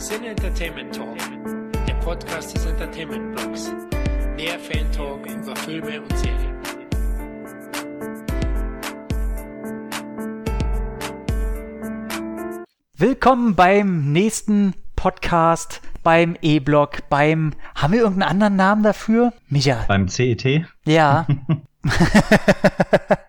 Sin Entertainment Talk, der Podcast des Entertainment Blogs. Der Fan Talk über Filme und Serien. Willkommen beim nächsten Podcast, beim E-Blog, beim. Haben wir irgendeinen anderen Namen dafür? Micha. Beim CET? Ja.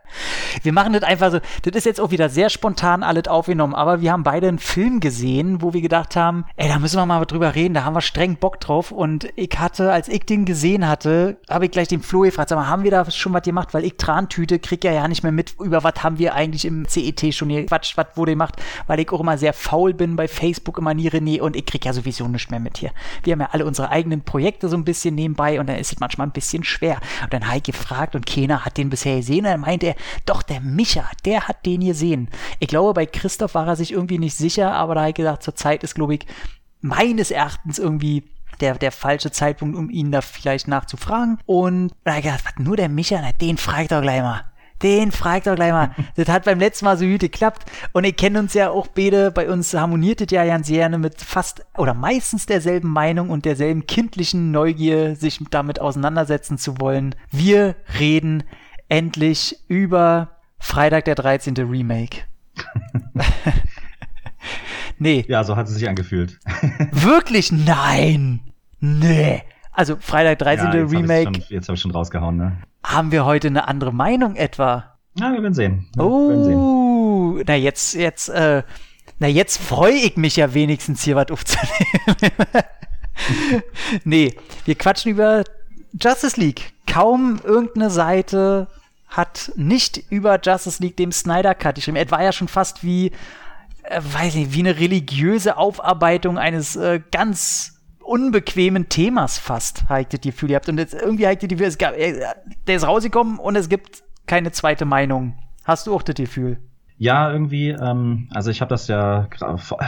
wir machen das einfach so. Das ist jetzt auch wieder sehr spontan alles aufgenommen, aber wir haben beide einen Film gesehen, wo wir gedacht haben, ey, da müssen wir mal drüber reden, da haben wir streng Bock drauf. Und ich hatte, als ich den gesehen hatte, habe ich gleich den Flo gefragt, sag mal, haben wir da schon was gemacht? Weil ich Trantüte krieg ja ja nicht mehr mit, über was haben wir eigentlich im CET schon hier Quatsch, was wurde gemacht, weil ich auch immer sehr faul bin bei Facebook immer nie René und ich krieg ja sowieso nichts mehr mit hier. Wir haben ja alle unsere eigenen Projekte so ein bisschen nebenbei und dann ist es manchmal ein bisschen schwer. Und dann habe ich gefragt und keiner hat den bisher gesehen. Und dann meinte er, doch, der Micha, der hat den gesehen. Ich glaube, bei Christoph war er sich irgendwie nicht sicher, aber da habe ich gesagt, zur Zeit ist, glaube ich, meines Erachtens irgendwie der, der falsche Zeitpunkt, um ihn da vielleicht nachzufragen. Und da ich gedacht, was, nur der Micha, na, den fragt doch gleich mal. Den fragt doch gleich mal. Das hat beim letzten Mal so gut geklappt. Und ihr kennt uns ja auch beide. Bei uns harmoniert es ja ganz gerne mit fast oder meistens derselben Meinung und derselben kindlichen Neugier, sich damit auseinandersetzen zu wollen. Wir reden endlich über Freitag der 13. Remake. nee. Ja, so hat es sich angefühlt. Wirklich? Nein. Nee. Also Freitag 13. Ja, jetzt Remake. Hab schon, jetzt habe ich schon rausgehauen, ne? Haben wir heute eine andere Meinung etwa? Na, wir werden sehen. Wir oh, werden sehen. na jetzt, jetzt, äh, na jetzt freue ich mich ja wenigstens hier was aufzunehmen. nee, wir quatschen über Justice League. Kaum irgendeine Seite hat nicht über Justice League dem Snyder Cut geschrieben. Es war ja schon fast wie, äh, weiß nicht, wie eine religiöse Aufarbeitung eines äh, ganz unbequemen Themas fast, ich das Gefühl gehabt. Und jetzt irgendwie ich das Gefühl, es gab, äh, der ist rausgekommen und es gibt keine zweite Meinung. Hast du auch das Gefühl? Ja, irgendwie, ähm, also ich habe das ja,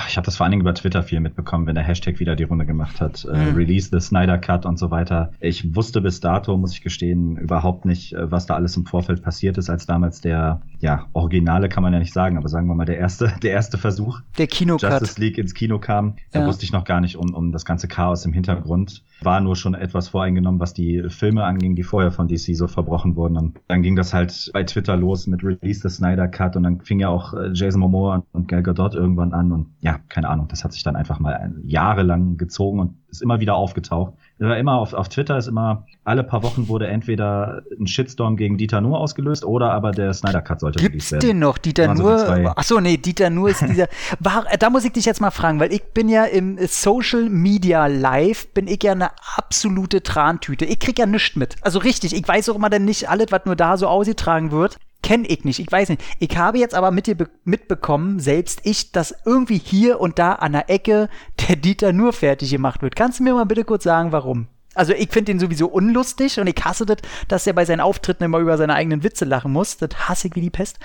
ich habe das vor allen Dingen über Twitter viel mitbekommen, wenn der Hashtag wieder die Runde gemacht hat, äh, Mhm. Release the Snyder Cut und so weiter. Ich wusste bis dato, muss ich gestehen, überhaupt nicht, äh, was da alles im Vorfeld passiert ist, als damals der, ja, Originale kann man ja nicht sagen, aber sagen wir mal der erste, der erste Versuch, Der Kinocut. Justice League ins Kino kam. Da Ja. wusste ich noch gar nicht um, um das ganze Chaos im Hintergrund. War nur schon etwas voreingenommen, was die Filme anging, die vorher von DC so verbrochen wurden. Und dann ging das halt bei Twitter los mit Release the Snyder Cut und dann fing ja auch äh, Jason Momoa und Gal Gadot irgendwann an und ja, keine Ahnung, das hat sich dann einfach mal ein- jahrelang gezogen und ist immer wieder aufgetaucht. War immer auf, auf Twitter ist immer, alle paar Wochen wurde entweder ein Shitstorm gegen Dieter Nur ausgelöst oder aber der Snyder Cut sollte Gibt's werden. den noch? Dieter Waren so die Nur? zwei. Achso, nee, Dieter Nur ist dieser. War, äh, da muss ich dich jetzt mal fragen, weil ich bin ja im Social Media Live, bin ich ja eine absolute Trantüte. Ich krieg ja nichts mit. Also richtig, ich weiß auch immer dann nicht alles, was nur da so ausgetragen wird. Kenn ich nicht, ich weiß nicht. Ich habe jetzt aber mit dir mitbekommen, selbst ich, dass irgendwie hier und da an der Ecke der Dieter nur fertig gemacht wird. Kannst du mir mal bitte kurz sagen, warum? Also ich finde ihn sowieso unlustig und ich hasse das, dass er bei seinen Auftritten immer über seine eigenen Witze lachen muss. Das hasse ich wie die Pest.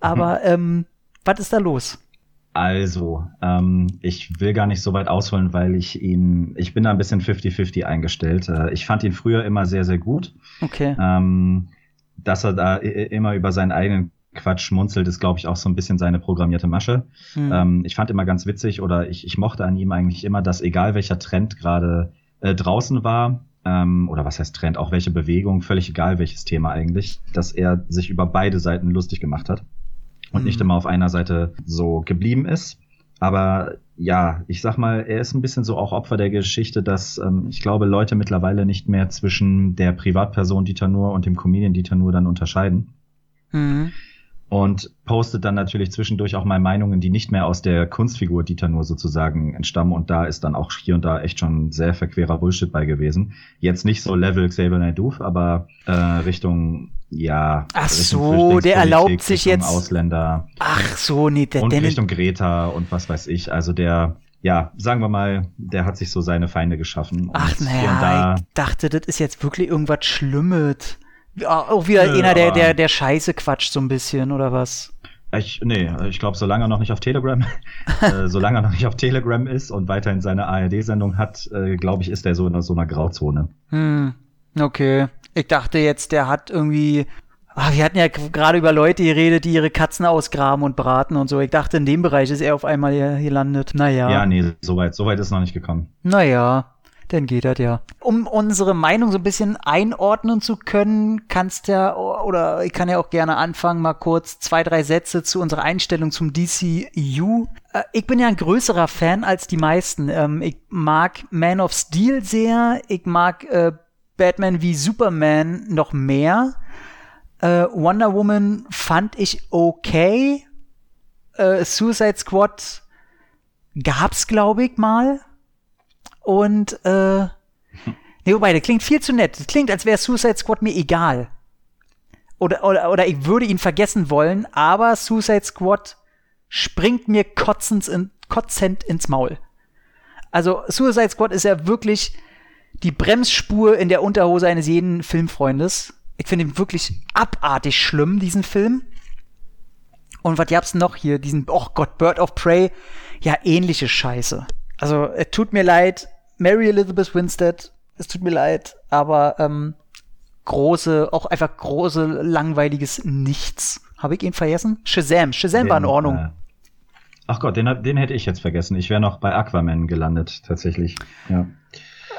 Aber ähm, was ist da los? Also, ähm, ich will gar nicht so weit ausholen, weil ich ihn, ich bin da ein bisschen 50-50 eingestellt. Äh, ich fand ihn früher immer sehr, sehr gut. Okay. Ähm, dass er da immer über seinen eigenen Quatsch schmunzelt, ist, glaube ich, auch so ein bisschen seine programmierte Masche. Hm. Ähm, ich fand immer ganz witzig oder ich, ich mochte an ihm eigentlich immer, dass egal welcher Trend gerade äh, draußen war, ähm, oder was heißt Trend, auch welche Bewegung, völlig egal welches Thema eigentlich, dass er sich über beide Seiten lustig gemacht hat und nicht Mhm. immer auf einer Seite so geblieben ist. Aber ja, ich sag mal, er ist ein bisschen so auch Opfer der Geschichte, dass ähm, ich glaube, Leute mittlerweile nicht mehr zwischen der Privatperson Dieter Nuhr und dem Comedian Dieter Nuhr dann unterscheiden Mhm. Und postet dann natürlich zwischendurch auch mal Meinungen, die nicht mehr aus der Kunstfigur Dieter nur sozusagen entstammen und da ist dann auch hier und da echt schon sehr verquerer Bullshit bei gewesen. Jetzt nicht so Level Xavier Naidoo, aber äh, Richtung ja Ach Richtung so, der erlaubt sich Richtung jetzt- Ausländer Ach so, nee, der und Dennis. Richtung Greta und was weiß ich. Also der ja, sagen wir mal, der hat sich so seine Feinde geschaffen. Ach naja, da ich dachte, das ist jetzt wirklich irgendwas Schlimmes. Ja, auch wieder Nö, einer, der, der, der Scheiße quatscht so ein bisschen, oder was? Ich, nee, ich glaube, solange er noch nicht auf Telegram, äh, solange er noch nicht auf Telegram ist und weiterhin seine ARD-Sendung hat, äh, glaube ich, ist er so in so einer Grauzone. Hm, okay. Ich dachte jetzt, der hat irgendwie Ah, wir hatten ja gerade über Leute geredet, die ihre Katzen ausgraben und braten und so. Ich dachte, in dem Bereich ist er auf einmal hier gelandet. Naja. Ja, nee, soweit so weit ist noch nicht gekommen. Naja, dann geht das ja. Um unsere Meinung so ein bisschen einordnen zu können, kannst ja, oder ich kann ja auch gerne anfangen, mal kurz zwei, drei Sätze zu unserer Einstellung zum DCU. Äh, ich bin ja ein größerer Fan als die meisten. Ähm, ich mag Man of Steel sehr. Ich mag äh, Batman wie Superman noch mehr. Äh, Wonder Woman fand ich okay. Suicide Squad gab's, glaube ich, mal. Und, äh, nee, wobei, das klingt viel zu nett. Das klingt, als wäre Suicide Squad mir egal. Oder, oder, oder ich würde ihn vergessen wollen, aber Suicide Squad springt mir kotzend, in, kotzend ins Maul. Also, Suicide Squad ist ja wirklich die Bremsspur in der Unterhose eines jeden Filmfreundes. Ich finde ihn wirklich abartig schlimm, diesen Film. Und was gab's noch hier? Diesen, oh Gott, Bird of Prey. Ja, ähnliche Scheiße. Also, es tut mir leid, Mary Elizabeth Winstead, es tut mir leid, aber ähm, große, auch einfach große, langweiliges Nichts. Habe ich ihn vergessen? Shazam. Shazam den, war in Ordnung. Äh, ach Gott, den, den hätte ich jetzt vergessen. Ich wäre noch bei Aquaman gelandet, tatsächlich. Ja.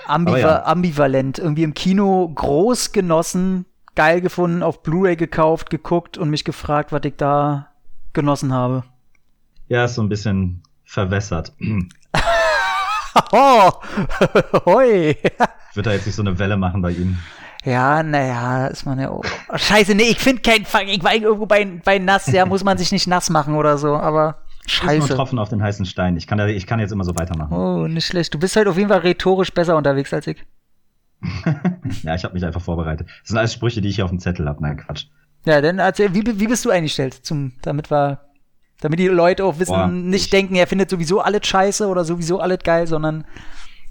Ambiva ja. Ambivalent. Irgendwie im Kino groß genossen, geil gefunden, auf Blu-ray gekauft, geguckt und mich gefragt, was ich da genossen habe. Ja, ist so ein bisschen verwässert. oh, hoi. Wird da jetzt nicht so eine Welle machen bei ihm? Ja, naja, ist man ja auch. Scheiße, nee, ich finde keinen Fang. Ich war irgendwo bei, bei nass, ja, muss man sich nicht nass machen oder so, aber scheiße. Ist nur Tropfen auf den heißen Stein. Ich kann, ich kann jetzt immer so weitermachen. Oh, nicht schlecht. Du bist halt auf jeden Fall rhetorisch besser unterwegs als ich. ja, ich habe mich einfach vorbereitet. Das sind alles Sprüche, die ich hier auf dem Zettel habe. Nein, Quatsch. Ja, dann erzähl, wie, wie bist du eingestellt, zum, damit wir, damit die Leute auch wissen, Boah, nicht ich, denken, er findet sowieso alles scheiße oder sowieso alles geil, sondern.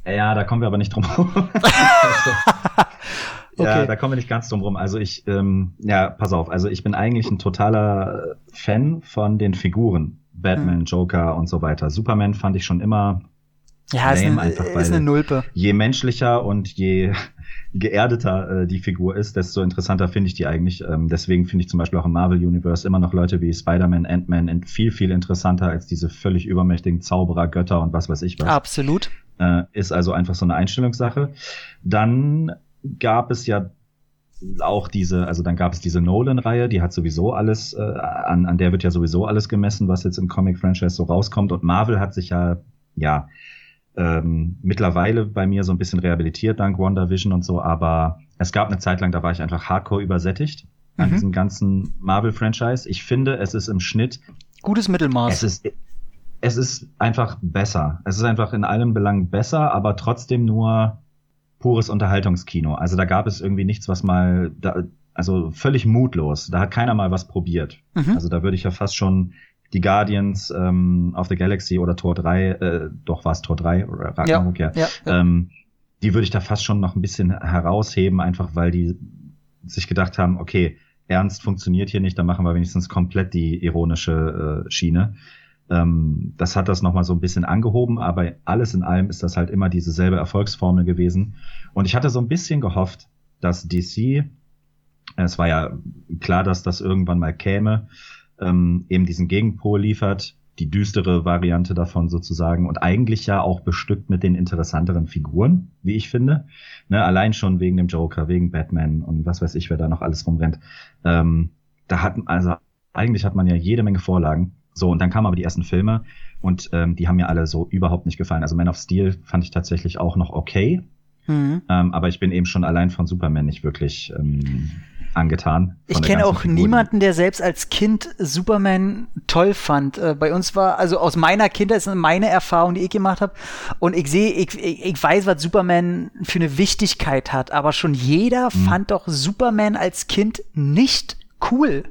Ja, da kommen wir aber nicht drum rum. ja, okay. da kommen wir nicht ganz drum rum. Also ich, ähm, ja, pass auf, also ich bin eigentlich ein totaler Fan von den Figuren. Batman, hm. Joker und so weiter. Superman fand ich schon immer ja, ist eine, einfach, ist eine Nulpe. Je menschlicher und je geerdeter äh, die Figur ist, desto interessanter finde ich die eigentlich. Ähm, deswegen finde ich zum Beispiel auch im Marvel Universe immer noch Leute wie Spider-Man, Ant-Man viel, viel interessanter als diese völlig übermächtigen Zauberer, Götter und was weiß ich was. Absolut. Äh, ist also einfach so eine Einstellungssache. Dann gab es ja auch diese, also dann gab es diese Nolan-Reihe, die hat sowieso alles, äh, an, an der wird ja sowieso alles gemessen, was jetzt im Comic-Franchise so rauskommt. Und Marvel hat sich ja, ja, ähm, mittlerweile bei mir so ein bisschen rehabilitiert dank WandaVision und so, aber es gab eine Zeit lang, da war ich einfach hardcore übersättigt an mhm. diesem ganzen Marvel-Franchise. Ich finde, es ist im Schnitt gutes Mittelmaß. Es ist, es ist einfach besser. Es ist einfach in allem Belang besser, aber trotzdem nur pures Unterhaltungskino. Also da gab es irgendwie nichts, was mal, da, also völlig mutlos. Da hat keiner mal was probiert. Mhm. Also da würde ich ja fast schon die Guardians ähm, of the Galaxy oder Tor 3, äh, doch war es Tor 3 oder Ragnarok, ja. ja, ja. Ähm, die würde ich da fast schon noch ein bisschen herausheben, einfach weil die sich gedacht haben, okay, Ernst funktioniert hier nicht, dann machen wir wenigstens komplett die ironische äh, Schiene. Ähm, das hat das nochmal so ein bisschen angehoben, aber alles in allem ist das halt immer dieselbe Erfolgsformel gewesen. Und ich hatte so ein bisschen gehofft, dass DC, es war ja klar, dass das irgendwann mal käme, ähm, eben diesen Gegenpol liefert, die düstere Variante davon sozusagen und eigentlich ja auch bestückt mit den interessanteren Figuren, wie ich finde. Ne, allein schon wegen dem Joker, wegen Batman und was weiß ich, wer da noch alles rumrennt. Ähm, da hat also eigentlich hat man ja jede Menge Vorlagen. So, und dann kamen aber die ersten Filme und ähm, die haben mir alle so überhaupt nicht gefallen. Also Man of Steel fand ich tatsächlich auch noch okay. Mhm. Ähm, aber ich bin eben schon allein von Superman nicht wirklich ähm, angetan. Ich kenne auch Figur. niemanden, der selbst als Kind Superman toll fand. Äh, bei uns war, also aus meiner Kindheit ist meine Erfahrung, die ich gemacht habe. Und ich sehe, ich, ich, weiß, was Superman für eine Wichtigkeit hat, aber schon jeder mhm. fand doch Superman als Kind nicht cool.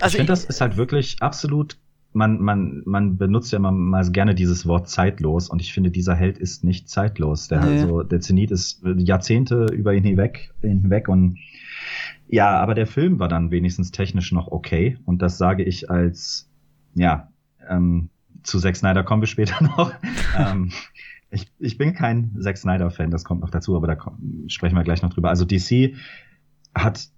Also ich finde, das ist halt wirklich absolut man, man, man benutzt ja immer mal gerne dieses Wort zeitlos und ich finde, dieser Held ist nicht zeitlos. Der, nee. also, der Zenit ist Jahrzehnte über ihn hinweg, hinweg und ja, aber der Film war dann wenigstens technisch noch okay. Und das sage ich als, ja, ähm, zu Zack Snyder kommen wir später noch. ähm, ich, ich bin kein Zack Snyder-Fan, das kommt noch dazu, aber da sprechen wir gleich noch drüber. Also DC hat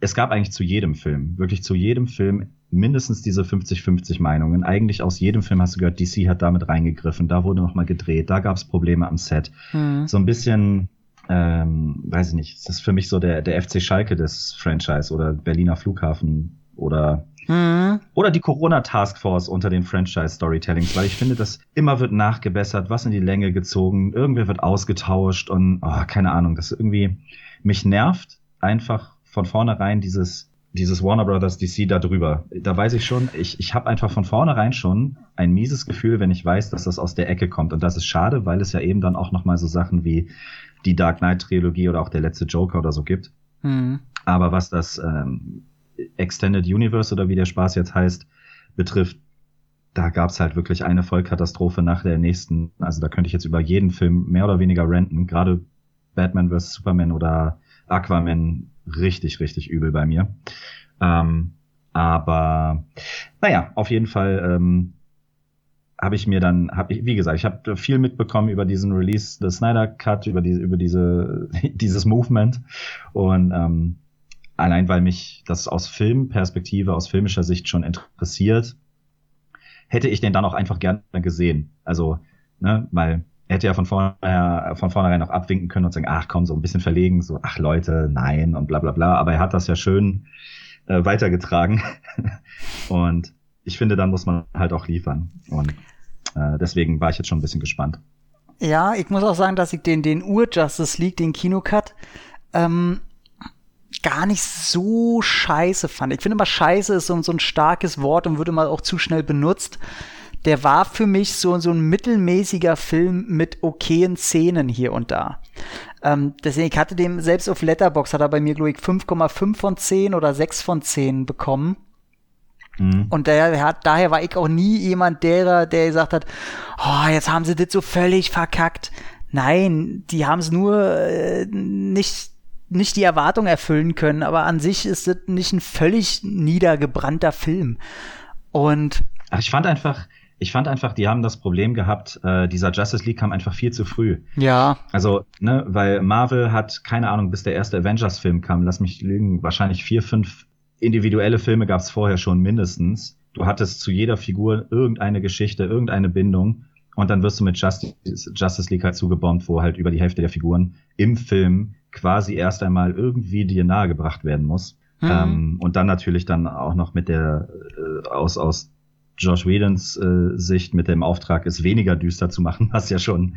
es gab eigentlich zu jedem Film, wirklich zu jedem Film mindestens diese 50-50 Meinungen. Eigentlich aus jedem Film hast du gehört, DC hat damit reingegriffen, da wurde nochmal gedreht, da gab es Probleme am Set. Mhm. So ein bisschen, ähm, weiß ich nicht, das ist für mich so der, der FC Schalke des Franchise oder Berliner Flughafen oder Mhm. Oder die Corona Taskforce unter den Franchise Storytellings, weil ich finde, dass immer wird nachgebessert, was in die Länge gezogen, irgendwer wird ausgetauscht und oh, keine Ahnung, das irgendwie mich nervt einfach von vornherein dieses dieses Warner Brothers DC da drüber. Da weiß ich schon, ich, ich habe einfach von vornherein schon ein mieses Gefühl, wenn ich weiß, dass das aus der Ecke kommt. Und das ist schade, weil es ja eben dann auch nochmal so Sachen wie die Dark Knight Trilogie oder auch der letzte Joker oder so gibt. Mhm. Aber was das ähm, Extended Universe oder wie der Spaß jetzt heißt, betrifft, da gab's halt wirklich eine Vollkatastrophe nach der nächsten. Also da könnte ich jetzt über jeden Film mehr oder weniger renten. Gerade Batman vs. Superman oder Aquaman richtig, richtig übel bei mir. Ähm, aber naja, auf jeden Fall ähm, habe ich mir dann, habe ich, wie gesagt, ich habe viel mitbekommen über diesen Release des Snyder Cut, über diese, über diese, dieses Movement und ähm, allein weil mich das aus Filmperspektive, aus filmischer Sicht schon interessiert, hätte ich den dann auch einfach gerne gesehen. Also, ne, weil er hätte ja von vornherein, von vornherein noch abwinken können und sagen, ach komm, so ein bisschen verlegen, so, ach Leute, nein und bla bla bla. Aber er hat das ja schön äh, weitergetragen. und ich finde, dann muss man halt auch liefern. Und äh, deswegen war ich jetzt schon ein bisschen gespannt. Ja, ich muss auch sagen, dass ich den, den Ur-Justice League, den Kinocut, ähm, gar nicht so scheiße fand. Ich finde immer scheiße ist so, so ein starkes Wort und würde mal auch zu schnell benutzt der war für mich so, so ein mittelmäßiger Film mit okayen Szenen hier und da. Ähm, deswegen, ich hatte dem, selbst auf Letterbox hat er bei mir, glaube ich, 5,5 von 10 oder 6 von 10 bekommen. Mhm. Und daher, hat, daher war ich auch nie jemand derer, der gesagt hat, oh, jetzt haben sie das so völlig verkackt. Nein, die haben es nur äh, nicht nicht die Erwartung erfüllen können, aber an sich ist das nicht ein völlig niedergebrannter Film. Und ich fand einfach, ich fand einfach, die haben das Problem gehabt, äh, dieser Justice League kam einfach viel zu früh. Ja. Also, ne, weil Marvel hat, keine Ahnung, bis der erste Avengers-Film kam, lass mich lügen, wahrscheinlich vier, fünf individuelle Filme gab es vorher schon mindestens. Du hattest zu jeder Figur irgendeine Geschichte, irgendeine Bindung. Und dann wirst du mit Justice, Justice League halt zugebombt, wo halt über die Hälfte der Figuren im Film quasi erst einmal irgendwie dir nahegebracht werden muss. Mhm. Ähm, und dann natürlich dann auch noch mit der äh, aus, aus Josh Whedons äh, Sicht mit dem Auftrag, es weniger düster zu machen, was ja schon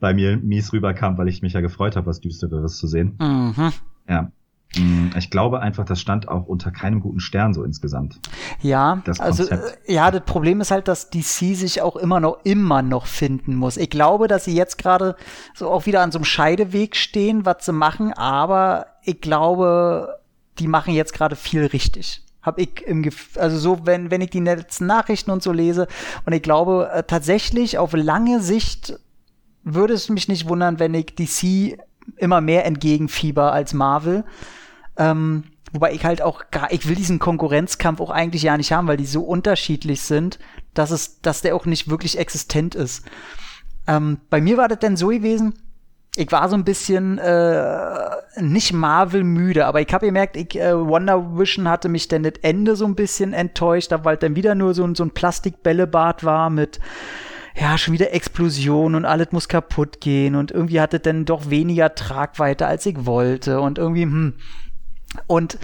bei mir mies rüberkam, weil ich mich ja gefreut habe, was Düstereres zu sehen. Mhm. Ja. Mm, ich glaube einfach, das stand auch unter keinem guten Stern so insgesamt. Ja, das also äh, ja, das Problem ist halt, dass DC sich auch immer noch immer noch finden muss. Ich glaube, dass sie jetzt gerade so auch wieder an so einem Scheideweg stehen, was sie machen, aber ich glaube, die machen jetzt gerade viel richtig habe ich im Gefühl, also so, wenn, wenn ich die letzten Nachrichten und so lese. Und ich glaube äh, tatsächlich auf lange Sicht würde es mich nicht wundern, wenn ich DC immer mehr entgegenfieber als Marvel. Ähm, wobei ich halt auch gar, ich will diesen Konkurrenzkampf auch eigentlich ja nicht haben, weil die so unterschiedlich sind, dass es, dass der auch nicht wirklich existent ist. Ähm, bei mir war das denn so gewesen, ich war so ein bisschen äh, nicht Marvel müde, aber ich habe gemerkt, ich, äh, Wonder Vision hatte mich dann das Ende so ein bisschen enttäuscht, weil dann wieder nur so, ein so ein Plastikbällebad war mit ja, schon wieder Explosion und alles muss kaputt gehen und irgendwie hatte dann doch weniger Tragweite, als ich wollte und irgendwie, hm. Und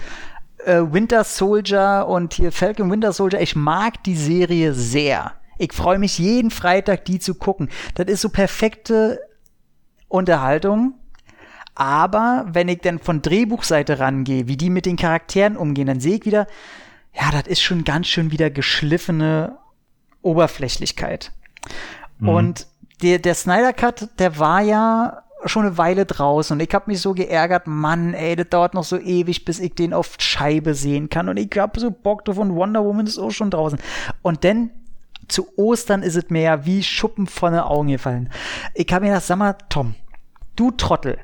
äh, Winter Soldier und hier Falcon Winter Soldier, ich mag die Serie sehr. Ich freue mich jeden Freitag, die zu gucken. Das ist so perfekte Unterhaltung. Aber wenn ich dann von Drehbuchseite rangehe, wie die mit den Charakteren umgehen, dann sehe ich wieder, ja, das ist schon ganz schön wieder geschliffene Oberflächlichkeit. Mhm. Und der, der Snyder Cut, der war ja schon eine Weile draußen und ich habe mich so geärgert, Mann, ey, das dauert noch so ewig, bis ich den auf Scheibe sehen kann und ich hab so Bock drauf und Wonder Woman ist auch schon draußen. Und dann zu Ostern ist es mir ja wie Schuppen von den Augen gefallen. Ich habe mir gedacht, sag mal, Tom, du Trottel,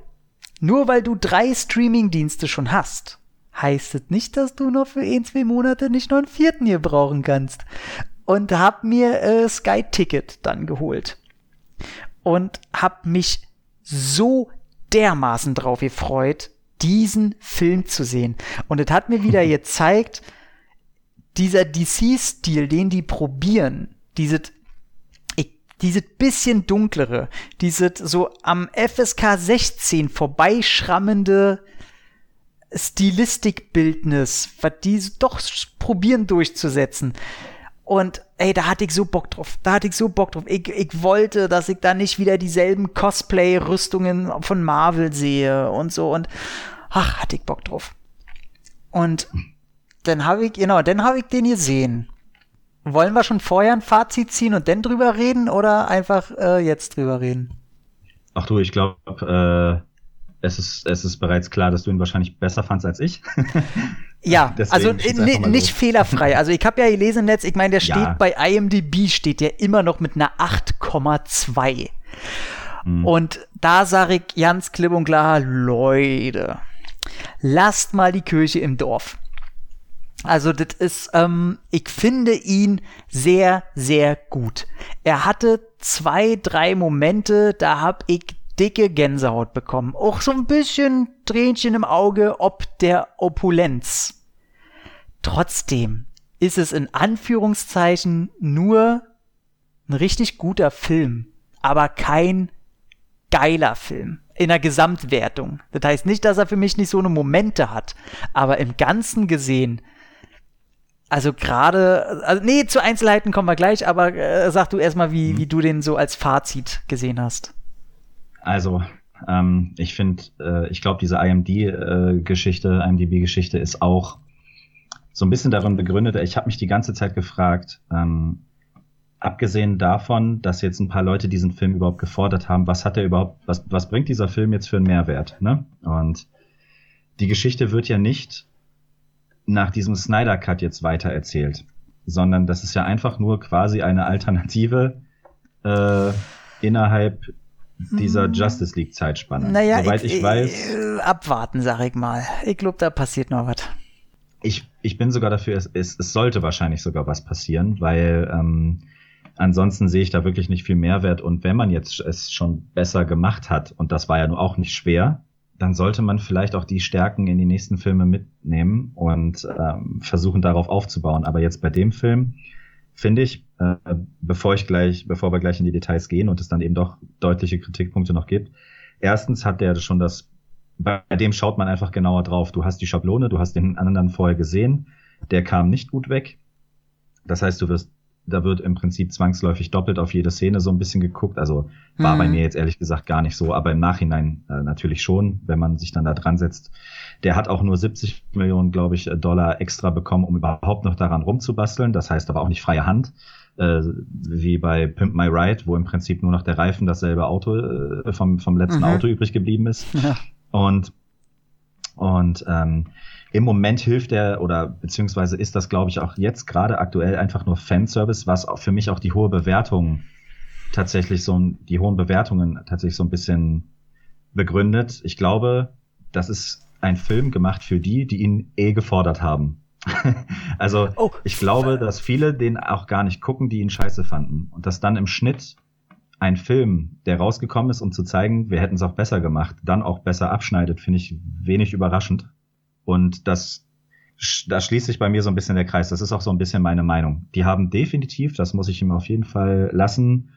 nur weil du drei Streaming-Dienste schon hast, heißt es nicht, dass du noch für ein, zwei Monate nicht noch einen vierten hier brauchen kannst. Und hab mir äh, Sky Ticket dann geholt. Und hab mich so dermaßen drauf gefreut, diesen Film zu sehen. Und es hat mir wieder gezeigt, dieser DC-Stil, den die probieren, dieses dieses bisschen dunklere, dieses so am FSK 16 vorbeischrammende Stilistikbildnis, was die doch probieren durchzusetzen. Und ey, da hatte ich so Bock drauf. Da hatte ich so Bock drauf. Ich, ich wollte, dass ich da nicht wieder dieselben Cosplay-Rüstungen von Marvel sehe und so. Und ach, hatte ich Bock drauf. Und dann habe ich, genau, dann habe ich den gesehen. Wollen wir schon vorher ein Fazit ziehen und dann drüber reden oder einfach äh, jetzt drüber reden? Ach du, ich glaube, äh, es, ist, es ist bereits klar, dass du ihn wahrscheinlich besser fandst als ich. ja, also nicht fehlerfrei. Also ich habe ja gelesen im Netz, ich meine, der steht ja. bei IMDb, steht der immer noch mit einer 8,2. Hm. Und da sage ich ganz klipp und klar, Leute, lasst mal die Kirche im Dorf. Also das ist, ähm, ich finde ihn sehr, sehr gut. Er hatte zwei, drei Momente, da hab ich dicke Gänsehaut bekommen. Auch so ein bisschen Tränchen im Auge ob der Opulenz. Trotzdem ist es in Anführungszeichen nur ein richtig guter Film, aber kein geiler Film in der Gesamtwertung. Das heißt nicht, dass er für mich nicht so eine Momente hat, aber im Ganzen gesehen also gerade, also nee, zu Einzelheiten kommen wir gleich, aber äh, sag du erstmal, wie, mhm. wie du den so als Fazit gesehen hast. Also, ähm, ich finde, äh, ich glaube, diese IMD-Geschichte, äh, IMDb-Geschichte ist auch so ein bisschen darin begründet. Ich habe mich die ganze Zeit gefragt, ähm, abgesehen davon, dass jetzt ein paar Leute diesen Film überhaupt gefordert haben, was hat er überhaupt, was, was bringt dieser Film jetzt für einen Mehrwert? Ne? Und die Geschichte wird ja nicht nach diesem Snyder Cut jetzt weiter erzählt, sondern das ist ja einfach nur quasi eine Alternative äh, innerhalb dieser hm. Justice League Zeitspanne. Naja, Soweit ich, ich weiß. Äh, abwarten, sag ich mal. Ich glaube, da passiert noch was. Ich, ich bin sogar dafür, es, es, es sollte wahrscheinlich sogar was passieren, weil ähm, ansonsten sehe ich da wirklich nicht viel Mehrwert. Und wenn man jetzt es schon besser gemacht hat, und das war ja nur auch nicht schwer, dann sollte man vielleicht auch die Stärken in die nächsten Filme mitnehmen und ähm, versuchen darauf aufzubauen. Aber jetzt bei dem Film finde ich, äh, bevor ich gleich, bevor wir gleich in die Details gehen und es dann eben doch deutliche Kritikpunkte noch gibt, erstens hat der schon das, bei dem schaut man einfach genauer drauf. Du hast die Schablone, du hast den anderen vorher gesehen, der kam nicht gut weg. Das heißt, du wirst da wird im Prinzip zwangsläufig doppelt auf jede Szene so ein bisschen geguckt. Also war mhm. bei mir jetzt ehrlich gesagt gar nicht so, aber im Nachhinein äh, natürlich schon, wenn man sich dann da dran setzt. Der hat auch nur 70 Millionen, glaube ich, Dollar extra bekommen, um überhaupt noch daran rumzubasteln. Das heißt aber auch nicht freie Hand, äh, wie bei Pimp My Ride, wo im Prinzip nur noch der Reifen dasselbe Auto äh, vom, vom letzten mhm. Auto übrig geblieben ist. Ja. Und und ähm, im Moment hilft er oder beziehungsweise ist das, glaube ich, auch jetzt gerade aktuell einfach nur Fanservice, was auch für mich auch die hohe Bewertung tatsächlich so die hohen Bewertungen tatsächlich so ein bisschen begründet. Ich glaube, das ist ein Film gemacht für die, die ihn eh gefordert haben. also oh. ich glaube, dass viele den auch gar nicht gucken, die ihn scheiße fanden. Und dass dann im Schnitt ein Film, der rausgekommen ist, um zu zeigen, wir hätten es auch besser gemacht, dann auch besser abschneidet, finde ich wenig überraschend. Und das, da schließt sich bei mir so ein bisschen der Kreis. Das ist auch so ein bisschen meine Meinung. Die haben definitiv, das muss ich ihm auf jeden Fall lassen,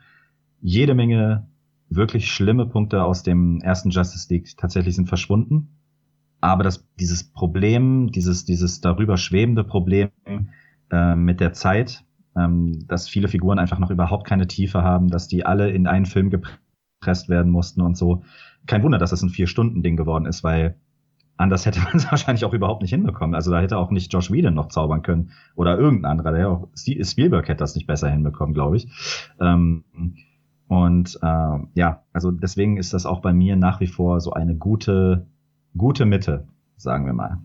jede Menge wirklich schlimme Punkte aus dem ersten Justice League tatsächlich sind verschwunden. Aber das, dieses Problem, dieses, dieses darüber schwebende Problem äh, mit der Zeit, ähm, dass viele Figuren einfach noch überhaupt keine Tiefe haben, dass die alle in einen Film gepresst werden mussten und so. Kein Wunder, dass das ein Vier-Stunden-Ding geworden ist, weil Anders hätte man es wahrscheinlich auch überhaupt nicht hinbekommen. Also da hätte auch nicht Josh Whedon noch zaubern können oder irgendein anderer. Der auch Spielberg hätte das nicht besser hinbekommen, glaube ich. Ähm, und äh, ja, also deswegen ist das auch bei mir nach wie vor so eine gute, gute Mitte, sagen wir mal.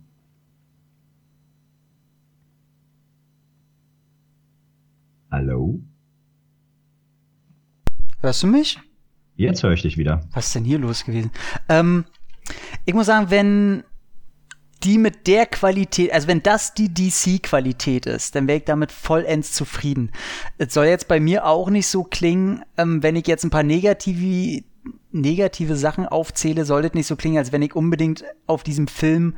Hallo? Hörst du mich? Jetzt höre ich dich wieder. Was ist denn hier los gewesen? Ähm, ich muss sagen, wenn die mit der Qualität, also wenn das die DC-Qualität ist, dann wäre ich damit vollends zufrieden. Es soll jetzt bei mir auch nicht so klingen, ähm, wenn ich jetzt ein paar negative negative Sachen aufzähle, sollte es nicht so klingen, als wenn ich unbedingt auf diesem Film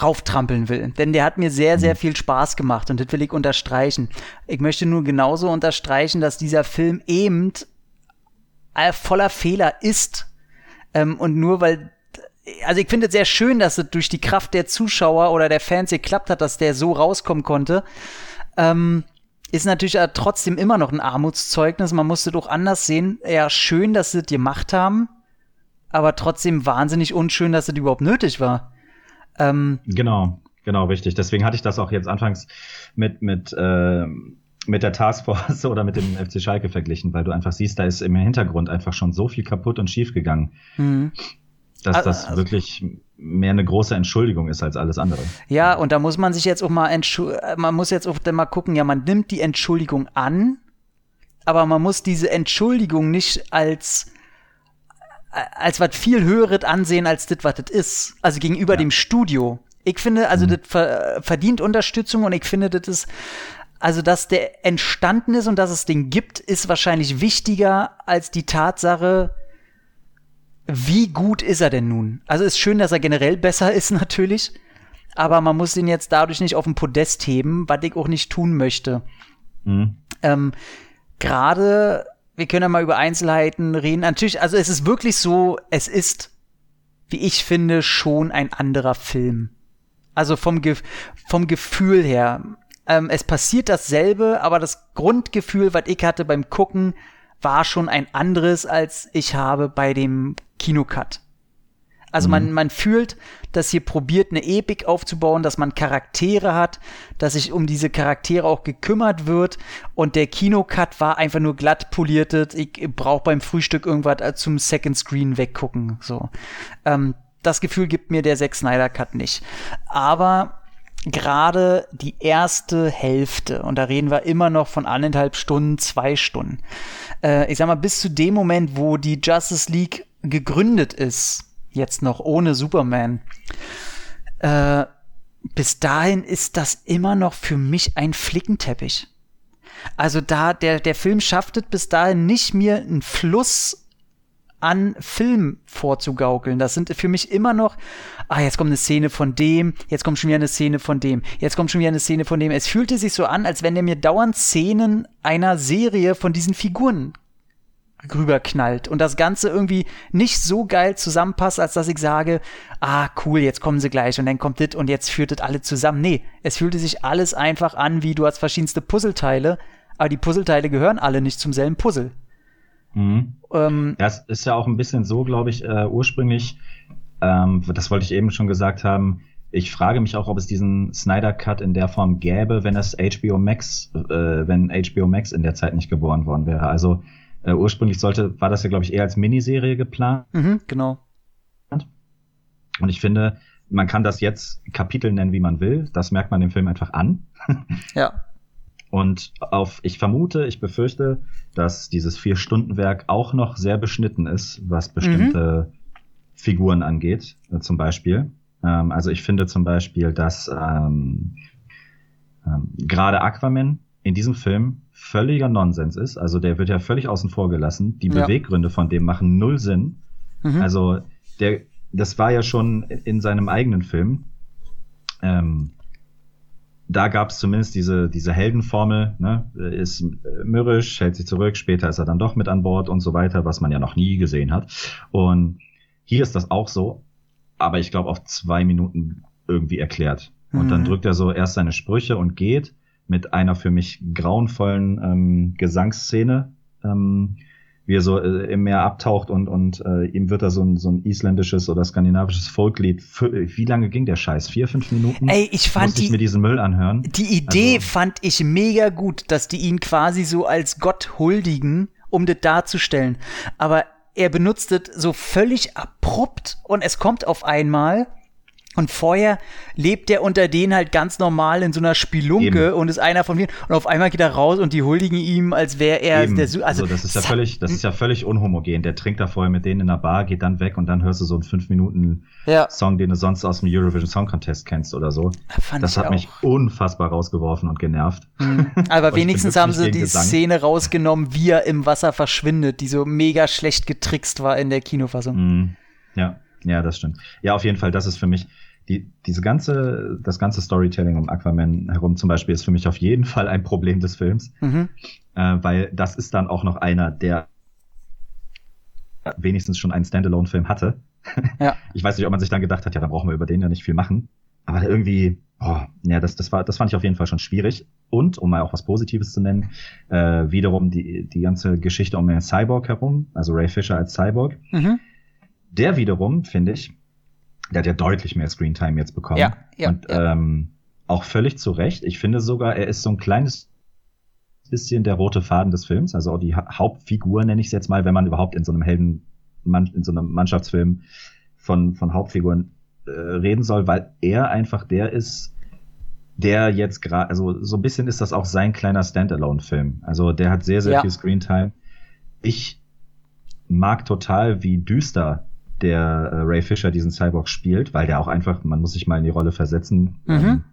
rauftrampeln will. Denn der hat mir sehr, sehr mhm. viel Spaß gemacht und das will ich unterstreichen. Ich möchte nur genauso unterstreichen, dass dieser Film eben voller Fehler ist. Ähm, und nur weil also ich finde es sehr schön, dass es durch die Kraft der Zuschauer oder der Fans geklappt hat, dass der so rauskommen konnte. Ähm, ist natürlich trotzdem immer noch ein Armutszeugnis. Man musste doch anders sehen. Ja, schön, dass sie das gemacht haben, aber trotzdem wahnsinnig unschön, dass es überhaupt nötig war. Ähm, genau, genau, richtig. Deswegen hatte ich das auch jetzt anfangs mit, mit, äh, mit der Taskforce oder mit dem FC Schalke verglichen, weil du einfach siehst, da ist im Hintergrund einfach schon so viel kaputt und schief gegangen. Mhm dass also, das wirklich mehr eine große Entschuldigung ist als alles andere. Ja, und da muss man sich jetzt auch mal man muss jetzt auch mal gucken, ja, man nimmt die Entschuldigung an, aber man muss diese Entschuldigung nicht als als was viel höheres ansehen als das, was das ist. Also gegenüber ja. dem Studio. Ich finde, also mhm. das verdient Unterstützung und ich finde, das ist also, dass der entstanden ist und dass es den gibt, ist wahrscheinlich wichtiger als die Tatsache, wie gut ist er denn nun? Also ist schön, dass er generell besser ist natürlich, aber man muss ihn jetzt dadurch nicht auf den Podest heben, was ich auch nicht tun möchte. Mhm. Ähm, Gerade, wir können ja mal über Einzelheiten reden. Natürlich, also es ist wirklich so, es ist, wie ich finde, schon ein anderer Film. Also vom, Ge vom Gefühl her. Ähm, es passiert dasselbe, aber das Grundgefühl, was ich hatte beim Gucken, war schon ein anderes, als ich habe bei dem Kinocut. Also man, mhm. man fühlt, dass hier probiert, eine Epik aufzubauen, dass man Charaktere hat, dass sich um diese Charaktere auch gekümmert wird. Und der Kinocut war einfach nur glatt poliertet. Ich brauche beim Frühstück irgendwas zum Second Screen weggucken. So. Ähm, das Gefühl gibt mir der Zack Snyder Cut nicht. Aber gerade die erste Hälfte, und da reden wir immer noch von anderthalb Stunden, zwei Stunden. Äh, ich sag mal, bis zu dem Moment, wo die Justice League gegründet ist, jetzt noch ohne Superman, äh, bis dahin ist das immer noch für mich ein Flickenteppich. Also da, der, der Film schafft es bis dahin nicht mir einen Fluss an Film vorzugaukeln. Das sind für mich immer noch, ah, jetzt kommt eine Szene von dem, jetzt kommt schon wieder eine Szene von dem, jetzt kommt schon wieder eine Szene von dem. Es fühlte sich so an, als wenn der mir dauernd Szenen einer Serie von diesen Figuren rüberknallt und das Ganze irgendwie nicht so geil zusammenpasst, als dass ich sage, ah, cool, jetzt kommen sie gleich und dann kommt dit und jetzt führt das alle zusammen. Nee, es fühlte sich alles einfach an, wie du hast verschiedenste Puzzleteile, aber die Puzzleteile gehören alle nicht zum selben Puzzle. Mhm. Ähm, das ist ja auch ein bisschen so, glaube ich, äh, ursprünglich, ähm, das wollte ich eben schon gesagt haben, ich frage mich auch, ob es diesen Snyder Cut in der Form gäbe, wenn es HBO Max, äh, wenn HBO Max in der Zeit nicht geboren worden wäre. Also äh, ursprünglich sollte, war das ja, glaube ich, eher als Miniserie geplant. Mhm, genau. Und ich finde, man kann das jetzt Kapitel nennen, wie man will. Das merkt man dem Film einfach an. ja. Und auf, ich vermute, ich befürchte, dass dieses Vier-Stunden-Werk auch noch sehr beschnitten ist, was bestimmte mhm. Figuren angeht, äh, zum Beispiel. Ähm, also ich finde zum Beispiel, dass ähm, ähm, gerade Aquaman in diesem Film völliger Nonsens ist. Also der wird ja völlig außen vor gelassen. Die ja. Beweggründe von dem machen null Sinn. Mhm. Also der, das war ja schon in seinem eigenen Film. Ähm, da gab es zumindest diese, diese Heldenformel, ne? ist mürrisch, hält sich zurück, später ist er dann doch mit an Bord und so weiter, was man ja noch nie gesehen hat. Und hier ist das auch so, aber ich glaube auf zwei Minuten irgendwie erklärt. Und mhm. dann drückt er so erst seine Sprüche und geht mit einer für mich grauenvollen ähm, Gesangsszene, ähm, wie er so äh, im Meer abtaucht und, und äh, ihm wird da so ein, so ein isländisches oder skandinavisches Folklied. Für, wie lange ging der Scheiß? Vier, fünf Minuten? Ey, ich fand Musste die, ich mir diesen Müll anhören. Die Idee also, fand ich mega gut, dass die ihn quasi so als Gott huldigen, um das darzustellen. Aber er benutzt es so völlig abrupt und es kommt auf einmal Und vorher lebt er unter denen halt ganz normal in so einer Spelunke Eben. und ist einer von denen. Und auf einmal geht er raus und die huldigen ihm, als wäre er Eben. der Su also, Also das ist ja völlig, das ist ja völlig unhomogen. Der trinkt da vorher mit denen in der Bar, geht dann weg und dann hörst du so einen fünf Minuten Ja. Song, den du sonst aus dem Eurovision Song Contest kennst oder so. fand Das hat auch. mich unfassbar rausgeworfen und genervt. Mhm. Aber wenigstens haben sie die Gesang. Szene rausgenommen, wie er im Wasser verschwindet, die so mega schlecht getrickst war in der Kinofassung. Mhm. Ja, ja, das stimmt. Ja, auf jeden Fall, das ist für mich die, diese ganze, das ganze Storytelling um Aquaman herum zum Beispiel ist für mich auf jeden Fall ein Problem des Films, Mhm. äh, weil das ist dann auch noch einer, der wenigstens schon einen Standalone-Film hatte. Ja. Ich weiß nicht, ob man sich dann gedacht hat, ja, dann brauchen wir über den ja nicht viel machen. Aber irgendwie, oh, ja, das, das war, das fand ich auf jeden Fall schon schwierig. Und, um mal auch was Positives zu nennen, äh, wiederum die, die ganze Geschichte um den Cyborg herum, also Ray Fisher als Cyborg, Mhm. der wiederum, finde ich, der hat ja deutlich mehr Screentime jetzt bekommen. Ja, ja, Und ja. Ähm, auch völlig zu Recht. Ich finde sogar, er ist so ein kleines bisschen der rote Faden des Films. Also auch die Ha- Hauptfigur, nenne ich es jetzt mal, wenn man überhaupt in so einem Helden, in so einem Mannschaftsfilm von, von Hauptfiguren äh, reden soll, weil er einfach der ist, der jetzt gerade, also so ein bisschen ist das auch sein kleiner Standalone-Film. Also der hat sehr, sehr Ja. viel Screentime. Ich mag total, wie düster der äh, Ray Fisher diesen Cyborg spielt, weil der auch einfach, man muss sich mal in die Rolle versetzen. Mhm. Ähm,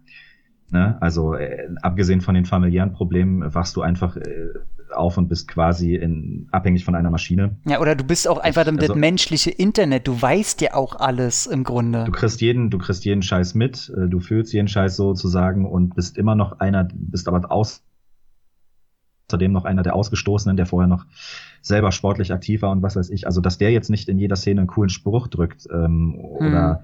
ne? Also äh, abgesehen von den familiären Problemen wachst du einfach äh, auf und bist quasi in, abhängig von einer Maschine. Ja, oder du bist auch einfach damit Also- das menschliche Internet. Du weißt ja auch alles im Grunde. Du kriegst jeden, du kriegst jeden Scheiß mit, äh, du fühlst jeden Scheiß sozusagen und bist immer noch einer, bist aber aus außerdem noch einer der Ausgestoßenen, der vorher noch selber sportlich aktiv war und was weiß ich. Also, dass der jetzt nicht in jeder Szene einen coolen Spruch drückt ähm, oder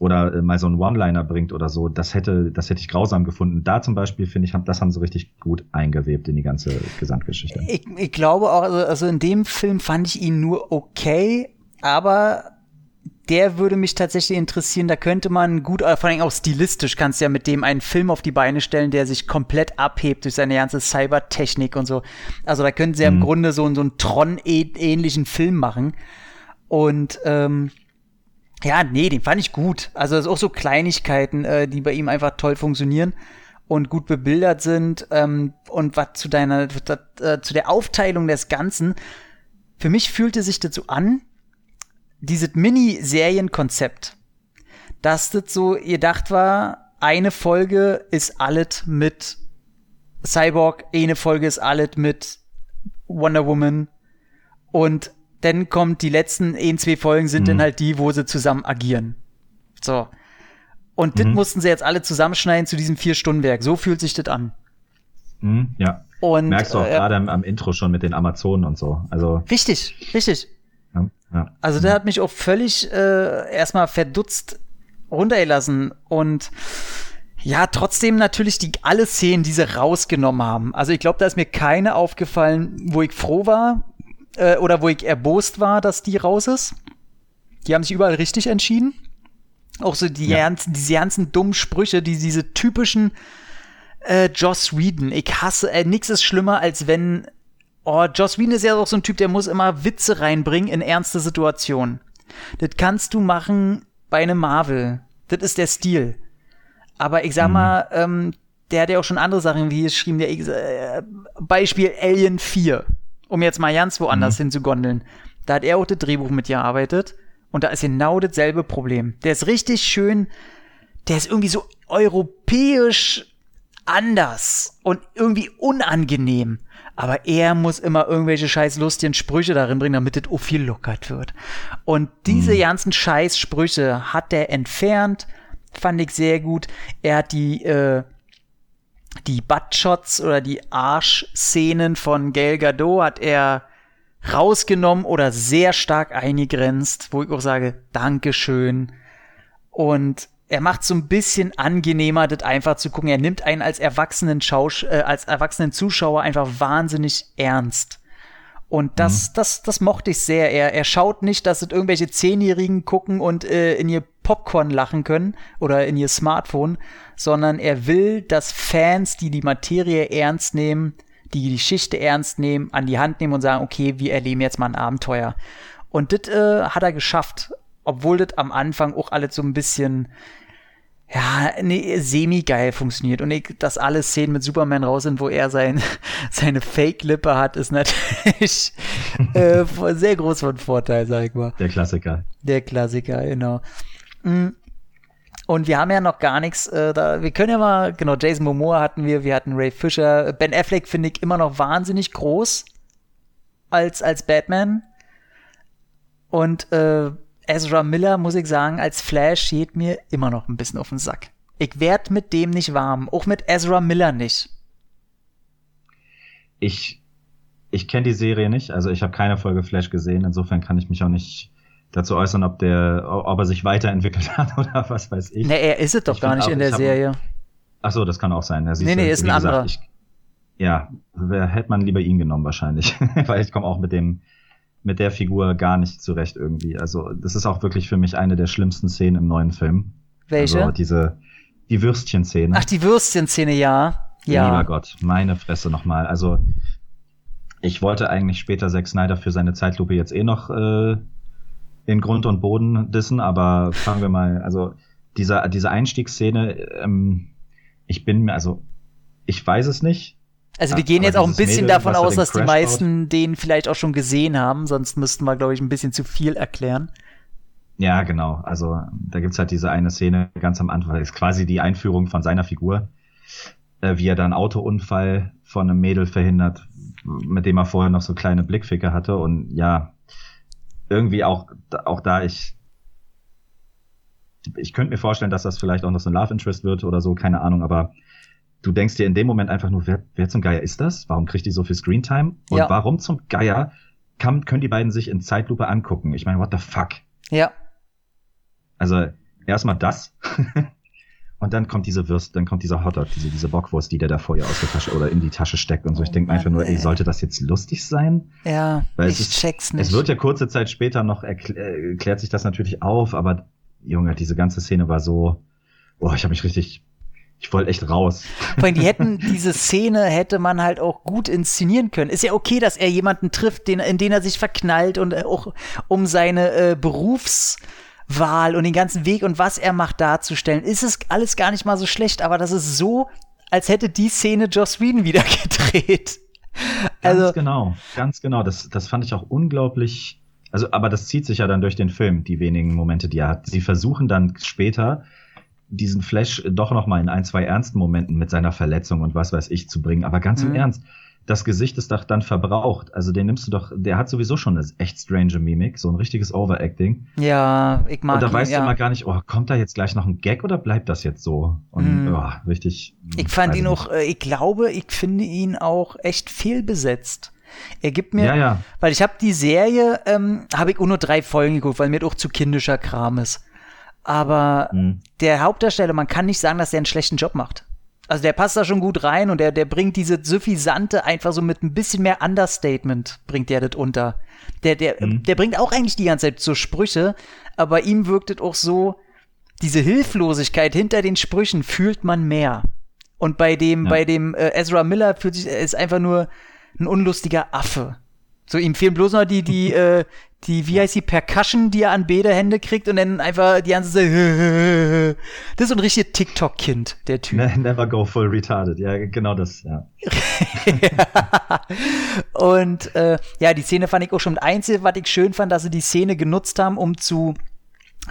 oder äh, mal so einen One-Liner bringt oder so, das hätte, das hätte ich grausam gefunden. Da zum Beispiel finde ich, haben- das haben sie richtig gut eingewebt in die ganze Gesamtgeschichte. Ich, ich glaube auch, also, also in dem Film fand ich ihn nur okay, aber der würde mich tatsächlich interessieren. Da könnte man gut, äh, vor allem auch stilistisch, kannst du ja mit dem einen Film auf die Beine stellen, der sich komplett abhebt durch seine ganze Cybertechnik und so. Also da könnten sie ja im Mhm. Grunde so, so einen Tron-ähnlichen Film machen. Und ähm, ja, nee, den fand ich gut. Also es ist auch so Kleinigkeiten, äh, die bei ihm einfach toll funktionieren und gut bebildert sind. Ähm, und was zu deiner, äh, zu der Aufteilung des Ganzen, für mich fühlte sich das so an, dieses Mini-Serienkonzept, dass das so gedacht war, eine Folge ist alles mit Cyborg, eine Folge ist alles mit Wonder Woman und dann kommt die letzten ein, zwei Folgen sind Mhm. dann halt die, wo sie zusammen agieren. So. Und das Mhm. mussten sie jetzt alle zusammenschneiden zu diesem Vier-Stunden-Werk. So fühlt sich das an. Mhm, ja. Und, Merkst du auch äh, gerade am, am Intro schon mit den Amazonen und so. Also, Richtig, richtig. Ja. ja. Also der hat mich auch völlig äh, erstmal verdutzt runtergelassen und ja, trotzdem natürlich die alle Szenen, die sie rausgenommen haben. Also ich glaube, da ist mir keine aufgefallen, wo ich froh war äh, oder wo ich erbost war, dass die raus ist. Die haben sich überall richtig entschieden. Auch so die Ja. ganzen, diese ganzen dummen Sprüche, die diese typischen äh, Joss Whedon. Ich hasse, äh, nix ist schlimmer, als wenn Oh, Joss Whedon ist ja auch so ein Typ, der muss immer Witze reinbringen in ernste Situationen. Das kannst du machen bei einem Marvel. Das ist der Stil. Aber ich sag mal, ähm, der hat ja auch schon andere Sachen wie geschrieben, der äh, Beispiel Alien 4, um jetzt mal ganz woanders hinzugondeln. Da hat er auch das Drehbuch mitgearbeitet und da ist genau dasselbe Problem. Der ist richtig schön, der ist irgendwie so europäisch anders und irgendwie unangenehm. Aber er muss immer irgendwelche scheiß lustigen Sprüche darin bringen, damit es viel lockert wird. Und diese ganzen scheiß Sprüche hat er entfernt, fand ich sehr gut. Er hat die, äh, die Buttshots oder die Arschszenen von Gal Gadot hat er rausgenommen oder sehr stark eingegrenzt, wo ich auch sage, Dankeschön. Und er macht so ein bisschen angenehmer, das einfach zu gucken. Er nimmt einen als erwachsenen Schausch äh, als erwachsenen Zuschauer einfach wahnsinnig ernst. Und das, das, das mochte ich sehr. Er, er schaut nicht, dass es irgendwelche Zehnjährigen gucken und äh, in ihr Popcorn lachen können oder in ihr Smartphone, sondern er will, dass Fans, die die Materie ernst nehmen, die die Geschichte ernst nehmen, an die Hand nehmen und sagen, okay, wir erleben jetzt mal ein Abenteuer. Und das äh, hat er geschafft. Obwohl das am Anfang auch alles so ein bisschen, ja, nee, semi-geil funktioniert. Und ich, dass alle Szenen mit Superman raus sind, wo er sein, seine Fake-Lippe hat, ist natürlich äh, sehr groß von Vorteil, sag ich mal. Der Klassiker. Der Klassiker, genau. Mm. Und wir haben ja noch gar nichts, äh, da, wir können ja mal, genau, Jason Momoa hatten wir, wir hatten Ray Fisher, Ben Affleck finde ich immer noch wahnsinnig groß als, als Batman. Und äh, Ezra Miller, muss ich sagen, als Flash geht mir immer noch ein bisschen auf den Sack. Ich werd mit dem nicht warm, auch mit Ezra Miller nicht. Ich, ich kenne die Serie nicht, also ich habe keine Folge Flash gesehen, insofern kann ich mich auch nicht dazu äußern, ob der, ob er sich weiterentwickelt hat oder was weiß ich. Nee, er ist es doch Ich gar nicht auch, in der hab- Serie. Ach so, das kann auch sein. Ja, Nee, nee, ist ein gesagt, anderer. Ich, ja, wer hätte man lieber ihn genommen wahrscheinlich, weil ich komme auch mit dem mit der Figur gar nicht zurecht irgendwie. Also das ist auch wirklich für mich eine der schlimmsten Szenen im neuen Film. Welche? Also diese die Würstchen-Szene. Ach, die Würstchen-Szene, ja. Ja. Lieber Gott, meine Fresse nochmal. Also ich wollte eigentlich später Zack Snyder für seine Zeitlupe jetzt eh noch äh, in Grund und Boden dissen, aber fangen wir mal, also diese, diese Einstiegsszene, ähm, ich bin mir, also ich weiß es nicht. Also wir Ja, gehen jetzt auch ein bisschen Mädel, davon aus, dass die meisten den vielleicht auch schon gesehen haben, sonst müssten wir, glaube ich, ein bisschen zu viel erklären. Ja, genau. Also da gibt's halt diese eine Szene ganz am Anfang, das ist quasi die Einführung von seiner Figur, äh, wie er dann Autounfall von einem Mädel verhindert, mit dem er vorher noch so kleine Blickficke hatte und ja, irgendwie auch, auch da ich, ich könnte mir vorstellen, dass das vielleicht auch noch so ein Love Interest wird oder so, keine Ahnung, aber du denkst dir in dem Moment einfach nur, wer, wer zum Geier ist das? Warum kriegt die so viel Screentime? Und Ja. warum zum Geier kann, können die beiden sich in Zeitlupe angucken? Ich meine, what the fuck? Ja. Also erstmal das. und dann kommt diese Würst, dann kommt dieser Hotdog, diese, diese Bockwurst, die der da vor ihr aus der Tasche oder in die Tasche steckt und so. Ich Oh denke einfach nur, ey, sollte das jetzt lustig sein? Ja, Weil ich es ist- check's nicht. Es wird ja kurze Zeit später noch erkl äh, klärt sich das natürlich auf, aber Junge, diese ganze Szene war so, boah, ich habe mich richtig, ich wollte echt raus. Vor allem, die hätten, diese Szene hätte man halt auch gut inszenieren können. Ist ja okay, dass er jemanden trifft, den, in den er sich verknallt und äh, auch um seine äh, Berufswahl und den ganzen Weg und was er macht darzustellen. Ist es alles gar nicht mal so schlecht, aber das ist so, als hätte die Szene Joss Whedon wieder gedreht. Ganz Also, genau, ganz genau. Das, das fand ich auch unglaublich. Also, aber das zieht sich ja dann durch den Film, die wenigen Momente, die er hat. Sie versuchen dann später diesen Flash doch noch mal in ein, zwei ernsten Momenten mit seiner Verletzung und was weiß ich zu bringen. Aber ganz Mhm. im Ernst, das Gesicht ist doch dann verbraucht. Also den nimmst du doch, der hat sowieso schon eine echt strange Mimik, so ein richtiges Overacting. ja, ich mag und da ihn, weißt ja. du immer gar nicht, oh, kommt da jetzt gleich noch ein Gag oder bleibt das jetzt so? Und Mhm. oh, richtig. Ich fand ihn auch, ich glaube, ich finde ihn auch echt fehlbesetzt. Er gibt mir, Ja, ja. weil ich habe die Serie, ähm, habe ich auch nur drei Folgen geguckt, weil mir das auch zu kindischer Kram ist. Aber Mhm. der Hauptdarsteller, man kann nicht sagen, dass der einen schlechten Job macht. Also der passt da schon gut rein und der, der bringt diese Suffisante einfach so mit ein bisschen mehr Understatement, bringt der das unter. Der, der, Mhm. der bringt auch eigentlich die ganze Zeit so Sprüche, aber ihm wirkt es auch so, diese Hilflosigkeit hinter den Sprüchen fühlt man mehr. Und bei dem, Ja. bei dem äh, Ezra Miller fühlt sich, er ist einfach nur ein unlustiger Affe. So, ihm fehlen bloß noch die, die, äh, die, wie heißt die, Percussion, die er an beide Hände kriegt und dann einfach die ganze Zeit, das ist so ein richtiges TikTok-Kind, der Typ. Ne- Never go full retarded. Ja, genau das, ja. Und äh, ja, die Szene fand ich auch schon. Das Einzige, was ich schön fand, dass sie die Szene genutzt haben, um zu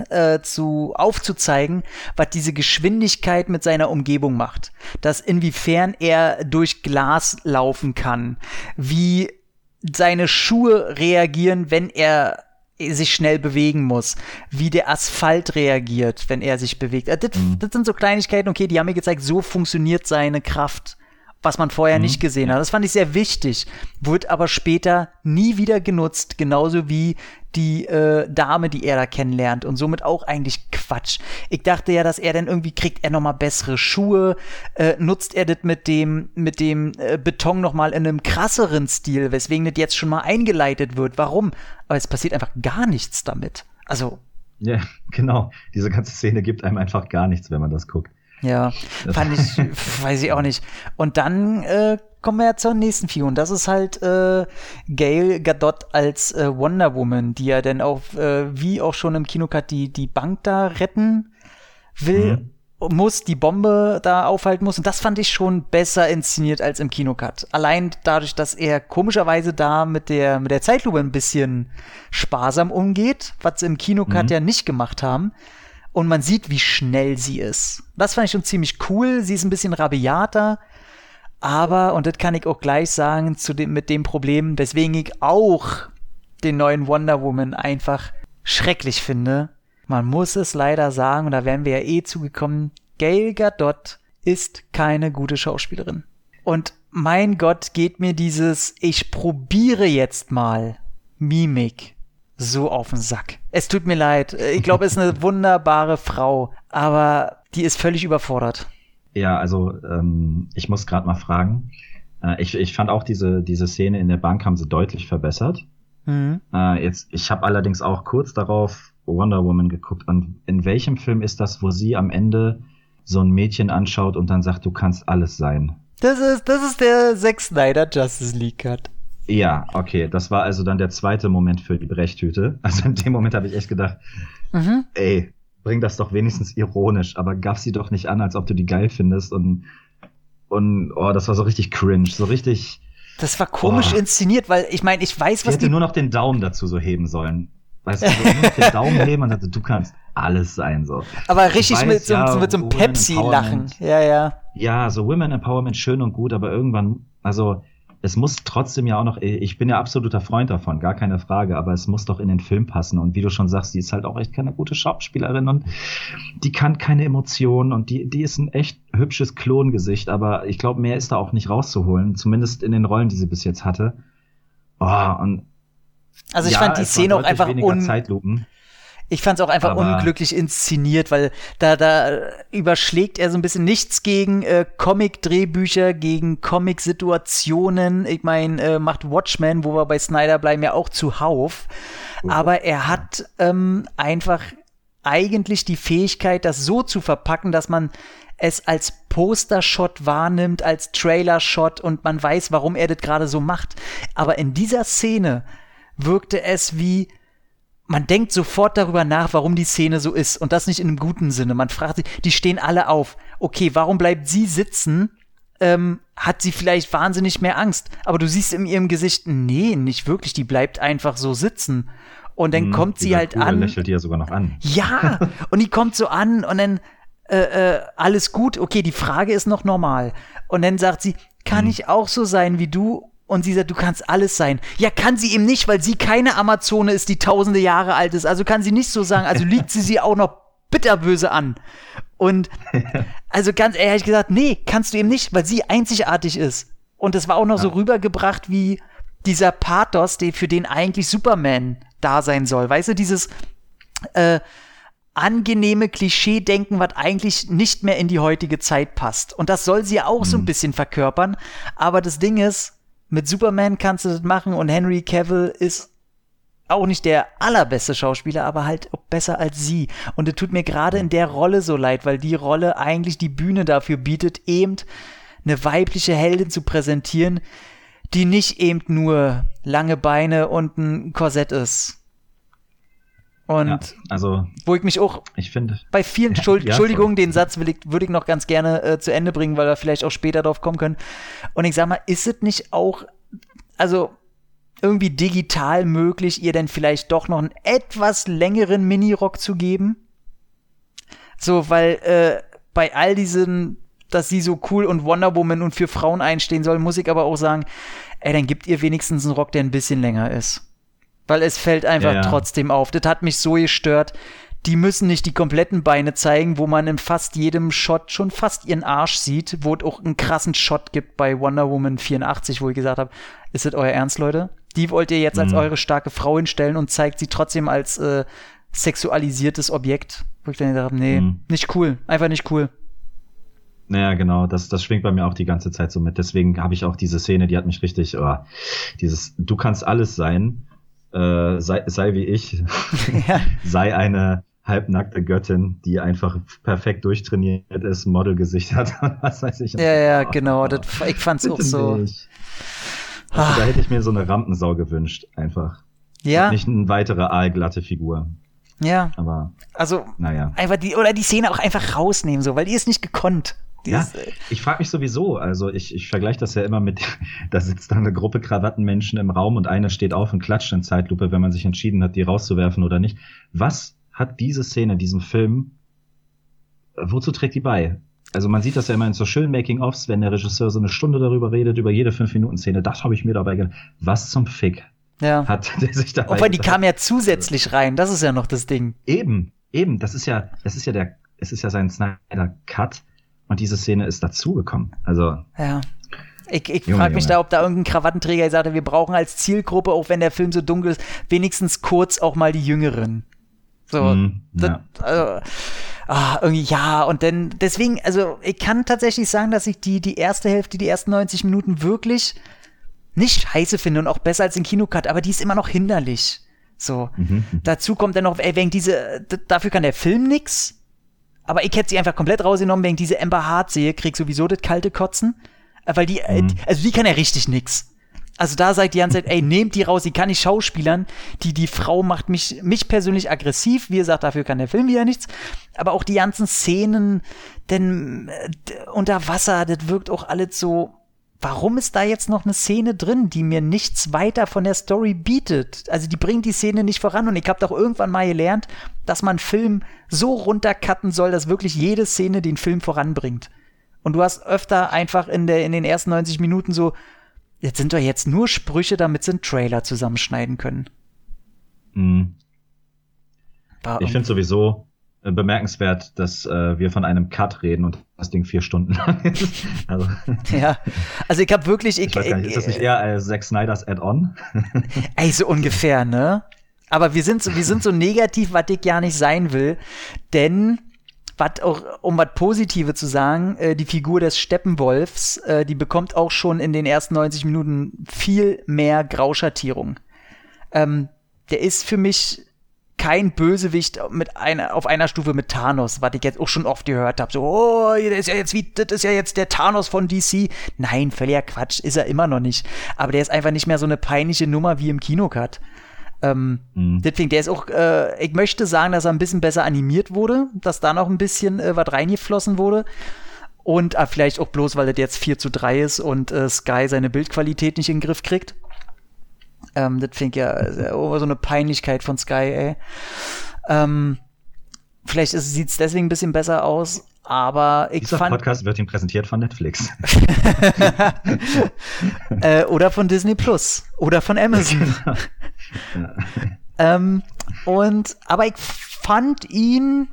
äh, zu aufzuzeigen, was diese Geschwindigkeit mit seiner Umgebung macht. Dass inwiefern er durch Glas laufen kann, wie seine Schuhe reagieren, wenn er sich schnell bewegen muss, wie der Asphalt reagiert, wenn er sich bewegt. Äh, Das, das sind so Kleinigkeiten, okay, die haben mir gezeigt, so funktioniert seine Kraft, was man vorher nicht gesehen hat. Das fand ich sehr wichtig, wird aber später nie wieder genutzt, genauso wie die äh, Dame, die er da kennenlernt und somit auch eigentlich Quatsch. Ich dachte ja, dass er dann irgendwie kriegt er noch mal bessere Schuhe, äh, nutzt er das mit dem mit dem äh, Beton noch mal in einem krasseren Stil, weswegen das jetzt schon mal eingeleitet wird. Warum? Aber es passiert einfach gar nichts damit. Also Ja, genau. Diese ganze Szene gibt einem einfach gar nichts, wenn man das guckt. Ja, fand ich, weiß ich auch nicht. Und dann äh, kommen wir ja zur nächsten Figur. Und das ist halt äh, Gail Gadot als äh, Wonder Woman, die ja dann auch, äh, wie auch schon im Kinocut, die, die Bank da retten will. Mhm muss, die Bombe da aufhalten muss. Und das fand ich schon besser inszeniert als im Kinocut. Allein dadurch, dass er komischerweise da mit der, mit der Zeitlupe ein bisschen sparsam umgeht, was sie im Kinocut mhm. ja nicht gemacht haben. Und man sieht, wie schnell sie ist. Das fand ich schon ziemlich cool. Sie ist ein bisschen rabiater. Aber, und das kann ich auch gleich sagen, zu dem, mit dem Problem, weswegen ich auch den neuen Wonder Woman einfach schrecklich finde, man muss es leider sagen, und da wären wir ja eh zugekommen, Gail Gadot ist keine gute Schauspielerin. Und mein Gott, geht mir dieses Ich probiere jetzt mal Mimik so auf den Sack. Es tut mir leid. Ich glaube, es ist eine wunderbare Frau, aber die ist völlig überfordert. Ja, also ähm, ich muss gerade mal fragen. Äh, ich, ich fand auch diese, diese Szene in der Bank haben sie deutlich verbessert. Mhm. Äh, jetzt, ich habe allerdings auch kurz darauf Wonder Woman geguckt. Und in welchem Film ist das, wo sie am Ende so ein Mädchen anschaut und dann sagt, du kannst alles sein? Das ist, das ist der Zack Snyder Justice League Cut. Ja, okay. Das war also dann der zweite Moment für die Brechtüte. Also in dem Moment habe ich echt gedacht, mhm. ey, bring das doch wenigstens ironisch, aber gab sie doch nicht an, als ob du die geil findest und und oh, das war so richtig cringe, so richtig. Das war komisch oh. inszeniert, weil ich meine, ich weiß, was ich hätte nur noch den Daumen dazu so heben sollen. Weißt du, so den Daumen heben und sagte, du kannst alles sein, so. Aber richtig weiß, mit, so, ja, mit so einem Pepsi-Lachen. Ja, ja. Ja, so Women Empowerment schön und gut, aber irgendwann, also, es muss trotzdem ja auch noch, ich bin ja absoluter Freund davon, gar keine Frage, aber es muss doch in den Film passen. Und wie du schon sagst, die ist halt auch echt keine gute Schauspielerin und die kann keine Emotionen und die, die ist ein echt hübsches Klongesicht, aber ich glaube, mehr ist da auch nicht rauszuholen, zumindest in den Rollen, die sie bis jetzt hatte. Oh, und also ich ja, fand die Szene auch einfach un Zeitlupen. Ich fand es auch einfach Aber unglücklich inszeniert, weil da, da überschlägt er so ein bisschen nichts gegen äh, Comic-Drehbücher, gegen Comic-Situationen. Ich meine, äh, macht Watchmen, wo wir bei Snyder bleiben, ja auch zuhauf. Oh. Aber er hat ähm, einfach eigentlich die Fähigkeit, das so zu verpacken, dass man es als Poster-Shot wahrnimmt, als Trailer-Shot und man weiß, warum er das gerade so macht. Aber in dieser Szene wirkte es wie, man denkt sofort darüber nach, warum die Szene so ist. Und das nicht in einem guten Sinne. Man fragt sich, die stehen alle auf. Okay, warum bleibt sie sitzen? Ähm, hat sie vielleicht wahnsinnig mehr Angst? Aber du siehst in ihrem Gesicht, nee, nicht wirklich. Die bleibt einfach so sitzen. Und dann hm, kommt sie halt an. lächelt ja sogar noch an. Ja, und die kommt so an und dann äh, äh, alles gut. Okay, die Frage ist noch normal. Und dann sagt sie, kann hm. ich auch so sein wie du? Und sie sagt, du kannst alles sein. Ja, kann sie eben nicht, weil sie keine Amazone ist, die tausende Jahre alt ist. Also kann sie nicht so sagen. Also liegt sie sie auch noch bitterböse an. Und also ganz ehrlich gesagt, nee, kannst du eben nicht, weil sie einzigartig ist. Und das war auch noch ja. so rübergebracht wie dieser Pathos, der für den eigentlich Superman da sein soll. Weißt du, dieses äh, angenehme Klischee-Denken, was eigentlich nicht mehr in die heutige Zeit passt. Und das soll sie auch mhm. so ein mhm. bisschen verkörpern. Aber das Ding ist, mit Superman kannst du das machen und Henry Cavill ist auch nicht der allerbeste Schauspieler, aber halt besser als sie. Und es tut mir gerade in der Rolle so leid, weil die Rolle eigentlich die Bühne dafür bietet, eben eine weibliche Heldin zu präsentieren, die nicht eben nur lange Beine und ein Korsett ist. Und ja, also, wo ich mich auch ich finde, bei vielen Schuld, ja, Entschuldigung, den Satz will ich, würde ich noch ganz gerne äh, zu Ende bringen, weil wir vielleicht auch später drauf kommen können. Und ich sag mal, ist es nicht auch, also irgendwie digital möglich, ihr denn vielleicht doch noch einen etwas längeren Minirock zu geben? So, weil äh, bei all diesen, dass sie so cool und Wonder Woman und für Frauen einstehen soll, muss ich aber auch sagen, ey, dann gibt ihr wenigstens einen Rock, der ein bisschen länger ist. Weil es fällt einfach ja, ja. trotzdem auf. Das hat mich so gestört. Die müssen nicht die kompletten Beine zeigen, wo man in fast jedem Shot schon fast ihren Arsch sieht, wo es auch einen krassen Shot gibt bei Wonder Woman 84, wo ich gesagt habe, ist das euer Ernst, Leute? Die wollt ihr jetzt mhm. als eure starke Frau hinstellen und zeigt sie trotzdem als äh, sexualisiertes Objekt. Wo ich dann gesagt habe, nee, mhm. nicht cool. Einfach nicht cool. Naja, genau, das, das schwingt bei mir auch die ganze Zeit so mit. Deswegen habe ich auch diese Szene, die hat mich richtig, oh, dieses, du kannst alles sein, äh, sei, sei wie ich, ja. sei eine, halbnackte Göttin, die einfach perfekt durchtrainiert ist, Modelgesicht hat und was weiß ich. Ja, ja, genau. Das, ich fand's auch so. Nicht. Also, da hätte ich mir so eine Rampensau gewünscht, einfach. Ja. Nicht eine weitere aalglatte Figur. Ja. Aber, Also, naja. einfach die, oder die Szene auch einfach rausnehmen, so, weil die ist nicht gekonnt. Ja, äh, ich frage mich sowieso, also ich, ich vergleiche das ja immer mit, da sitzt dann eine Gruppe Krawattenmenschen im Raum und einer steht auf und klatscht in Zeitlupe, wenn man sich entschieden hat, die rauszuwerfen oder nicht. Was hat diese Szene, diesem Film, äh, wozu trägt die bei? Also man sieht das ja immer in so schönen Making-ofs, wenn der Regisseur so eine Stunde darüber redet, über jede 5-Minuten-Szene, das habe ich mir dabei gedacht. Was zum Fick ja. hat der sich dabei Obwohl, die gedacht? kam ja zusätzlich rein. Das ist ja noch das Ding. Eben, eben, das ist ja, das ist ja der, es ist ja sein Snyder Cut und diese Szene ist dazugekommen. Also, Ja. Ich, ich frage mich Junge. da, ob da irgendein Krawattenträger gesagt hat, wir brauchen als Zielgruppe, auch wenn der Film so dunkel ist, wenigstens kurz auch mal die Jüngeren. So, Mm, das, ja. also, ah, irgendwie ja, und dann, deswegen, also ich kann tatsächlich sagen, dass ich die, die erste Hälfte, die ersten 90 Minuten wirklich nicht scheiße finde und auch besser als den Kinocut, aber die ist immer noch hinderlich. So. mhm. Dazu kommt dann noch, ey, wegen diese, dafür kann der Film nix. Aber ich hätte sie einfach komplett rausgenommen, wegen diese Amber Hart sehe, krieg sowieso das kalte Kotzen. Äh, Weil die, äh, Mhm. also die kann ja richtig nix. Also da ihr die ganze Zeit, ey, nehmt die raus, die kann nicht schauspielern. Die, die Frau macht mich, mich persönlich aggressiv. Wie gesagt, dafür kann der Film wieder nichts. Aber auch die ganzen Szenen, denn äh, unter Wasser, das wirkt auch alles so, warum ist da jetzt noch eine Szene drin, die mir nichts weiter von der Story bietet? Also die bringt die Szene nicht voran und ich habe doch irgendwann mal gelernt, dass man Film so runtercutten soll, dass wirklich jede Szene den Film voranbringt. Und du hast öfter einfach in, der, in den ersten 90 Minuten so, jetzt sind doch jetzt nur Sprüche, damit sie einen Trailer zusammenschneiden können. Mhm. Ich finde sowieso bemerkenswert, dass äh, wir von einem Cut reden und das Ding vier Stunden lang ist. Also, ja, also ich habe wirklich, ich, ich weiß gar nicht, ist das nicht eher äh, Zack Snyders Add-on? Ey, so ungefähr, ne? Aber wir sind so, wir sind so negativ, was ich gar nicht sein will, denn was auch, um was Positive zu sagen, äh, die Figur des Steppenwolfs, äh, die bekommt auch schon in den ersten 90 Minuten viel mehr Grauschattierung. Ähm, der ist für mich kein Bösewicht mit einer, auf einer Stufe mit Thanos, was ich jetzt auch schon oft gehört habe. So, oh, der ist ja jetzt wie, das ist ja jetzt der Thanos von DC. Nein, völliger Quatsch, ist er immer noch nicht. Aber der ist einfach nicht mehr so eine peinliche Nummer wie im Kinocut. Ähm, Mhm. Deswegen, der ist auch, äh, ich möchte sagen, dass er ein bisschen besser animiert wurde, dass da noch ein bisschen äh, was reingeflossen wurde. Und äh, vielleicht auch bloß, weil das jetzt 4 zu 3 ist und äh, Sky seine Bildqualität nicht in den Griff kriegt. Ähm, das finde ich ja oh, so eine Peinlichkeit von Sky, ey. Ähm, vielleicht sieht es deswegen ein bisschen besser aus, aber ich Dieser fand. Podcast wird ihm präsentiert von Netflix. äh, oder von Disney Plus. Oder von Amazon. Ja. Ähm, und, aber ich fand ihn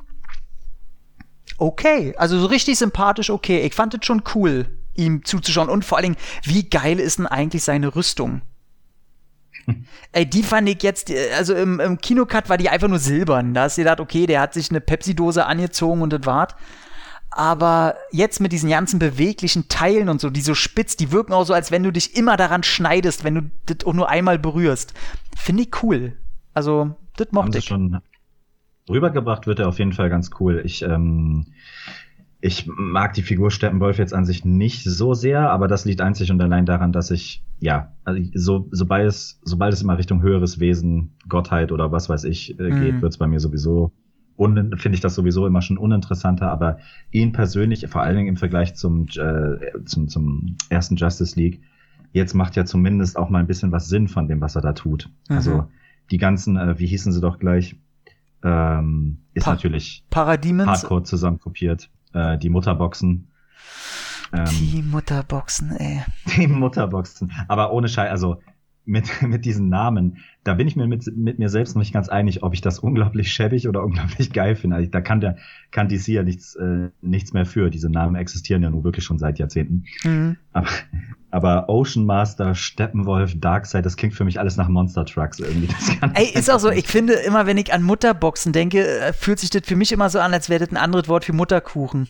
okay. Also so richtig sympathisch okay. Ich fand es schon cool, ihm zuzuschauen. Und vor allen Dingen, wie geil ist denn eigentlich seine Rüstung? Ey, die fand ich jetzt, äh, also im, im Kinocut war die einfach nur silbern. Da hast du gedacht, okay, der hat sich eine Pepsi-Dose angezogen und das war's. Aber jetzt mit diesen ganzen beweglichen Teilen und so, die so spitz, die wirken auch so, als wenn du dich immer daran schneidest, wenn du das auch nur einmal berührst. Finde ich cool. Also, das mochte ich. schon rübergebracht, wird er auf jeden Fall ganz cool. Ich, ähm, ich mag die Figur Steppenwolf jetzt an sich nicht so sehr, aber das liegt einzig und allein daran, dass ich, ja, also so, sobald es, sobald es immer Richtung höheres Wesen, Gottheit oder was weiß ich äh, geht, Mhm. wird's bei mir sowieso finde ich das sowieso immer schon uninteressanter, aber ihn persönlich, vor allen Dingen im Vergleich zum, äh, zum, zum ersten Justice League, jetzt macht ja zumindest auch mal ein bisschen was Sinn von dem, was er da tut. Mhm. Also die ganzen, äh, wie hießen sie doch gleich, ähm, ist Pa- natürlich Parademons, hardcore zusammenkopiert. Äh, die Mutterboxen. Ähm, die Mutterboxen, ey. die Mutterboxen. Aber ohne Scheiß, also mit, mit diesen Namen, da bin ich mir mit, mit mir selbst noch nicht ganz einig, ob ich das unglaublich schäbig oder unglaublich geil finde. Also, da kann der, kann DC ja nichts, äh, nichts mehr für. Diese Namen existieren ja nun wirklich schon seit Jahrzehnten. Mhm. Aber, aber Ocean Master, Steppenwolf, Darkseid, das klingt für mich alles nach Monster Trucks irgendwie. Das Ey, ist auch so, ich finde immer, wenn ich an Mutterboxen denke, äh, fühlt sich das für mich immer so an, als wäre das ein anderes Wort für Mutterkuchen.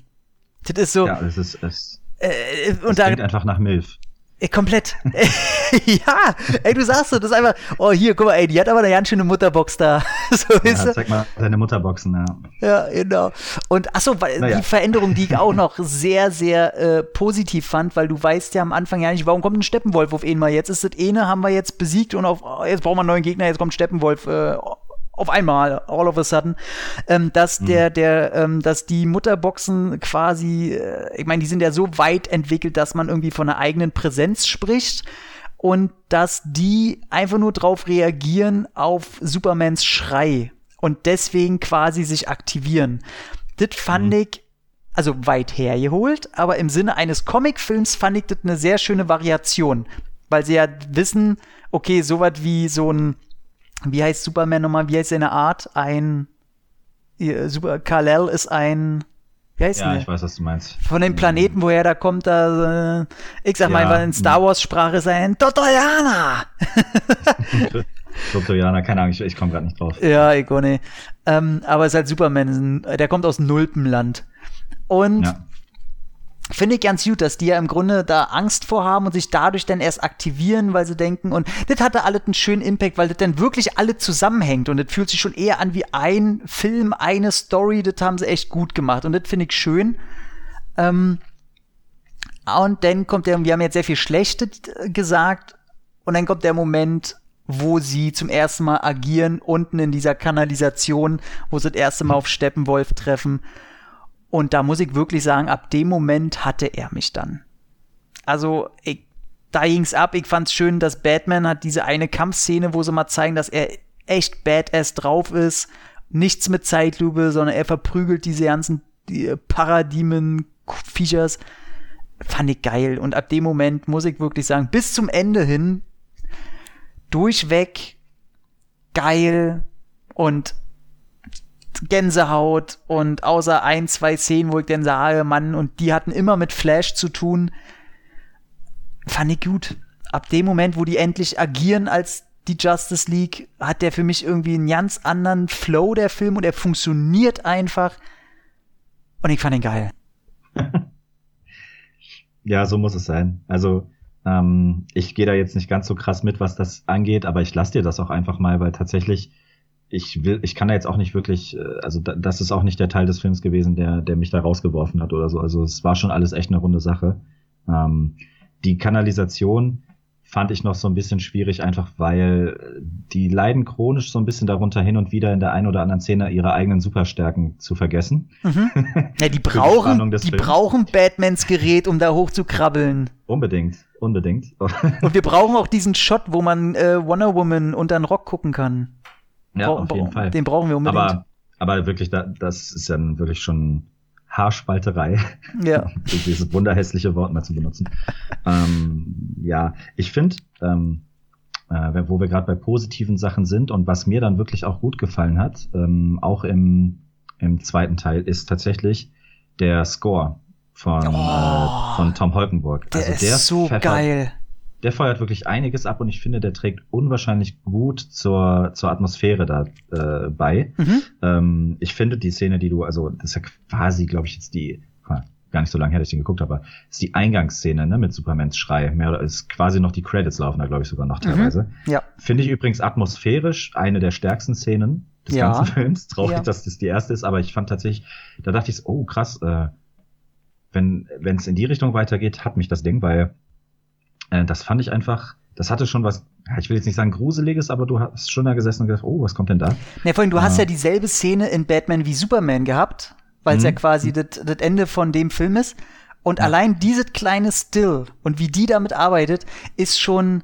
Das ist so, Ja, es ist, es, äh, und da, klingt einfach nach Milf. Ey, komplett. ja, ey, du sagst so, das ist einfach, oh, hier, guck mal, ey, die hat aber eine ganz schöne Mutterbox da. so ja, ist zeig mal deine Mutterboxen, ja. Ja, genau. Und achso, weil naja. die Veränderung, die ich auch noch sehr, sehr äh, positiv fand, weil du weißt ja am Anfang ja nicht, warum kommt ein Steppenwolf auf einmal. Jetzt ist das eine, haben wir jetzt besiegt und auf, oh, jetzt brauchen wir einen neuen Gegner, jetzt kommt Steppenwolf. Äh, auf einmal, all of a sudden, ähm, dass mhm. der, der, ähm, dass die Mutterboxen quasi, äh, ich meine, die sind ja so weit entwickelt, dass man irgendwie von einer eigenen Präsenz spricht und dass die einfach nur drauf reagieren auf Supermans Schrei und deswegen quasi sich aktivieren. Das fand mhm. ich also weit hergeholt, aber im Sinne eines Comicfilms fand ich das eine sehr schöne Variation, weil sie ja wissen, okay, sowas wie so ein wie heißt Superman nochmal, wie heißt seine Art? Ein, Super, Kal-El ist ein, wie heißt Ja, ich weiß, was du meinst. Von dem Planeten, woher da kommt, da, äh, ich sag ja, mal, in Star Wars Sprache ist ein Totoyana. Totoyana, keine Ahnung, ich, ich komme gerade nicht drauf. Ja, nicht. Ähm, aber es ist halt Superman, der kommt aus Nulpenland. Und ja finde ich ganz gut, dass die ja im Grunde da Angst vorhaben und sich dadurch dann erst aktivieren, weil sie denken, und das hatte alles einen schönen Impact, weil das dann wirklich alle zusammenhängt und das fühlt sich schon eher an wie ein Film, eine Story, das haben sie echt gut gemacht und das finde ich schön. Ähm, und dann kommt der, wir haben jetzt sehr viel Schlechtes gesagt, und dann kommt der Moment, wo sie zum ersten Mal agieren, unten in dieser Kanalisation, wo sie das erste Mal auf Steppenwolf treffen. Und da muss ich wirklich sagen, ab dem Moment hatte er mich dann. Also, ich, da ging's ab. Ich fand's schön, dass Batman hat diese eine Kampfszene, wo sie mal zeigen, dass er echt badass drauf ist. Nichts mit Zeitlupe, sondern er verprügelt diese ganzen die Paradigmen-Features. Fand ich geil. Und ab dem Moment muss ich wirklich sagen, bis zum Ende hin durchweg geil und Gänsehaut und außer ein, zwei Szenen, wo ich dann sage, Mann, und die hatten immer mit Flash zu tun, fand ich gut. Ab dem Moment, wo die endlich agieren als die Justice League, hat der für mich irgendwie einen ganz anderen Flow, der Film, und er funktioniert einfach. Und ich fand ihn geil. ja, so muss es sein. Also, ähm, ich gehe da jetzt nicht ganz so krass mit, was das angeht, aber ich lasse dir das auch einfach mal, weil tatsächlich ich will, ich kann da jetzt auch nicht wirklich, äh, also das ist auch nicht der Teil des Films gewesen, der, der mich da rausgeworfen hat oder so. Also es war schon alles echt eine runde Sache. Ähm, die Kanalisation fand ich noch so ein bisschen schwierig, einfach weil die leiden chronisch so ein bisschen darunter hin und wieder in der einen oder anderen Szene ihre eigenen Superstärken zu vergessen. Mhm. Ja, die brauchen, die, die brauchen Batmans Gerät, um da hoch zu krabbeln. Unbedingt, unbedingt. und wir brauchen auch diesen Shot, wo man äh, Wonder Woman unter den Rock gucken kann. Ja, Bra auf jeden Fall. Den brauchen wir unbedingt. Aber, aber wirklich, da, das ist dann wirklich schon Haarspalterei. Ja. dieses wunderhässliche Wort mal zu benutzen. ähm, ja, ich finde, ähm, äh, wo wir gerade bei positiven Sachen sind und was mir dann wirklich auch gut gefallen hat, ähm, auch im, im zweiten Teil, ist tatsächlich der Score von, oh, äh, von Tom Holkenburg. Der also der ist so Pfeffer, geil der feuert wirklich einiges ab und ich finde, der trägt unwahrscheinlich gut zur, zur Atmosphäre da äh, bei. Mhm. Ähm, ich finde die Szene, die du, also das ist ja quasi, glaube ich, jetzt die, gar nicht so lange her, dass ich den geguckt habe, ist die Eingangsszene ne, mit Supermans Schrei. Mehr ist quasi noch die Credits laufen da, glaube ich, sogar noch mhm. teilweise. Mhm. Ja. Finde ich übrigens atmosphärisch eine der stärksten Szenen des ja. ganzen Films. Traurig, ja. dass das die erste ist, aber ich fand tatsächlich, da dachte ich, oh krass, äh, wenn wenn es in die Richtung weitergeht, hat mich das Ding, weil äh, das fand ich einfach, das hatte schon was, ich will jetzt nicht sagen gruseliges, aber du hast schon da gesessen und gedacht, oh, was kommt denn da? Ne, vorhin, du äh, hast ja dieselbe Szene in Batman wie Superman gehabt, weil es ja mhm. quasi das Ende von dem Film ist. Und ja. allein dieses kleine Still und wie die damit arbeitet, ist schon,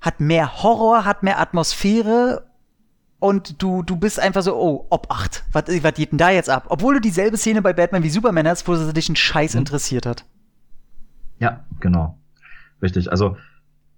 hat mehr Horror, hat mehr Atmosphäre und du, du bist einfach so, oh, Obacht, was, was geht denn da jetzt ab? Obwohl du dieselbe Szene bei Batman wie Superman hast, wo sie dich einen Scheiß mhm. interessiert hat. Ja, genau. Richtig, also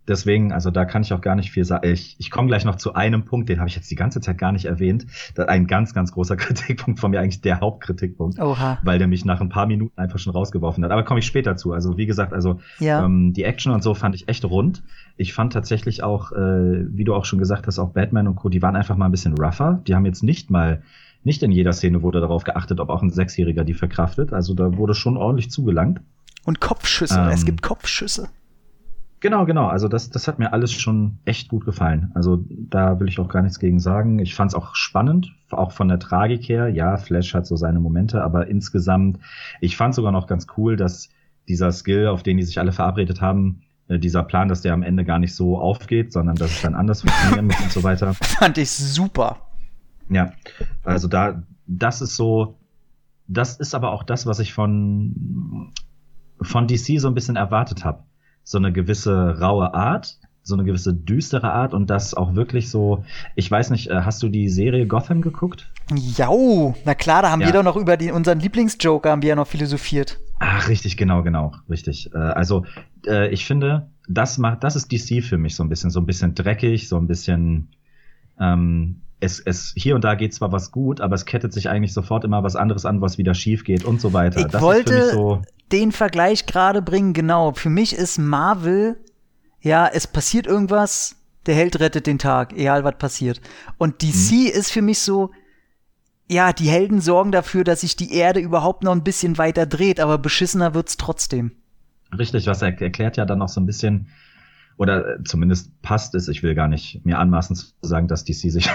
deswegen, also da kann ich auch gar nicht viel sagen. Ich, ich komme gleich noch zu einem Punkt, den habe ich jetzt die ganze Zeit gar nicht erwähnt. Ein ganz, ganz großer Kritikpunkt von mir, eigentlich der Hauptkritikpunkt, Oha. weil der mich nach ein paar Minuten einfach schon rausgeworfen hat. Aber komme ich später zu. Also wie gesagt, also ja. ähm, die Action und so fand ich echt rund. Ich fand tatsächlich auch, äh, wie du auch schon gesagt hast, auch Batman und Co. Die waren einfach mal ein bisschen rougher. Die haben jetzt nicht mal nicht in jeder Szene wurde darauf geachtet, ob auch ein Sechsjähriger die verkraftet. Also da wurde schon ordentlich zugelangt. Und Kopfschüsse. Ähm, es gibt Kopfschüsse. Genau, genau. Also das, das hat mir alles schon echt gut gefallen. Also da will ich auch gar nichts gegen sagen. Ich fand es auch spannend, auch von der Tragik her. Ja, Flash hat so seine Momente, aber insgesamt, ich fand sogar noch ganz cool, dass dieser Skill, auf den die sich alle verabredet haben, äh, dieser Plan, dass der am Ende gar nicht so aufgeht, sondern dass es dann anders funktionieren muss und so weiter. Fand ich super. Ja, also da, das ist so, das ist aber auch das, was ich von, von DC so ein bisschen erwartet habe so eine gewisse raue Art, so eine gewisse düstere Art und das auch wirklich so, ich weiß nicht, äh, hast du die Serie Gotham geguckt? Ja, na klar, da haben ja. wir doch noch über die, unseren Lieblingsjoker haben wir ja noch philosophiert. Ach, richtig, genau, genau, richtig. Äh, also, äh, ich finde, das macht, das ist DC für mich so ein bisschen, so ein bisschen dreckig, so ein bisschen, ähm, es, es, hier und da geht zwar was gut, aber es kettet sich eigentlich sofort immer was anderes an, was wieder schief geht und so weiter. Ich das wollte so den Vergleich gerade bringen, genau. Für mich ist Marvel, ja, es passiert irgendwas, der Held rettet den Tag, egal was passiert. Und DC mhm. ist für mich so, ja, die Helden sorgen dafür, dass sich die Erde überhaupt noch ein bisschen weiter dreht, aber beschissener wird's trotzdem. Richtig, was er erklärt ja dann noch so ein bisschen, oder äh, zumindest passt es, ich will gar nicht mir anmaßen zu sagen, dass DC sich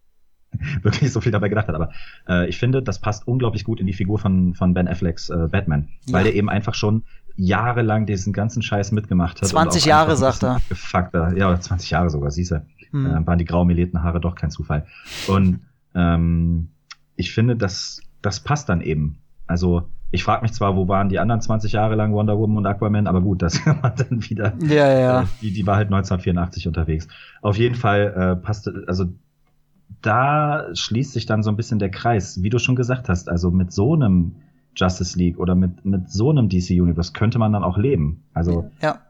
wirklich so viel dabei gedacht hat. Aber äh, ich finde, das passt unglaublich gut in die Figur von, von Ben Afflecks äh, Batman, ja. weil der eben einfach schon jahrelang diesen ganzen Scheiß mitgemacht hat. 20 Jahre, sagt er. Gefuckter, ja, 20 Jahre sogar, siehst du. Hm. Äh, waren die graumelierten Haare doch kein Zufall. Und ähm, ich finde, das, das passt dann eben. Also ich frage mich zwar, wo waren die anderen 20 Jahre lang Wonder Woman und Aquaman, aber gut, das kann man dann wieder. Ja, ja. Äh, die, die war halt 1984 unterwegs. Auf jeden Fall äh, passte, also da schließt sich dann so ein bisschen der Kreis, wie du schon gesagt hast. Also mit so einem Justice League oder mit, mit so einem DC Universe könnte man dann auch leben. Also. Ja.